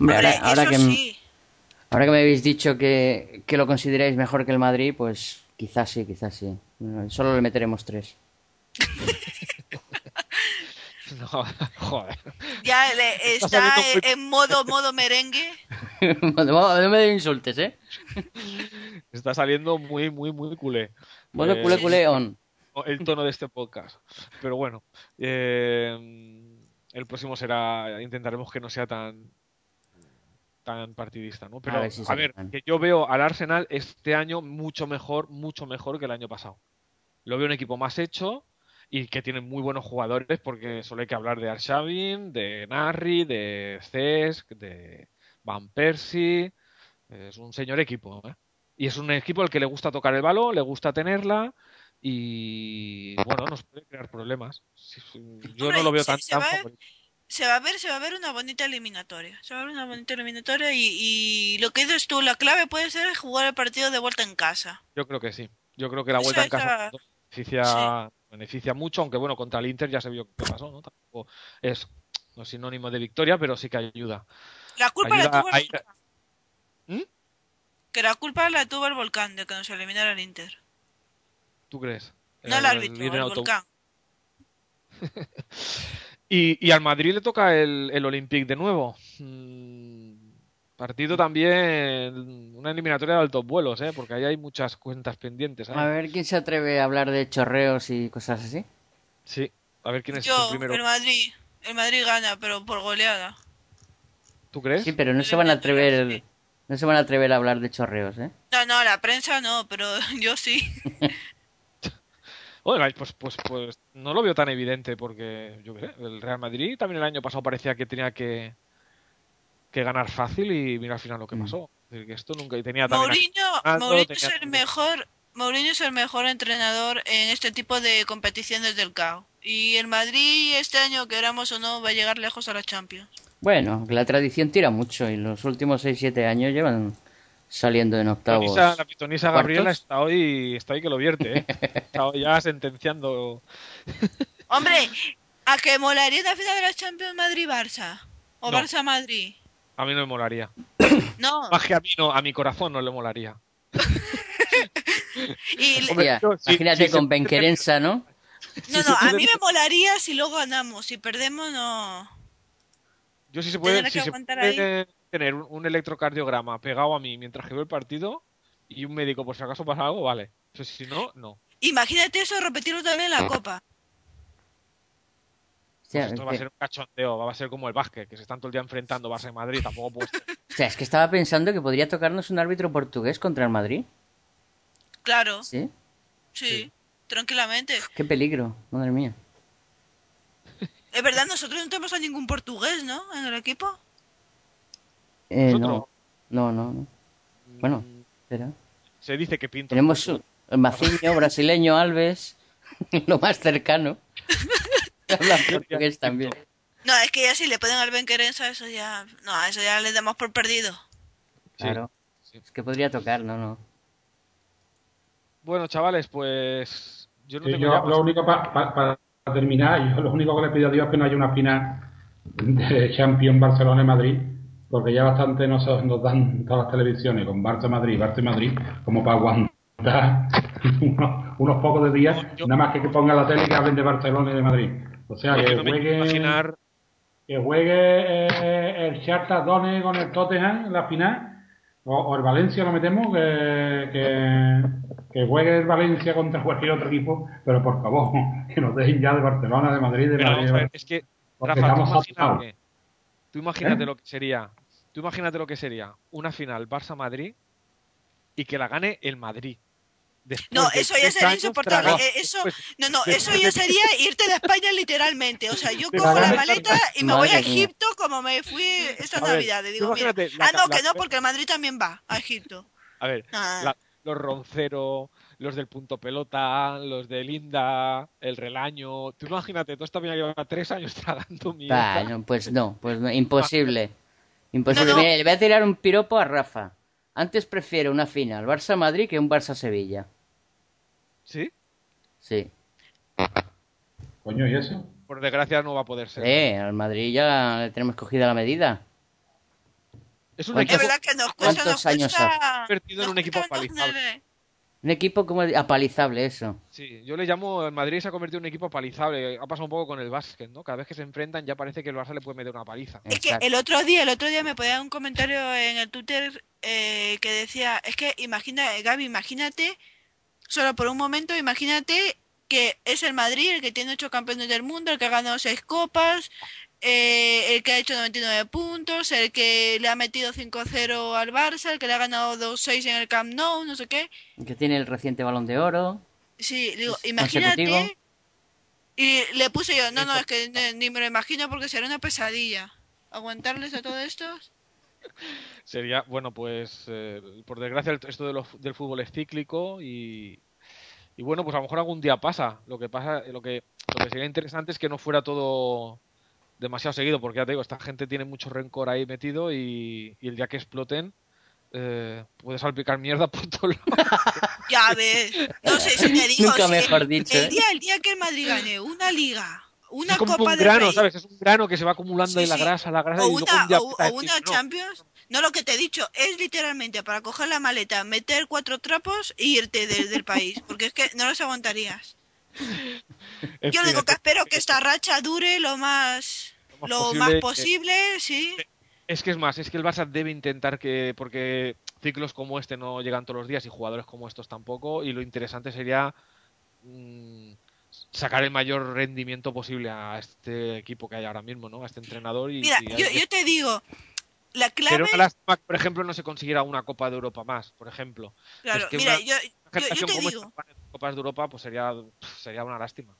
Speaker 2: Hombre, ahora,
Speaker 4: Hombre,
Speaker 2: ahora
Speaker 4: eso
Speaker 2: que,
Speaker 4: sí.
Speaker 2: Ahora que me habéis dicho que, que lo consideráis mejor que el Madrid, pues quizás sí, quizás sí. Solo le meteremos tres.
Speaker 1: No, joder.
Speaker 4: Ya le-
Speaker 1: Está
Speaker 4: en,
Speaker 1: muy-
Speaker 4: en modo modo merengue.
Speaker 2: no, me- no me insultes, ¿eh?
Speaker 1: Está saliendo muy, muy, muy culé.
Speaker 2: Modo
Speaker 1: Eh,
Speaker 2: culé culé on.
Speaker 1: el tono de este podcast. Pero bueno, eh, el próximo será, intentaremos que no sea tan tan partidista, ¿no? Pero
Speaker 2: A ver si
Speaker 1: que yo veo al Arsenal este año mucho mejor, mucho mejor que el año pasado. Lo veo un equipo más hecho y que tiene muy buenos jugadores porque solo hay que hablar de Arshavin, de Narri, de Cesc, de Van Persie. Es un señor equipo, ¿eh? Y es un equipo al que le gusta tocar el balón, le gusta tenerla y bueno, nos puede crear problemas. Yo
Speaker 4: Hombre,
Speaker 1: no lo veo tan,
Speaker 4: se
Speaker 1: tan
Speaker 4: va-
Speaker 1: favorito.
Speaker 4: Se va a ver, se va a ver una bonita eliminatoria. Se va a ver una bonita eliminatoria y, y lo que dices tú, la clave puede ser jugar el partido de vuelta en casa.
Speaker 1: Yo creo que sí. Yo creo que la
Speaker 4: Eso
Speaker 1: vuelta en casa beneficia, beneficia mucho, aunque bueno, contra el Inter ya se vio qué pasó, ¿no? Tampoco es no es sinónimo de victoria, pero sí que ayuda.
Speaker 4: La culpa
Speaker 1: Ayuda
Speaker 4: la tuvo el
Speaker 1: a
Speaker 4: volcán.
Speaker 1: ¿Mm?
Speaker 4: Que la culpa la tuvo el volcán de que nos eliminara el Inter.
Speaker 1: ¿Tú crees?
Speaker 4: No el árbitro,
Speaker 1: ir en
Speaker 4: el
Speaker 1: autobús.
Speaker 4: volcán.
Speaker 1: Y, y al Madrid le toca el, el Olympique de nuevo. Mm, partido también, una eliminatoria de altos vuelos, ¿eh? Porque ahí hay muchas cuentas pendientes. ¿eh?
Speaker 2: A ver quién se atreve a hablar de chorreos y cosas así.
Speaker 1: Sí, a ver quién es
Speaker 4: Yo,
Speaker 1: el primero.
Speaker 4: el Madrid. El Madrid gana, pero por goleada.
Speaker 1: ¿Tú crees?
Speaker 2: Sí, pero no se van a atrever, no se van a atrever a hablar de chorreos, ¿eh?
Speaker 4: No, no, la prensa no, pero yo sí.
Speaker 1: Oiga, pues, pues, pues no lo veo tan evidente porque, yo qué sé, el Real Madrid también el año pasado parecía que tenía que, que ganar fácil y mira al final lo que
Speaker 2: Mm.
Speaker 1: pasó. Es decir, que esto nunca y tenía también a-
Speaker 4: Mourinho,
Speaker 1: Ronaldo,
Speaker 4: Mourinho
Speaker 1: tenía
Speaker 4: es el mejor, Mourinho es el mejor entrenador en este tipo de competiciones del CAO. Y el Madrid este año, queramos o no, va a llegar lejos a la Champions.
Speaker 2: Bueno, la tradición tira mucho y los últimos 6-7 años llevan saliendo en octavos.
Speaker 1: Pitonisa- la pitonisa
Speaker 2: ¿Cuartos?
Speaker 1: Gabriela está hoy, está hoy que lo vierte, ¿eh? Está hoy ya sentenciando.
Speaker 4: Hombre, ¿a que molaría una final de la Champions Madrid-Barça? ¿O
Speaker 1: No.
Speaker 4: Barça-Madrid?
Speaker 1: A mí no me molaría.
Speaker 4: No.
Speaker 1: Más que a mí no, a mi corazón no le molaría.
Speaker 4: Y,
Speaker 1: Hombre, yo,
Speaker 2: imagínate
Speaker 1: sí,
Speaker 2: con Benquerensa, ¿no?
Speaker 4: no, no, a mí me molaría si luego ganamos. Si perdemos, no.
Speaker 1: Yo sí se puede, si
Speaker 4: que
Speaker 1: se puede tener un, un electrocardiograma pegado a mí mientras que veo el partido y un médico por si acaso pasa algo, vale. Pero si no, no.
Speaker 4: Imagínate eso, repetirlo también en la Copa.
Speaker 1: Pues esto
Speaker 2: es
Speaker 1: va a ser un cachondeo, va a ser como el básquet, que se están todo el día enfrentando Barça y Madrid, tampoco puede ser.
Speaker 2: o sea, es que estaba pensando que podría tocarnos un árbitro portugués contra el Madrid.
Speaker 4: Claro,
Speaker 2: ¿Sí?
Speaker 4: sí, tranquilamente.
Speaker 2: Qué peligro, madre mía.
Speaker 4: Es verdad, nosotros no tenemos a ningún portugués, ¿no? En el equipo.
Speaker 2: Eh, no,
Speaker 1: Nosotros-
Speaker 2: no, no, no. Bueno,
Speaker 1: Mm,
Speaker 2: espera.
Speaker 1: Se dice que Pinto.
Speaker 2: Tenemos un- el Maciño, brasileño, Alves, lo más cercano. Habla portugués también.
Speaker 4: No, es que ya si le ponen al Benquerensa, eso ya. No, eso ya le damos por perdido.
Speaker 2: Claro.
Speaker 1: sí.
Speaker 2: Es que podría tocar, no, no.
Speaker 1: Bueno, chavales, pues yo no
Speaker 3: Sí,
Speaker 1: tengo
Speaker 3: yo
Speaker 1: ya
Speaker 3: lo único pa- pa- para terminar, yo lo único que le pido a Dios es que no haya una final de Champions Barcelona y Madrid, porque ya bastante nos, nos dan todas las televisiones con Barça Madrid, Barça Madrid, como para aguantar unos, unos pocos de días,
Speaker 1: yo-
Speaker 3: nada más que que ponga la tele que hablen de Barcelona y de Madrid. O sea, que juegue,
Speaker 1: imaginar
Speaker 3: que juegue eh, el Shakhtar Donetsk con el Tottenham en la final, o, o el Valencia lo metemos, que, que, que juegue el Valencia contra cualquier otro equipo, pero por favor, que nos dejen ya de Barcelona, de Madrid, de
Speaker 1: Pero
Speaker 3: Madrid.
Speaker 1: ver, es que, Rafa, tú imagínate, tú imagínate lo que sería, tú imagínate lo que sería una final Barça-Madrid y que la gane el Madrid. Después
Speaker 4: No, eso ya sería insoportable. Eh, eso, no, no, eso ya sería irte de España literalmente. O sea, yo cojo la maleta y me voy a
Speaker 2: mía.
Speaker 4: Egipto como me fui esta
Speaker 1: ver,
Speaker 4: Navidad. Y digo, mira,
Speaker 1: la
Speaker 4: ah, no, que no, porque el Madrid también va a Egipto.
Speaker 1: A ver,
Speaker 4: Ah.
Speaker 1: la- los Roncero, los del punto pelota, los de Linda, el relaño. Tú imagínate, tú esta lleva tres años tragando mierda.
Speaker 2: Ah, no, pues no, pues no, imposible. Imposible.
Speaker 4: No, no.
Speaker 2: Mira, le voy a tirar un piropo a Rafa. Antes prefiero una final Barça-Madrid que un Barça-Sevilla.
Speaker 1: ¿Sí?
Speaker 2: Sí.
Speaker 3: Coño, ¿y eso?
Speaker 1: Por desgracia no va a poder ser.
Speaker 2: Eh, al Madrid ya le tenemos cogida la medida.
Speaker 1: Es un
Speaker 2: ¿Cuántos-
Speaker 4: Es
Speaker 1: equipo
Speaker 4: verdad que nos cuesta,
Speaker 2: ¿Cuántos
Speaker 4: nos
Speaker 2: años
Speaker 4: cuesta,
Speaker 1: convertido en
Speaker 4: nos
Speaker 1: un equipo
Speaker 4: mantener-
Speaker 2: Un equipo como apalizable, eso.
Speaker 1: Sí, yo le llamo, el Madrid se ha convertido en un equipo palizable. Ha pasado un poco con el básquet, ¿no? Cada vez que se enfrentan ya parece que el Barça le puede meter una paliza.
Speaker 4: Es que el otro día, el otro día me ponían un comentario en el Twitter eh, que decía, es que imagina, Gaby, imagínate, solo por un momento, imagínate que es el Madrid el que tiene ocho campeones del mundo, el que ha ganado seis copas, eh, el que ha hecho 99 puntos, el que le ha metido 5-0 al Barça, el que le ha ganado 2-6 en el Camp Nou, no sé qué.
Speaker 2: El que tiene el reciente balón de oro.
Speaker 4: Sí, digo, imagínate. Y le puse yo, no, no, es que ni- ni me lo imagino porque será una pesadilla. Aguantarles a todo esto.
Speaker 1: Sería, bueno, pues eh, por desgracia esto de lo- del fútbol es cíclico y, y bueno, pues a lo mejor algún día pasa. Lo que pasa, lo que, lo que sería interesante es que no fuera todo demasiado seguido, porque ya te digo, esta gente tiene mucho rencor ahí metido y, y el día que exploten eh, puede salpicar mierda por todos lados.
Speaker 4: Ya ves, no sé si te digo.
Speaker 2: Nunca
Speaker 4: si
Speaker 2: mejor
Speaker 4: el,
Speaker 2: dicho,
Speaker 4: El
Speaker 2: ¿eh?
Speaker 4: día, el día que el Madrid gane una liga, una
Speaker 1: es como
Speaker 4: Copa
Speaker 1: un
Speaker 4: del
Speaker 1: grano,
Speaker 4: Rey,
Speaker 1: ¿sabes? Es un grano que se va acumulando
Speaker 4: Sí,
Speaker 1: en la
Speaker 4: sí.
Speaker 1: grasa, la grasa
Speaker 4: o
Speaker 1: y luego
Speaker 4: una,
Speaker 1: un día
Speaker 4: o, una
Speaker 1: "No".
Speaker 4: Champions, no lo que te he dicho, es literalmente para coger la maleta, meter cuatro trapos e irte de- del país, porque es que no los aguantarías. Yo
Speaker 1: fin,
Speaker 4: digo que
Speaker 1: es-
Speaker 4: espero que esta racha dure lo más,
Speaker 1: Lo más
Speaker 4: lo más
Speaker 1: posible,
Speaker 4: sí.
Speaker 1: Es que es más, es que el Barça debe intentar que, porque ciclos como este no llegan todos los días y jugadores como estos tampoco, y lo interesante sería mm, sacar el mayor rendimiento posible a este equipo que hay ahora mismo, ¿no? A este entrenador y,
Speaker 4: Mira,
Speaker 1: y
Speaker 4: yo,
Speaker 1: hay-
Speaker 4: yo te digo, la
Speaker 1: Sería
Speaker 4: clave,
Speaker 1: una lástima que, por ejemplo, no se consiguiera una Copa de Europa más, por ejemplo.
Speaker 4: claro,
Speaker 1: es que
Speaker 4: mira,
Speaker 1: una-
Speaker 4: yo,
Speaker 1: Una
Speaker 4: yo, yo
Speaker 1: generación
Speaker 4: te
Speaker 1: como
Speaker 4: digo,
Speaker 1: esta Copas de Europa, pues sería, sería una lástima.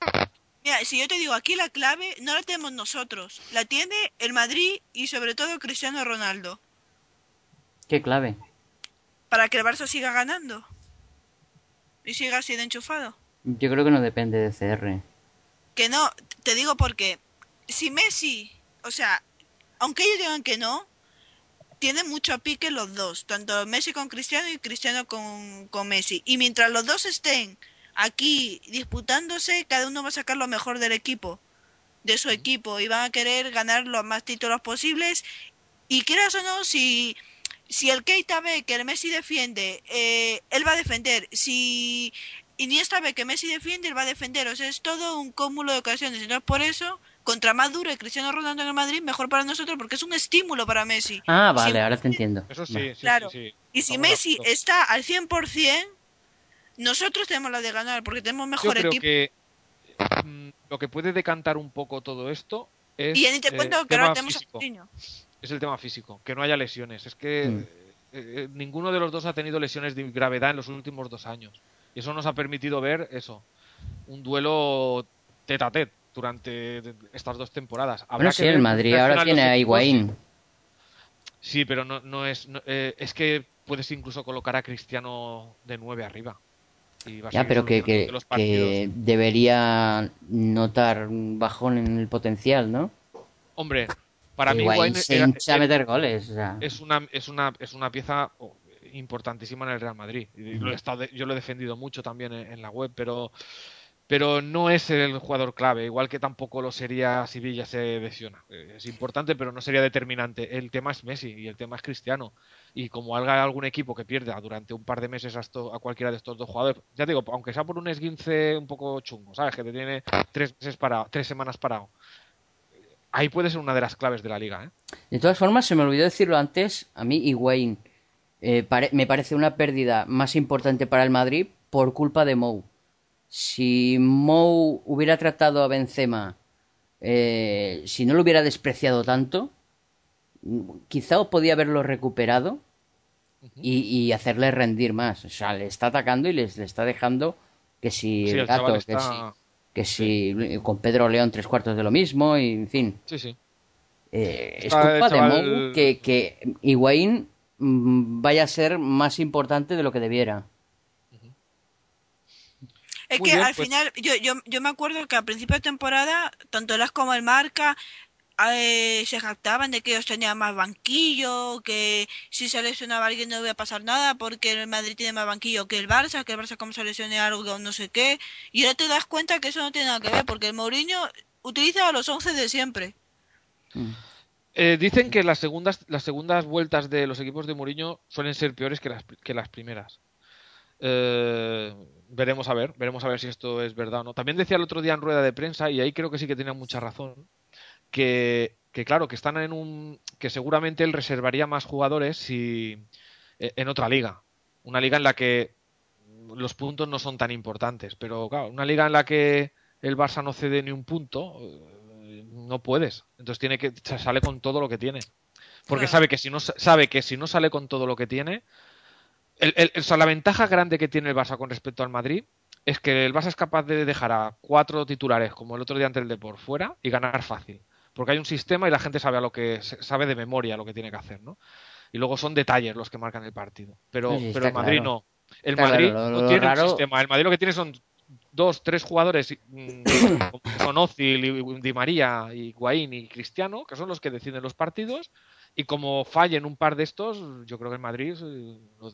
Speaker 4: Mira, si yo te digo, aquí la clave no la tenemos nosotros, la tiene el Madrid y sobre todo Cristiano Ronaldo,
Speaker 2: Qué clave.
Speaker 4: para que el Barça siga ganando y siga así de enchufado.
Speaker 2: Yo creo que no depende de CR.
Speaker 4: Que no, te digo porque si Messi, o sea, aunque ellos digan que no, tienen mucho pique los dos, tanto Messi con Cristiano y Cristiano con, con Messi. Y mientras los dos estén aquí disputándose, cada uno va a sacar lo mejor del equipo, de su equipo, y van a querer ganar los más títulos posibles. Y quieras o no, si, si el Keita ve que el Messi defiende, eh, él va a defender. Si Iniesta ve que Messi defiende, él va a defender. O sea, es todo un cúmulo de ocasiones. Entonces, por eso, contra más duro el Cristiano Ronaldo en el Madrid, mejor para nosotros, porque es un estímulo para Messi.
Speaker 2: Ah, vale, ahora te entiendo.
Speaker 1: Eso sí, sí,
Speaker 4: Claro.
Speaker 1: sí, sí.
Speaker 4: Y si Messi está al 100%, nosotros tenemos la de ganar, porque tenemos
Speaker 1: Yo
Speaker 4: mejor
Speaker 1: creo
Speaker 4: equipo.
Speaker 1: que mm, lo que puede decantar un poco todo esto es,
Speaker 4: Y ni te
Speaker 1: eh,
Speaker 4: cuento que ahora tenemos a
Speaker 1: físico.
Speaker 4: Coutinho.
Speaker 1: es el tema físico, que no haya lesiones. Es que
Speaker 2: Mm.
Speaker 1: eh, eh, ninguno de los dos ha tenido lesiones de gravedad en los últimos dos años. Y eso nos ha permitido ver eso, un duelo tete a tete durante estas dos temporadas. Habrá
Speaker 2: Bueno,
Speaker 1: que
Speaker 2: sí, el Madrid ahora tiene a. Higuaín.
Speaker 1: Sí, pero no, no es. no- eh, es que puedes incluso colocar a Cristiano de 9 arriba. Y va
Speaker 2: Ya, pero que, que,
Speaker 1: los
Speaker 2: que debería notar un bajón en el potencial, ¿no?
Speaker 1: Hombre, para mí
Speaker 2: Higuaín se
Speaker 1: era-
Speaker 2: a
Speaker 1: eh,
Speaker 2: meter goles. o sea.
Speaker 1: es una es una es una pieza oh, importantísima en el Real Madrid y lo he estado yo lo he defendido mucho también en, en la web pero pero no es el jugador clave igual que tampoco lo sería si Villa se lesiona. Eh, es importante pero no sería determinante. El tema es Messi y el tema es Cristiano. Y como haga algún equipo que pierda durante un par de meses a, a cualquiera de estos dos jugadores ya digo aunque sea por un esguince un poco chungo sabes que te tiene tres meses parado tres semanas parado. Ahí puede ser una de las claves de la liga ¿eh?
Speaker 2: De todas formas, se me olvidó decirlo antes, a mí Higuaín eh, pare- me parece una pérdida más importante para el Madrid por culpa de Mou. Si Mou hubiera tratado a Benzema, eh, si no lo hubiera despreciado tanto, quizá podía haberlo recuperado y, y hacerle rendir más. O sea, le está atacando y le está dejando que si
Speaker 1: Sí,
Speaker 2: el gato, que
Speaker 1: está-
Speaker 2: si, que si con Pedro León tres cuartos de lo mismo, y en fin.
Speaker 1: sí sí
Speaker 2: Eh, es culpa de Mou que, que Higuaín mm, vaya a ser más importante de lo que debiera.
Speaker 4: Es
Speaker 1: Muy
Speaker 4: que
Speaker 1: bien,
Speaker 4: al
Speaker 1: pues-
Speaker 4: final, yo, yo, yo me acuerdo que a principio de temporada, tanto las como el Marca eh, se jactaban de que ellos tenían más banquillo, que si se lesionaba alguien no iba a pasar nada porque el Madrid tiene más banquillo que el Barça, que el Barça como se lesione algo no sé qué. Y ahora te das cuenta que eso no tiene nada que ver porque el Mourinho utiliza a los 11 de siempre.
Speaker 1: Eh, dicen que las segundas, las segundas vueltas de los equipos de Mourinho suelen ser peores que las, que las primeras. Eh, veremos a ver, veremos a ver si esto es verdad o no. También decía el otro día en rueda de prensa, y ahí creo que sí que tenía mucha razón, que, que claro, que están en un. que seguramente él reservaría más jugadores si, eh, en otra liga. Una liga en la que los puntos no son tan importantes. Pero claro, una liga en la que el Barça no cede ni un punto, eh, no puedes. Entonces tiene que sale con todo lo que tiene. Porque
Speaker 4: Claro.
Speaker 1: sabe que si no sabe que si no sale con todo lo que tiene, el- el- o sea, la ventaja grande que tiene el Barça con respecto al Madrid es que el Barça es capaz de dejar a cuatro titulares como el otro día ante el Depor fuera y ganar fácil. Porque hay un sistema y la gente sabe a lo que sabe de memoria lo que tiene que hacer, ¿no? Y luego son detalles los que marcan el partido. Pero,
Speaker 2: Sí,
Speaker 1: pero el Madrid
Speaker 2: claro.
Speaker 1: no. El Madrid
Speaker 2: lo-
Speaker 1: no
Speaker 2: lo
Speaker 1: tiene
Speaker 2: raro-
Speaker 1: un sistema. El Madrid lo que tiene son dos, tres jugadores, mm, como son Ozil, y Di María, y Guaín y Cristiano, que son los que deciden los partidos. Y como fallen un par de estos, yo creo que el Madrid eh, lo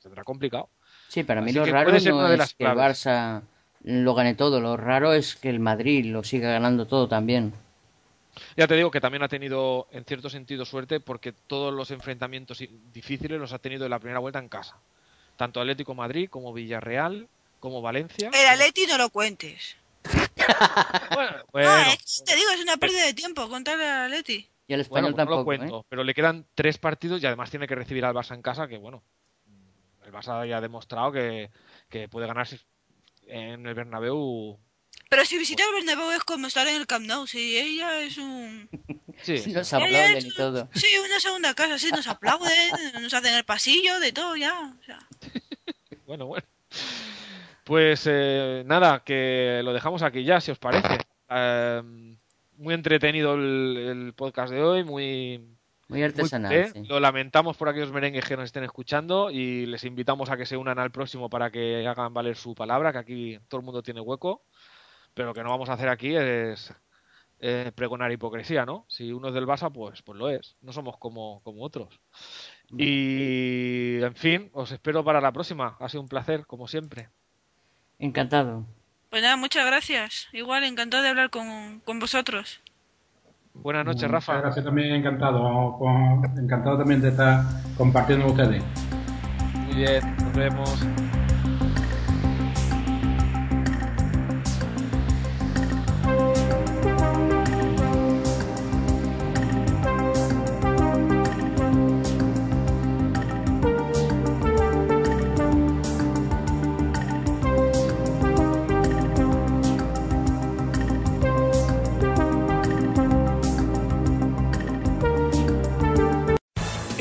Speaker 1: tendrá complicado.
Speaker 2: Sí, para mí
Speaker 1: Así
Speaker 2: lo raro no es que el. Barça lo gane todo, lo raro es que el Madrid lo siga ganando todo también.
Speaker 1: Ya te digo que también ha tenido, en cierto sentido, suerte porque todos los enfrentamientos difíciles los ha tenido en la primera vuelta en casa. Tanto Atlético Madrid como Villarreal, como Valencia.
Speaker 4: El Atleti no lo cuentes.
Speaker 1: Bueno,
Speaker 4: No, es te digo, es una pérdida de tiempo contarle al Atleti.
Speaker 2: Y el
Speaker 1: bueno,
Speaker 2: español
Speaker 1: pues no lo
Speaker 2: tampoco,
Speaker 1: cuento,
Speaker 2: ¿eh?
Speaker 1: pero le quedan tres partidos y además tiene que recibir al Barça en casa, que bueno, el Barça ya ha demostrado que, que puede ganarse en el Bernabéu.
Speaker 4: Pero si visitar el Bernabéu es como estar en el Camp Nou, si ella es un...
Speaker 1: Sí,
Speaker 2: Sí, nos aplauden
Speaker 4: es-
Speaker 2: y todo.
Speaker 4: Sí, una segunda casa, sí, nos aplauden, nos hacen el pasillo, de todo ya. o sea.
Speaker 1: Bueno, bueno. Pues eh, nada, que lo dejamos aquí ya, si os parece. Eh, muy entretenido el, el podcast de hoy, muy,
Speaker 2: Muy artesanal, sí.
Speaker 1: Lo lamentamos por aquellos merengues que nos estén escuchando y les invitamos a que se unan al próximo para que hagan valer su palabra, que aquí todo el mundo tiene hueco. Pero lo que no vamos a hacer aquí es pregonar hipocresía, ¿no? Si uno es del Barça, pues, pues lo es. No somos como, como otros. Y, en fin, os espero para la próxima. Ha sido un placer, como siempre.
Speaker 2: Encantado.
Speaker 4: Pues nada, muchas gracias. Igual, encantado de hablar con, con vosotros.
Speaker 1: Buenas noches,
Speaker 3: Muchas
Speaker 1: Rafa.
Speaker 3: gracias también, encantado. encantado también de estar compartiendo con ustedes.
Speaker 1: Muy bien, nos vemos.